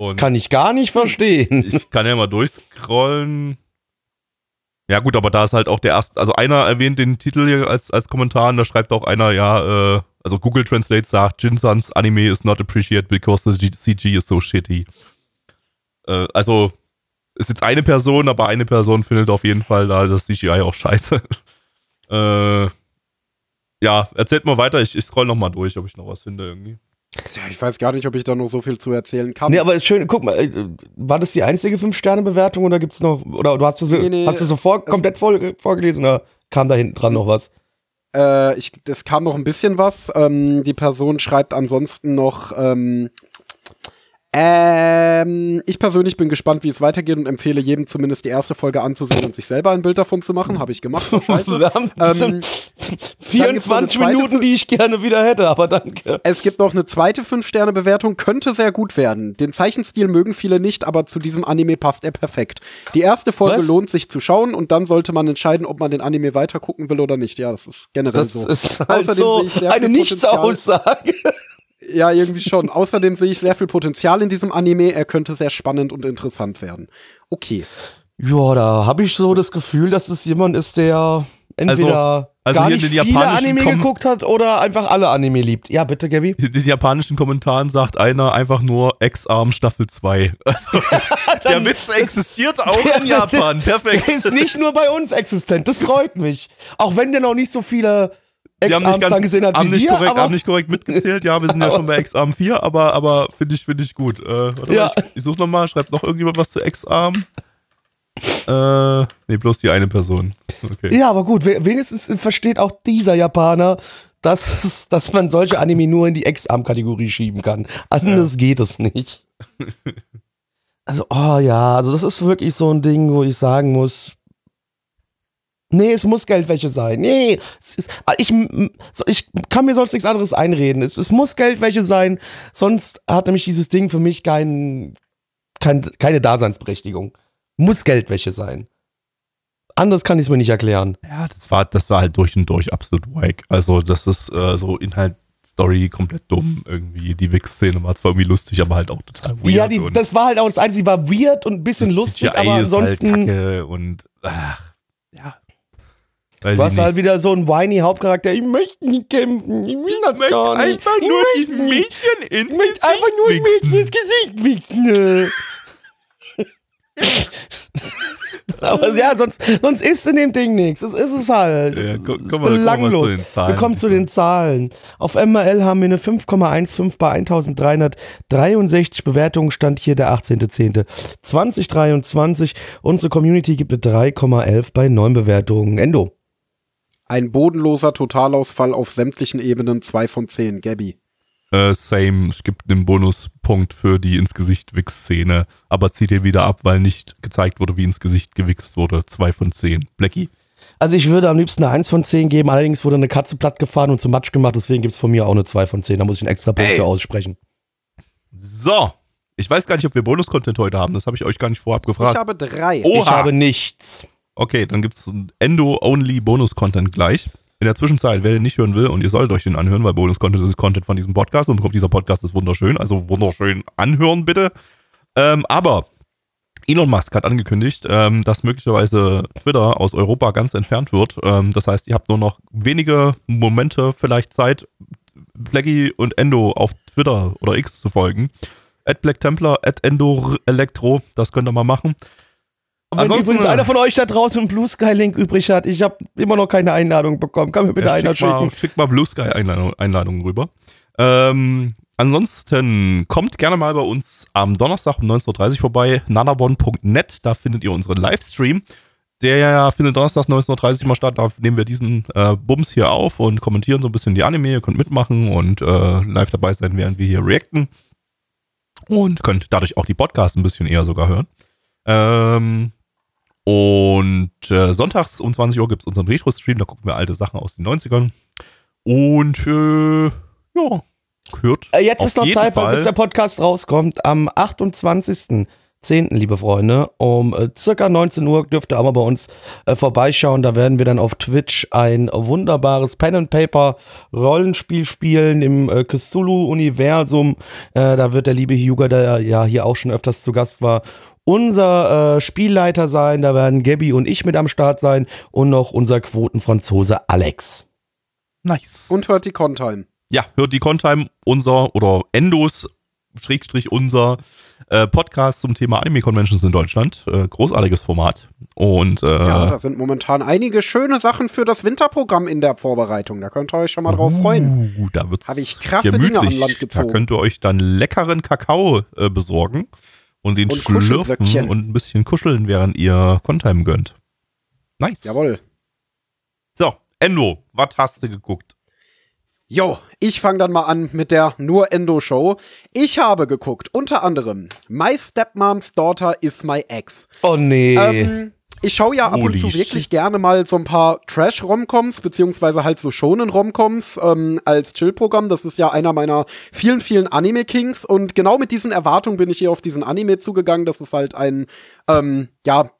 Und Kann ich gar nicht verstehen. ich kann ja mal durchscrollen. Ja, gut, aber da ist halt auch der erste, also einer erwähnt den Titel hier als, als Kommentar und da schreibt auch einer, ja, äh, also Google Translate sagt, Jinsans Anime is not appreciated because the CG is so shitty. Äh, also, ist jetzt eine Person, aber eine Person findet auf jeden Fall da das CGI auch scheiße. äh, ja, erzählt mal weiter, ich, ich scroll noch mal durch, ob ich noch was finde irgendwie. Tja, ich weiß gar nicht, ob ich da noch so viel zu erzählen kann. Nee, aber ist schön, guck mal, äh, war das die einzige 5-Sterne-Bewertung oder gibt's noch, oder du hast du so, Nee, nee, hast du so vor, komplett voll, vorgelesen oder kam da hinten dran noch was? Äh, ich, es kam noch ein bisschen was. Ähm, die Person schreibt ansonsten noch, ähm, ähm, ich persönlich bin gespannt, wie es weitergeht und empfehle jedem zumindest die erste Folge anzusehen und sich selber ein Bild davon zu machen. Habe ich gemacht. Wir haben Ähm, 24 zweite Minuten, die ich gerne wieder hätte, aber danke. Es gibt noch eine zweite 5-Sterne-Bewertung, könnte sehr gut werden. Den Zeichenstil mögen viele nicht, aber zu diesem Anime passt er perfekt. Die erste Folge Was? lohnt sich zu schauen und dann sollte man entscheiden, ob man den Anime weiter gucken will oder nicht. Ja, das ist generell Das so. ist halt Außerdem so eine Nichtsaussage. Ja, irgendwie schon. Außerdem sehe ich sehr viel Potenzial in diesem Anime. Er könnte sehr spannend und interessant werden. Okay. Ja, da habe ich so das Gefühl, dass es jemand ist, der entweder also gar hier nicht viele Anime Kom- geguckt hat oder einfach alle Anime liebt. Ja, bitte, Gabby. In den japanischen Kommentaren sagt einer einfach nur Ex-Arm Staffel 2. Also, der Witz existiert auch in Japan. Perfekt. Der ist nicht nur bei uns existent. Das freut mich. Auch wenn der noch nicht so viele Ganz, gesehen hat haben, wie nicht wir, korrekt, haben nicht korrekt mitgezählt. Ja, wir sind ja schon bei Ex-Arm 4, aber, aber finde ich, find ich gut. Äh, warte Ja. mal, ich, ich suche nochmal, schreibt noch irgendjemand was zu Ex-Arm? Äh, nee, bloß die eine Person. Okay. Ja, aber gut, we- wenigstens versteht auch dieser Japaner, dass, es- dass man solche Anime nur in die Ex-Arm-Kategorie schieben kann. Anders geht es nicht. Also, oh ja, also das ist wirklich so ein Ding, wo ich sagen muss, nee, es muss Geldwäsche sein. Nee, es ist, ah, ich, ich kann mir sonst nichts anderes einreden. Es, es muss Geldwäsche sein, sonst hat nämlich dieses Ding für mich kein, kein, keine Daseinsberechtigung. Muss Geldwäsche sein. Anders kann ich es mir nicht erklären. Ja, das war, das war halt durch und durch absolut wack. Also, das ist äh, so Inhalt, Story komplett dumm irgendwie. Die Wix-Szene war zwar irgendwie lustig, aber halt auch total weird. ja, die, das war halt auch das Einzige, die war weird und ein bisschen lustig, CGI aber ist halt ansonsten. Kacke und ach, ja. Weiß Du ich hast halt wieder so einen whiny Hauptcharakter. Ich möchte nicht kämpfen. Ich will das gar nicht. einfach ich nur möchte diesem nicht. Mädchen ins Ich möchte einfach nur ein Mädchen ins Gesicht wichsen. Aber ja, sonst, sonst ist in dem Ding nichts. Das ist es halt. Ja, ist komm mal belanglos. Wir kommen zu den Zahlen. Auf MRL haben wir eine 5,15 bei 1363 Bewertungen. Stand hier der 18.10.2023. Unsere Community gibt eine 3,11 bei 9 Bewertungen. Endo. Ein bodenloser Totalausfall auf sämtlichen Ebenen, 2 von 10. Gabby. Äh, same, es gibt einen Bonuspunkt für die ins Gesicht Wix-Szene, aber zieht ihr wieder ab, weil nicht gezeigt wurde, wie ins Gesicht gewichst wurde. Zwei von zehn. Blackie. Also ich würde am liebsten eine 1 von 10 geben, allerdings wurde eine Katze platt gefahren und zum Matsch gemacht, deswegen gibt es von mir auch eine 2 von 10. Da muss ich einen extra Punkt für aussprechen. So. Ich weiß gar nicht, ob wir Bonus-Content heute haben. Das habe ich euch gar nicht vorab Ich gefragt. habe drei. Oha. Ich habe nichts. Okay, dann gibt es Endo-Only-Bonus-Content gleich. In der Zwischenzeit, wer den nicht hören will, und ihr sollt euch den anhören, weil Bonus-Content ist Content von diesem Podcast und dieser Podcast ist wunderschön, also wunderschön anhören bitte. Ähm, aber Elon Musk hat angekündigt, ähm, dass möglicherweise Twitter aus Europa ganz entfernt wird. Ähm, das heißt, ihr habt nur noch wenige Momente vielleicht Zeit, Blackie und Endo auf Twitter oder X zu folgen. At Black Templar, at Endo Elektro, das könnt ihr mal machen. Wenn Ansonsten, übrigens äh, einer von euch da draußen einen Blue Sky Link übrig hat, ich habe immer noch keine Einladung bekommen. Kann mir bitte Ja, einer schick, mal, schicken? schick mal Blue Sky Einladung, Einladungen rüber. Ähm, ansonsten kommt gerne mal bei uns am Donnerstag um 19.30 Uhr vorbei, nanabon.net, da findet ihr unseren Livestream. Der ja findet donnerstags 19.30 Uhr mal statt, da nehmen wir diesen äh, Bums hier auf und kommentieren so ein bisschen die Anime, ihr könnt mitmachen und äh, live dabei sein, während wir hier reacten. Und könnt dadurch auch die Podcasts ein bisschen eher sogar hören. Ähm, und äh, sonntags um 20 Uhr gibt es unseren Retro-Stream, da gucken wir alte Sachen aus den 90ern. Und äh, ja, hört. Äh, jetzt ist noch Zeit, Fall- bis der Podcast rauskommt. Am 28.10., liebe Freunde, um äh, circa 19 Uhr dürft ihr mal bei uns äh, vorbeischauen. Da werden wir dann auf Twitch ein wunderbares Pen and Paper Rollenspiel spielen im äh, Cthulhu-Universum. Äh, da wird der liebe Hyuga, der ja hier auch schon öfters zu Gast war, unser äh, Spielleiter sein. Da werden Gabby und ich mit am Start sein und noch unser Quotenfranzose Alex. Nice. Und hört die Contime. ja, hört die Contime, unser oder Endos, Schrägstrich unser äh, Podcast zum Thema Anime Conventions in Deutschland. Äh, großartiges Format. Und äh, Ja, da sind momentan einige schöne Sachen für das Winterprogramm in der Vorbereitung. Da könnt ihr euch schon mal drauf freuen. Uh, da wird's Hab ich krasse gemütlich. Dinge an Land gezogen. Da könnt ihr euch dann leckeren Kakao äh, besorgen und den Und schlürfen und ein bisschen kuscheln, während ihr Contime gönnt. Nice. Jawohl. So, Endo, was hast du geguckt? Jo, ich fange dann mal an mit der Nur Endo Show. Ich habe geguckt, unter anderem My Stepmom's Daughter is My Ex. Oh nee. Ähm, ich schaue ja ab und Holy zu shit. wirklich gerne mal so ein paar Trash-Romcoms, beziehungsweise halt so Shonen-Romcoms ähm, als Chill-Programm. Das ist ja einer meiner vielen, vielen Anime-Kings. Und genau mit diesen Erwartungen bin ich hier auf diesen Anime zugegangen. Das ist halt ein, ähm, ja,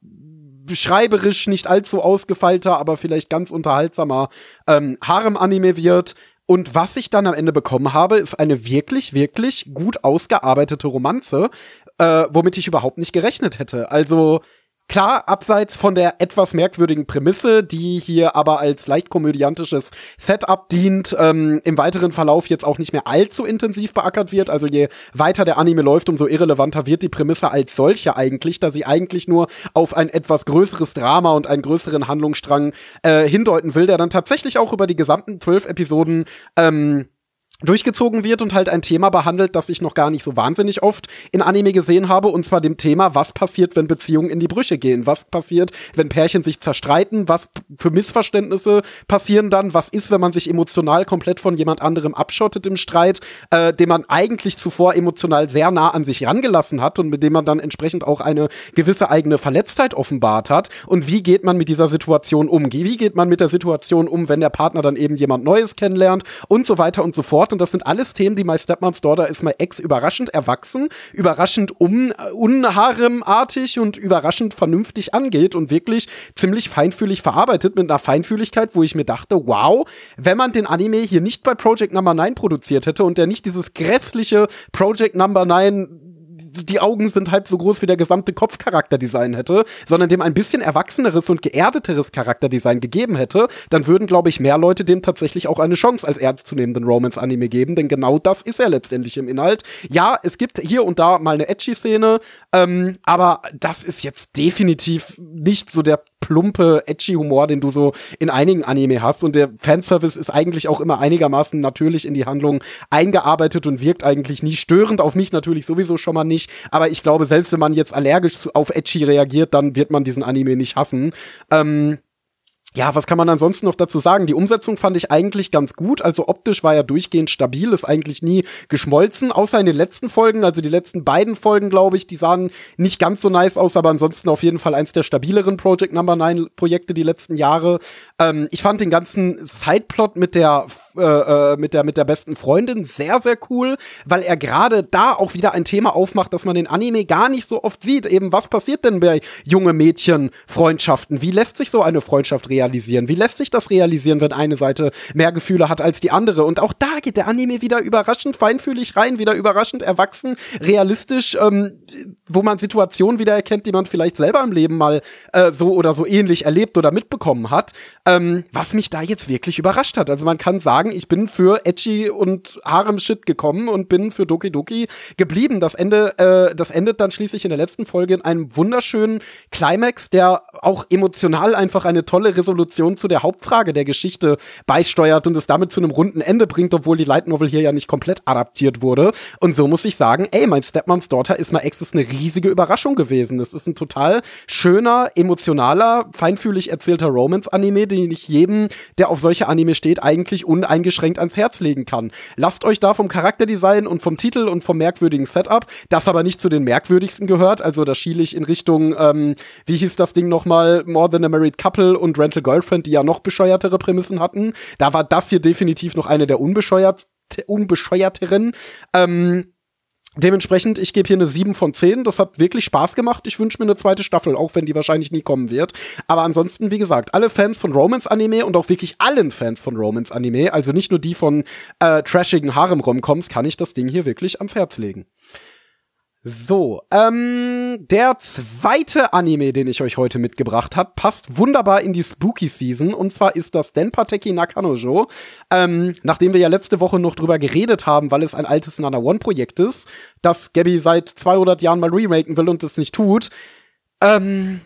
schreiberisch nicht allzu ausgefeilter, aber vielleicht ganz unterhaltsamer ähm, Harem-Anime wird. Und was ich dann am Ende bekommen habe, ist eine wirklich, wirklich gut ausgearbeitete Romanze, äh, womit ich überhaupt nicht gerechnet hätte. Also Klar, abseits von der etwas merkwürdigen Prämisse, die hier aber als leicht komödiantisches Setup dient, ähm, im weiteren Verlauf jetzt auch nicht mehr allzu intensiv beackert wird. Also je weiter der Anime läuft, umso irrelevanter wird die Prämisse als solche eigentlich, da sie eigentlich nur auf ein etwas größeres Drama und einen größeren Handlungsstrang äh, hindeuten will, der dann tatsächlich auch über die gesamten zwölf Episoden ähm, durchgezogen wird und halt ein Thema behandelt, das ich noch gar nicht so wahnsinnig oft in Anime gesehen habe, und zwar dem Thema, was passiert, wenn Beziehungen in die Brüche gehen, was passiert, wenn Pärchen sich zerstreiten, was für Missverständnisse passieren dann, was ist, wenn man sich emotional komplett von jemand anderem abschottet im Streit, äh, den man eigentlich zuvor emotional sehr nah an sich rangelassen hat und mit dem man dann entsprechend auch eine gewisse eigene Verletztheit offenbart hat? Und wie geht man mit dieser Situation um, wie geht man mit der Situation um, wenn der Partner dann eben jemand Neues kennenlernt? Und so weiter und so fort Ort. Und das sind alles Themen, die My Stepmom's Daughter ist My Ex überraschend erwachsen, überraschend un unharemartig und überraschend vernünftig angeht und wirklich ziemlich feinfühlig verarbeitet mit einer Feinfühligkeit, wo ich mir dachte, wow, wenn man den Anime hier nicht bei Project Number 9 produziert hätte und der nicht dieses grässliche Project Number 9 die Augen sind halb so groß wie der gesamte Kopfcharakterdesign hätte, sondern dem ein bisschen erwachseneres und geerdeteres Charakterdesign gegeben hätte, dann würden, glaube ich, mehr Leute dem tatsächlich auch eine Chance als ernstzunehmenden Romance-Anime geben, denn genau das ist er letztendlich im Inhalt. Ja, es gibt hier und da mal eine Edgy-Szene, ähm, aber das ist jetzt definitiv nicht so der plumpe, edgy Humor, den du so in einigen Anime hast. Und der Fanservice ist eigentlich auch immer einigermaßen natürlich in die Handlung eingearbeitet und wirkt eigentlich nie störend. Auf mich natürlich sowieso schon mal nicht. Aber ich glaube, selbst wenn man jetzt allergisch auf edgy reagiert, dann wird man diesen Anime nicht hassen. Ähm, ja, was kann man ansonsten noch dazu sagen? Die Umsetzung fand ich eigentlich ganz gut. Also optisch war er durchgehend stabil, ist eigentlich nie geschmolzen, außer in den letzten Folgen. Also die letzten beiden Folgen, glaube ich, die sahen nicht ganz so nice aus, aber ansonsten auf jeden Fall eins der stabileren Project Number 9 Projekte die letzten Jahre. Ähm, ich fand den ganzen Sideplot mit der, äh, äh, mit der, mit der besten Freundin sehr, sehr cool, weil er gerade da auch wieder ein Thema aufmacht, dass man den Anime gar nicht so oft sieht. Eben, was passiert denn bei junge Mädchen Freundschaften? Wie lässt sich so eine Freundschaft realisieren? Wie lässt sich das realisieren, wenn eine Seite mehr Gefühle hat als die andere? Und auch da geht der Anime wieder überraschend feinfühlig rein, wieder überraschend erwachsen, realistisch, ähm, wo man Situationen wieder erkennt, die man vielleicht selber im Leben mal äh, so oder so ähnlich erlebt oder mitbekommen hat, ähm, was mich da jetzt wirklich überrascht hat. Also man kann sagen, ich bin für Edgy und Harem-Shit gekommen und bin für Doki Doki geblieben. Das Ende, äh, das endet dann schließlich in der letzten Folge in einem wunderschönen Climax, der auch emotional einfach eine tolle Resolution zu der Hauptfrage der Geschichte beisteuert und es damit zu einem runden Ende bringt, obwohl die Light Novel hier ja nicht komplett adaptiert wurde. Und so muss ich sagen, ey, mein Stepmom's Daughter ist mal Ex ist eine riesige Überraschung gewesen. Das ist ein total schöner, emotionaler, feinfühlig erzählter Romance-Anime, den ich jedem, der auf solche Anime steht, eigentlich uneingeschränkt ans Herz legen kann. Lasst euch da vom Charakterdesign und vom Titel und vom merkwürdigen Setup, das aber nicht zu den merkwürdigsten gehört, also da schiele ich in Richtung, ähm, wie hieß das Ding nochmal, More Than a Married Couple und Rental Girlfriend, die ja noch bescheuertere Prämissen hatten. Da war das hier definitiv noch eine der unbescheuert, unbescheuerteren. Ähm, Dementsprechend, ich gebe hier eine 7 von 10. Das hat wirklich Spaß gemacht. Ich wünsche mir eine zweite Staffel, auch wenn die wahrscheinlich nie kommen wird. Aber ansonsten, wie gesagt, alle Fans von Romance-Anime und auch wirklich allen Fans von Romance-Anime, also nicht nur die von äh, trashigen Harem-Romcoms, kann ich das Ding hier wirklich ans Herz legen. So, ähm, der zweite Anime, den ich euch heute mitgebracht habe, passt wunderbar in die Spooky Season. Und zwar ist das Denpateki Nakanojo. Ähm, nachdem wir ja letzte Woche noch drüber geredet haben, weil es ein altes Nana One-Projekt ist, das Gabby seit 200 Jahren mal remaken will und es nicht tut. Ähm,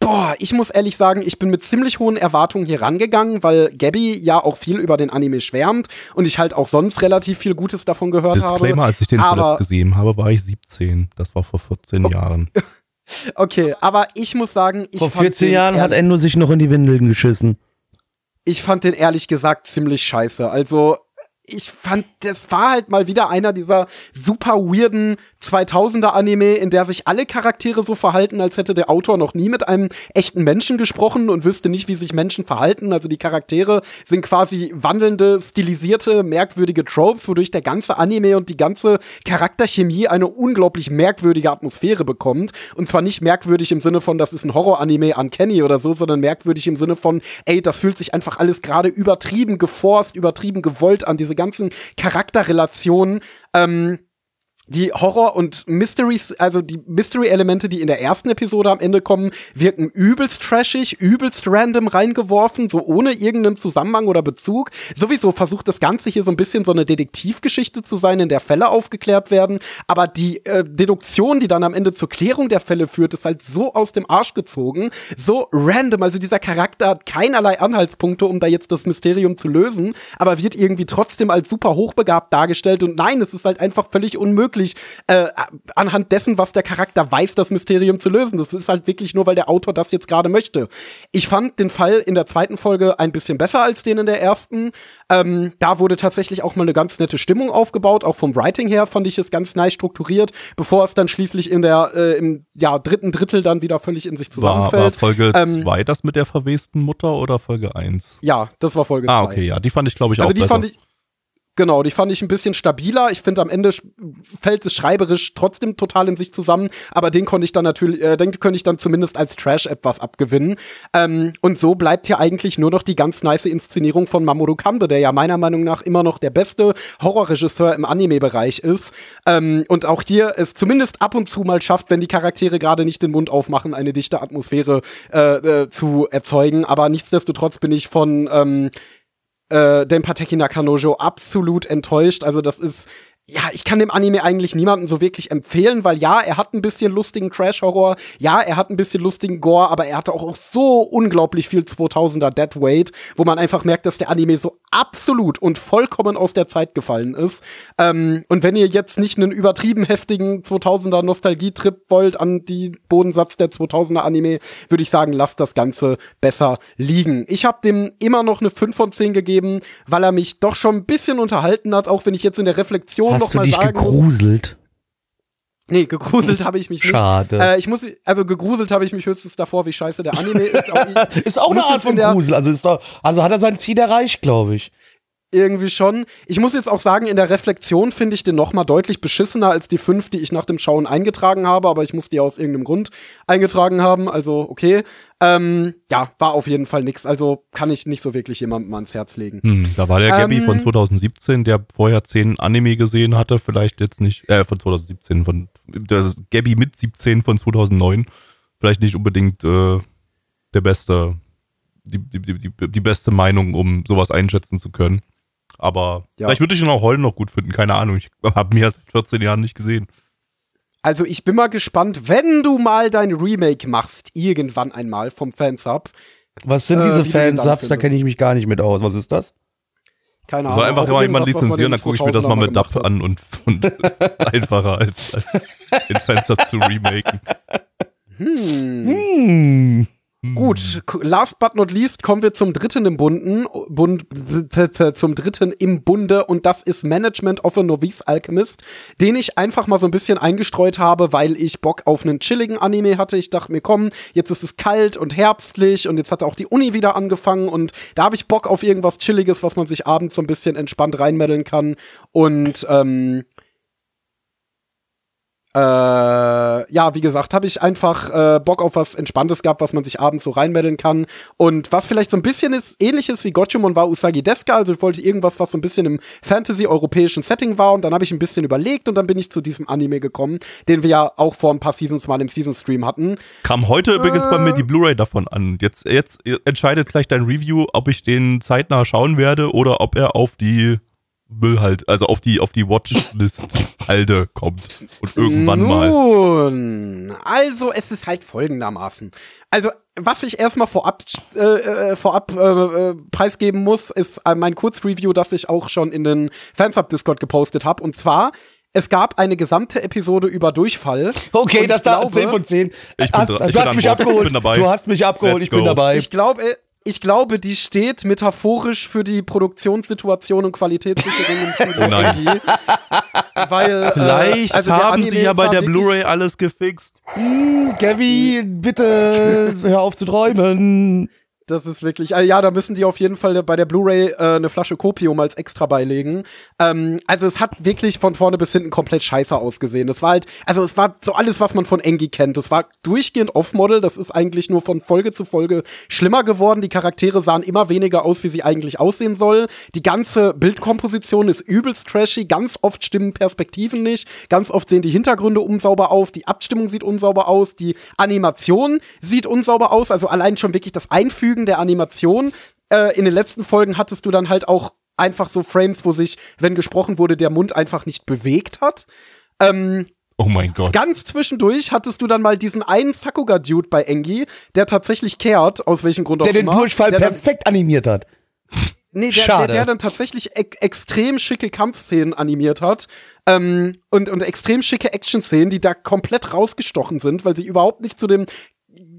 Boah, ich muss ehrlich sagen, ich bin mit ziemlich hohen Erwartungen hier rangegangen, weil Gabby ja auch viel über den Anime schwärmt und ich halt auch sonst relativ viel Gutes davon gehört Disclaimer, habe. Disclaimer, als ich den aber, zuletzt gesehen habe, war ich 17. Das war vor 14 oh. Jahren. Okay, aber ich muss sagen, ich Vor 14 Jahren hat Endo sich noch in die Windeln geschissen. Ich fand den ehrlich gesagt ziemlich scheiße. Also, ich fand, das war halt mal wieder einer dieser super weirden 2000er Anime, in der sich alle Charaktere so verhalten, als hätte der Autor noch nie mit einem echten Menschen gesprochen und wüsste nicht, wie sich Menschen verhalten. Also die Charaktere sind quasi wandelnde, stilisierte, merkwürdige Tropes, wodurch der ganze Anime und die ganze Charakterchemie eine unglaublich merkwürdige Atmosphäre bekommt. Und zwar nicht merkwürdig im Sinne von, das ist ein Horror-Anime Uncanny oder so, sondern merkwürdig im Sinne von, ey, das fühlt sich einfach alles gerade übertrieben geforst, übertrieben gewollt an, diese ganzen Charakterrelationen. Ähm, die Horror- und Mysteries, also die Mystery-Elemente, die in der ersten Episode am Ende kommen, wirken übelst trashig, übelst random reingeworfen, so ohne irgendeinen Zusammenhang oder Bezug. Sowieso versucht das Ganze hier so ein bisschen so eine Detektivgeschichte zu sein, in der Fälle aufgeklärt werden. Aber die äh, Deduktion, die dann am Ende zur Klärung der Fälle führt, ist halt so aus dem Arsch gezogen, so random. Also dieser Charakter hat keinerlei Anhaltspunkte, um da jetzt das Mysterium zu lösen, aber wird irgendwie trotzdem als super hochbegabt dargestellt. Und nein, es ist halt einfach völlig unmöglich wirklich äh, anhand dessen, was der Charakter weiß, das Mysterium zu lösen. Das ist halt wirklich nur, weil der Autor das jetzt gerade möchte. Ich fand den Fall in der zweiten Folge ein bisschen besser als den in der ersten. Ähm, da wurde tatsächlich auch mal eine ganz nette Stimmung aufgebaut, auch vom Writing her fand ich es ganz nice strukturiert, bevor es dann schließlich in der äh, im ja, dritten Drittel dann wieder völlig in sich zusammenfällt. War, war Folge 2 ähm, das mit der verwesten Mutter oder Folge 1? Ja, das war Folge 2. Ah, okay, ja, die fand ich glaube ich also auch die besser. Fand ich, Genau, die fand ich ein bisschen stabiler. Ich finde, am Ende fällt es schreiberisch trotzdem total in sich zusammen, aber den konnte ich dann natürlich, äh, den könnte ich dann zumindest als Trash etwas abgewinnen. Ähm, und so bleibt hier eigentlich nur noch die ganz nice Inszenierung von Mamoru Kande, der ja meiner Meinung nach immer noch der beste Horrorregisseur im Anime-Bereich ist. Ähm, und auch hier es zumindest ab und zu mal schafft, wenn die Charaktere gerade nicht den Mund aufmachen, eine dichte Atmosphäre äh, äh, zu erzeugen. Aber nichtsdestotrotz bin ich von ähm, äh, Denpateki Nakanojo absolut enttäuscht. Also das ist ja, ich kann dem Anime eigentlich niemanden so wirklich empfehlen, weil ja, er hat ein bisschen lustigen Trash-Horror, ja, er hat ein bisschen lustigen Gore, aber er hatte auch so unglaublich viel 2000er Deadweight, wo man einfach merkt, dass der Anime so absolut und vollkommen aus der Zeit gefallen ist. Ähm, und wenn ihr jetzt nicht einen übertrieben heftigen 2000er Nostalgie-Trip wollt an die Bodensatz der 2000er Anime, würde ich sagen, lasst das Ganze besser liegen. Ich habe dem immer noch eine 5 von 10 gegeben, weil er mich doch schon ein bisschen unterhalten hat, auch wenn ich jetzt in der Reflexion Hast du dich gegruselt? Nee, gegruselt habe ich mich nicht. Schade. Äh, ich muss, also gegruselt habe ich mich höchstens davor, wie scheiße der Anime ist. Ist auch eine Art von Grusel. Also, ist doch, also hat er sein Ziel erreicht, glaube ich irgendwie schon. Ich muss jetzt auch sagen, in der Reflexion finde ich den noch mal deutlich beschissener als die fünf, die ich nach dem Schauen eingetragen habe, aber ich muss die aus irgendeinem Grund eingetragen haben, also okay. Ähm, ja, war auf jeden Fall nix, also kann ich nicht so wirklich jemandem ans Herz legen. Hm, da war der ähm, Gabby von 2017, der vorher zehn Anime gesehen hatte, vielleicht jetzt nicht, äh, von 2017, von der Gabby mit 17 von 2009, vielleicht nicht unbedingt äh, der beste, die, die, die, die beste Meinung, um sowas einschätzen zu können. Aber ja. vielleicht würde ich ihn auch heute noch gut finden, keine Ahnung. Ich habe mir seit 14 Jahren nicht gesehen. Also ich bin mal gespannt, wenn du mal dein Remake machst, irgendwann einmal vom Fansub. Was sind diese äh, Fansubs? Da kenne ich mich gar nicht mit aus. Was ist das? Keine Ahnung. So einfach mal jemand lizenzieren, dann gucke ich mir das mal mit Dach an und, und einfacher als, als den Fansub zu remaken. Hm. hm. Gut, last but not least kommen wir zum dritten im Bunden, Bund, zum dritten im Bunde und das ist Management of a Novice Alchemist, den ich einfach mal so ein bisschen eingestreut habe, weil ich Bock auf einen chilligen Anime hatte. Ich dachte mir, komm, jetzt ist es kalt und herbstlich und jetzt hat auch die Uni wieder angefangen und da habe ich Bock auf irgendwas Chilliges, was man sich abends so ein bisschen entspannt reinmeddeln kann und ähm, äh, ja, wie gesagt, habe ich einfach äh, Bock auf was Entspanntes gehabt, was man sich abends so reinmeddeln kann. Und was vielleicht so ein bisschen ist, ähnliches wie Gochumon war Usagi Deska. Also ich wollte irgendwas, was so ein bisschen im Fantasy-europäischen Setting war. Und dann habe ich ein bisschen überlegt und dann bin ich zu diesem Anime gekommen, den wir ja auch vor ein paar Seasons mal im Season-Stream hatten. Kam heute äh, übrigens bei mir die Blu-ray davon an. Jetzt, jetzt entscheidet gleich dein Review, ob ich den zeitnah schauen werde oder ob er auf die Müll halt, also auf die, auf die Watchlist Halde kommt und irgendwann Nun, mal. Nun, also es ist halt folgendermaßen. Also, was ich erstmal vorab, äh, äh, vorab äh, äh, preisgeben muss, ist äh, mein Kurzreview, das ich auch schon in den Fansub-Discord gepostet habe. Und zwar, es gab eine gesamte Episode über Durchfall. Okay, das da 10 von 10. Ich bin, hast, ich du bin hast mich abgeholt. Du hast mich abgeholt, Let's ich bin go. dabei. Ich glaube, ich glaube, die steht metaphorisch für die Produktionssituation und Qualitätssicherung im Studio. Oh nein. Weil, äh, Vielleicht äh, also haben sie ja bei der Blu-ray alles gefixt. Hm, Gavi, bitte hör auf zu träumen. Das ist wirklich, äh, ja, da müssen die auf jeden Fall bei der Blu-ray äh, eine Flasche Copium als extra beilegen. Ähm, also es hat wirklich von vorne bis hinten komplett scheiße ausgesehen. Es war halt, also es war so alles, was man von Engi kennt. Es war durchgehend Off-Model. Das ist eigentlich nur von Folge zu Folge schlimmer geworden. Die Charaktere sahen immer weniger aus, wie sie eigentlich aussehen sollen. Die ganze Bildkomposition ist übelst trashy. Ganz oft stimmen Perspektiven nicht. Ganz oft sehen die Hintergründe unsauber auf. Die Abstimmung sieht unsauber aus. Die Animation sieht unsauber aus. Also allein schon wirklich das Einfügen der Animation. Äh, in den letzten Folgen hattest du dann halt auch einfach so Frames, wo sich, wenn gesprochen wurde, der Mund einfach nicht bewegt hat. Ähm, Oh mein Gott. Ganz zwischendurch hattest du dann mal diesen einen Sakuga-Dude bei Engi, der tatsächlich kehrt, aus welchem Grund auch Der den immer. Durchfall der dann, perfekt animiert hat. Nee, der, der, Schade. der dann tatsächlich e extrem schicke Kampfszenen animiert hat. Ähm, und, und extrem schicke Action-Szenen, die da komplett rausgestochen sind, weil sie überhaupt nicht zu dem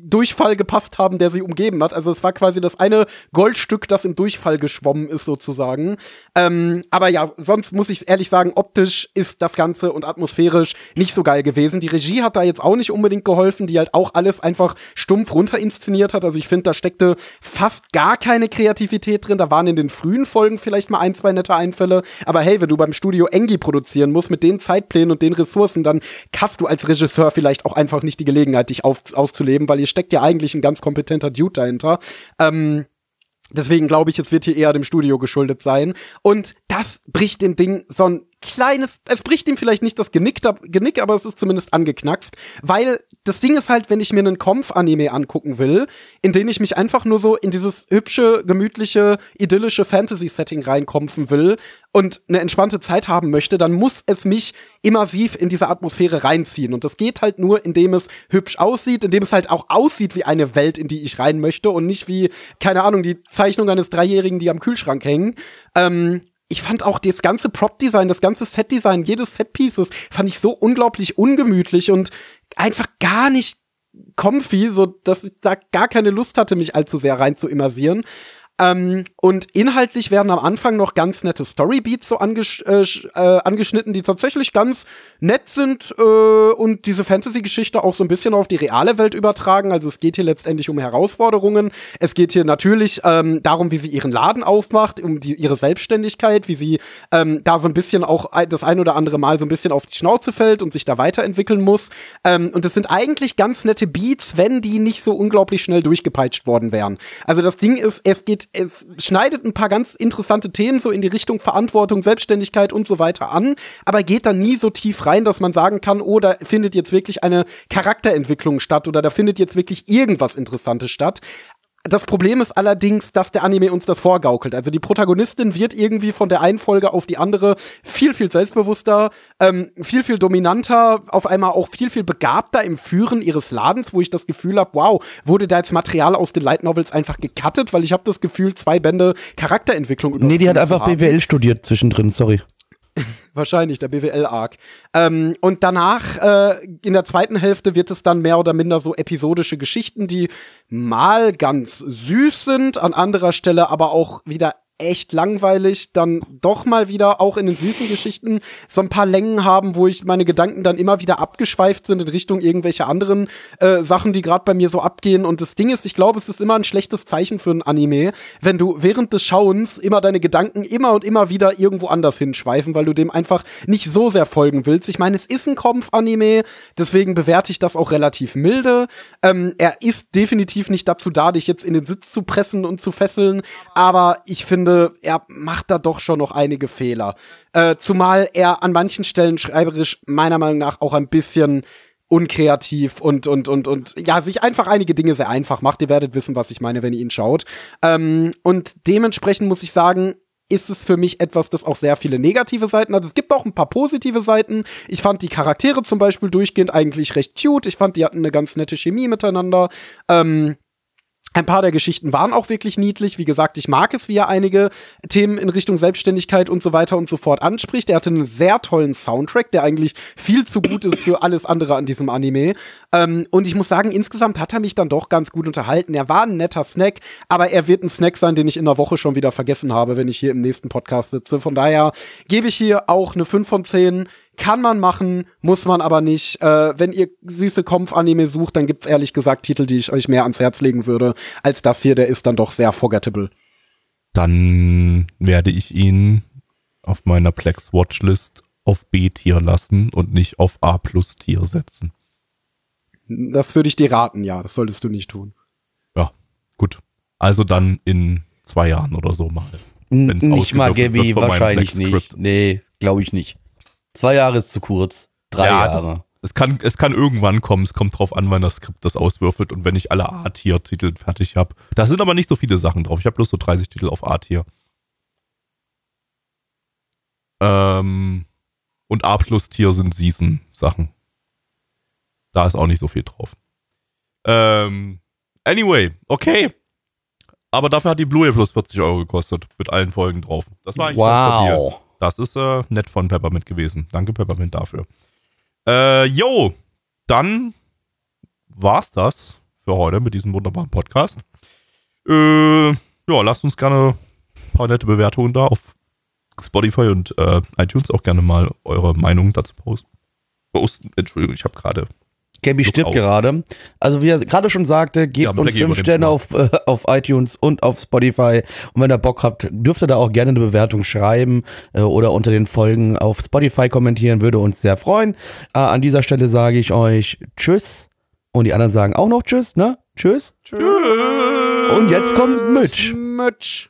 Durchfall gepasst haben, der sie umgeben hat. Also es war quasi das eine Goldstück, das im Durchfall geschwommen ist, sozusagen. Ähm, aber ja, sonst muss ich ehrlich sagen, optisch ist das Ganze und atmosphärisch nicht so geil gewesen. Die Regie hat da jetzt auch nicht unbedingt geholfen, die halt auch alles einfach stumpf runter inszeniert hat. Also ich finde, da steckte fast gar keine Kreativität drin. Da waren in den frühen Folgen vielleicht mal ein, zwei nette Einfälle. Aber hey, wenn du beim Studio Engi produzieren musst, mit den Zeitplänen und den Ressourcen, dann hast du als Regisseur vielleicht auch einfach nicht die Gelegenheit, dich auf, auszuleben, weil hier steckt ja eigentlich ein ganz kompetenter Dude dahinter. Ähm, Deswegen glaube ich, es wird hier eher dem Studio geschuldet sein. Und das bricht dem Ding so ein kleines, es bricht ihm vielleicht nicht das Genick, Genick, aber es ist zumindest angeknackst. Weil das Ding ist halt, wenn ich mir einen Kampf-Anime angucken will, in den ich mich einfach nur so in dieses hübsche, gemütliche, idyllische Fantasy-Setting reinkompfen will und eine entspannte Zeit haben möchte, dann muss es mich immersiv in diese Atmosphäre reinziehen. Und das geht halt nur, indem es hübsch aussieht, indem es halt auch aussieht wie eine Welt, in die ich rein möchte und nicht wie, keine Ahnung, die Zeichnung eines Dreijährigen, die am Kühlschrank hängen. Ähm, ich fand auch das ganze Prop-Design, das ganze Set-Design, jedes Set-Pieces fand ich so unglaublich ungemütlich und einfach gar nicht comfy, so dass ich da gar keine Lust hatte, mich allzu sehr rein zu immersieren. Ähm, und inhaltlich werden am Anfang noch ganz nette Storybeats so angesch äh, äh, angeschnitten, die tatsächlich ganz nett sind äh, und diese Fantasy-Geschichte auch so ein bisschen auf die reale Welt übertragen. Also es geht hier letztendlich um Herausforderungen. Es geht hier natürlich ähm, darum, wie sie ihren Laden aufmacht, um die, ihre Selbstständigkeit, wie sie ähm, da so ein bisschen auch das ein oder andere Mal so ein bisschen auf die Schnauze fällt und sich da weiterentwickeln muss. Ähm, und es sind eigentlich ganz nette Beats, wenn die nicht so unglaublich schnell durchgepeitscht worden wären. Also das Ding ist, es geht, es schneidet ein paar ganz interessante Themen so in die Richtung Verantwortung, Selbstständigkeit und so weiter an, aber geht dann nie so tief rein, dass man sagen kann, oh, da findet jetzt wirklich eine Charakterentwicklung statt oder da findet jetzt wirklich irgendwas Interessantes statt. Das Problem ist allerdings, dass der Anime uns das vorgaukelt. Also die Protagonistin wird irgendwie von der einen Folge auf die andere viel, viel selbstbewusster, ähm, viel, viel dominanter, auf einmal auch viel, viel begabter im Führen ihres Ladens, wo ich das Gefühl habe, wow, wurde da jetzt Material aus den Light Novels einfach gecuttet, weil ich habe das Gefühl, zwei Bände Charakterentwicklung Nee, die hat einfach. BWL studiert zwischendrin, sorry. Wahrscheinlich, der BWL-Arc. Ähm, und danach, äh, in der zweiten Hälfte, wird es dann mehr oder minder so episodische Geschichten, die mal ganz süß sind, an anderer Stelle aber auch wieder echt langweilig, dann doch mal wieder auch in den süßen Geschichten so ein paar Längen haben, wo ich meine Gedanken dann immer wieder abgeschweift sind in Richtung irgendwelcher anderen äh, Sachen, die gerade bei mir so abgehen. Und das Ding ist, ich glaube, es ist immer ein schlechtes Zeichen für ein Anime, wenn du während des Schauens immer deine Gedanken immer und immer wieder irgendwo anders hinschweifen, weil du dem einfach nicht so sehr folgen willst. Ich meine, es ist ein Kampf-Anime, deswegen bewerte ich das auch relativ milde. Ähm, er ist definitiv nicht dazu da, dich jetzt in den Sitz zu pressen und zu fesseln, aber ich finde, er macht da doch schon noch einige Fehler. Äh, zumal er an manchen Stellen schreiberisch meiner Meinung nach auch ein bisschen unkreativ und, und, und, und, ja, sich einfach einige Dinge sehr einfach macht. Ihr werdet wissen, was ich meine, wenn ihr ihn schaut. Ähm, und dementsprechend muss ich sagen, ist es für mich etwas, das auch sehr viele negative Seiten hat. Es gibt auch ein paar positive Seiten. Ich fand die Charaktere zum Beispiel durchgehend eigentlich recht cute. Ich fand, die hatten eine ganz nette Chemie miteinander. Ähm, ein paar der Geschichten waren auch wirklich niedlich. Wie gesagt, ich mag es, wie er einige Themen in Richtung Selbstständigkeit und so weiter und so fort anspricht. Er hatte einen sehr tollen Soundtrack, der eigentlich viel zu gut ist für alles andere an diesem Anime. Ähm, und ich muss sagen, insgesamt hat er mich dann doch ganz gut unterhalten. Er war ein netter Snack, aber er wird ein Snack sein, den ich in der Woche schon wieder vergessen habe, wenn ich hier im nächsten Podcast sitze. Von daher gebe ich hier auch eine 5 von 10 Kann man machen, muss man aber nicht. Äh, wenn ihr süße Kampf-Anime sucht, dann gibt's ehrlich gesagt Titel, die ich euch mehr ans Herz legen würde, als das hier, der ist dann doch sehr forgettable. Dann werde ich ihn auf meiner Plex Watchlist auf B-Tier lassen und nicht auf A-Plus-Tier setzen. Das würde ich dir raten, ja, das solltest du nicht tun. Ja, gut. Also dann in zwei Jahren oder so mal. Nicht mal, Gabi, meinem wahrscheinlich nicht. Nee, glaube ich nicht. Zwei Jahre ist zu kurz. Drei Ja, das- Jahre. Es kann, es kann irgendwann kommen, es kommt drauf an, wann das Skript das auswürfelt und wenn ich alle A-Tier-Titel fertig habe. Da sind aber nicht so viele Sachen drauf. Ich habe bloß so 30 Titel auf A-Tier. Ähm, und A-Plus-Tier sind Season-Sachen. Da ist auch nicht so viel drauf. Ähm, anyway, okay. Aber dafür hat die Blu-ray Plus 40 Euro gekostet, mit allen Folgen drauf. Das war eigentlich. Wow. Das ist äh, nett von Peppermint gewesen. Danke, Peppermint, dafür. Äh, jo, dann war's das für heute mit diesem wunderbaren Podcast. Äh, ja, lasst uns gerne ein paar nette Bewertungen da auf Spotify und äh, iTunes auch gerne mal eure Meinung dazu posten. Posten, Entschuldigung, ich habe gerade. Gabby Druck stirbt auf. gerade. Also wie er gerade schon sagte, gebt Ja, uns fünf Sterne auf, äh, auf iTunes und auf Spotify. Und wenn ihr Bock habt, dürft ihr da auch gerne eine Bewertung schreiben äh, oder unter den Folgen auf Spotify kommentieren. Würde uns sehr freuen. Äh, an dieser Stelle sage ich euch Tschüss. Und die anderen sagen auch noch Tschüss, ne? Tschüss. Tschüss. Und jetzt kommt Mitch. Mitch.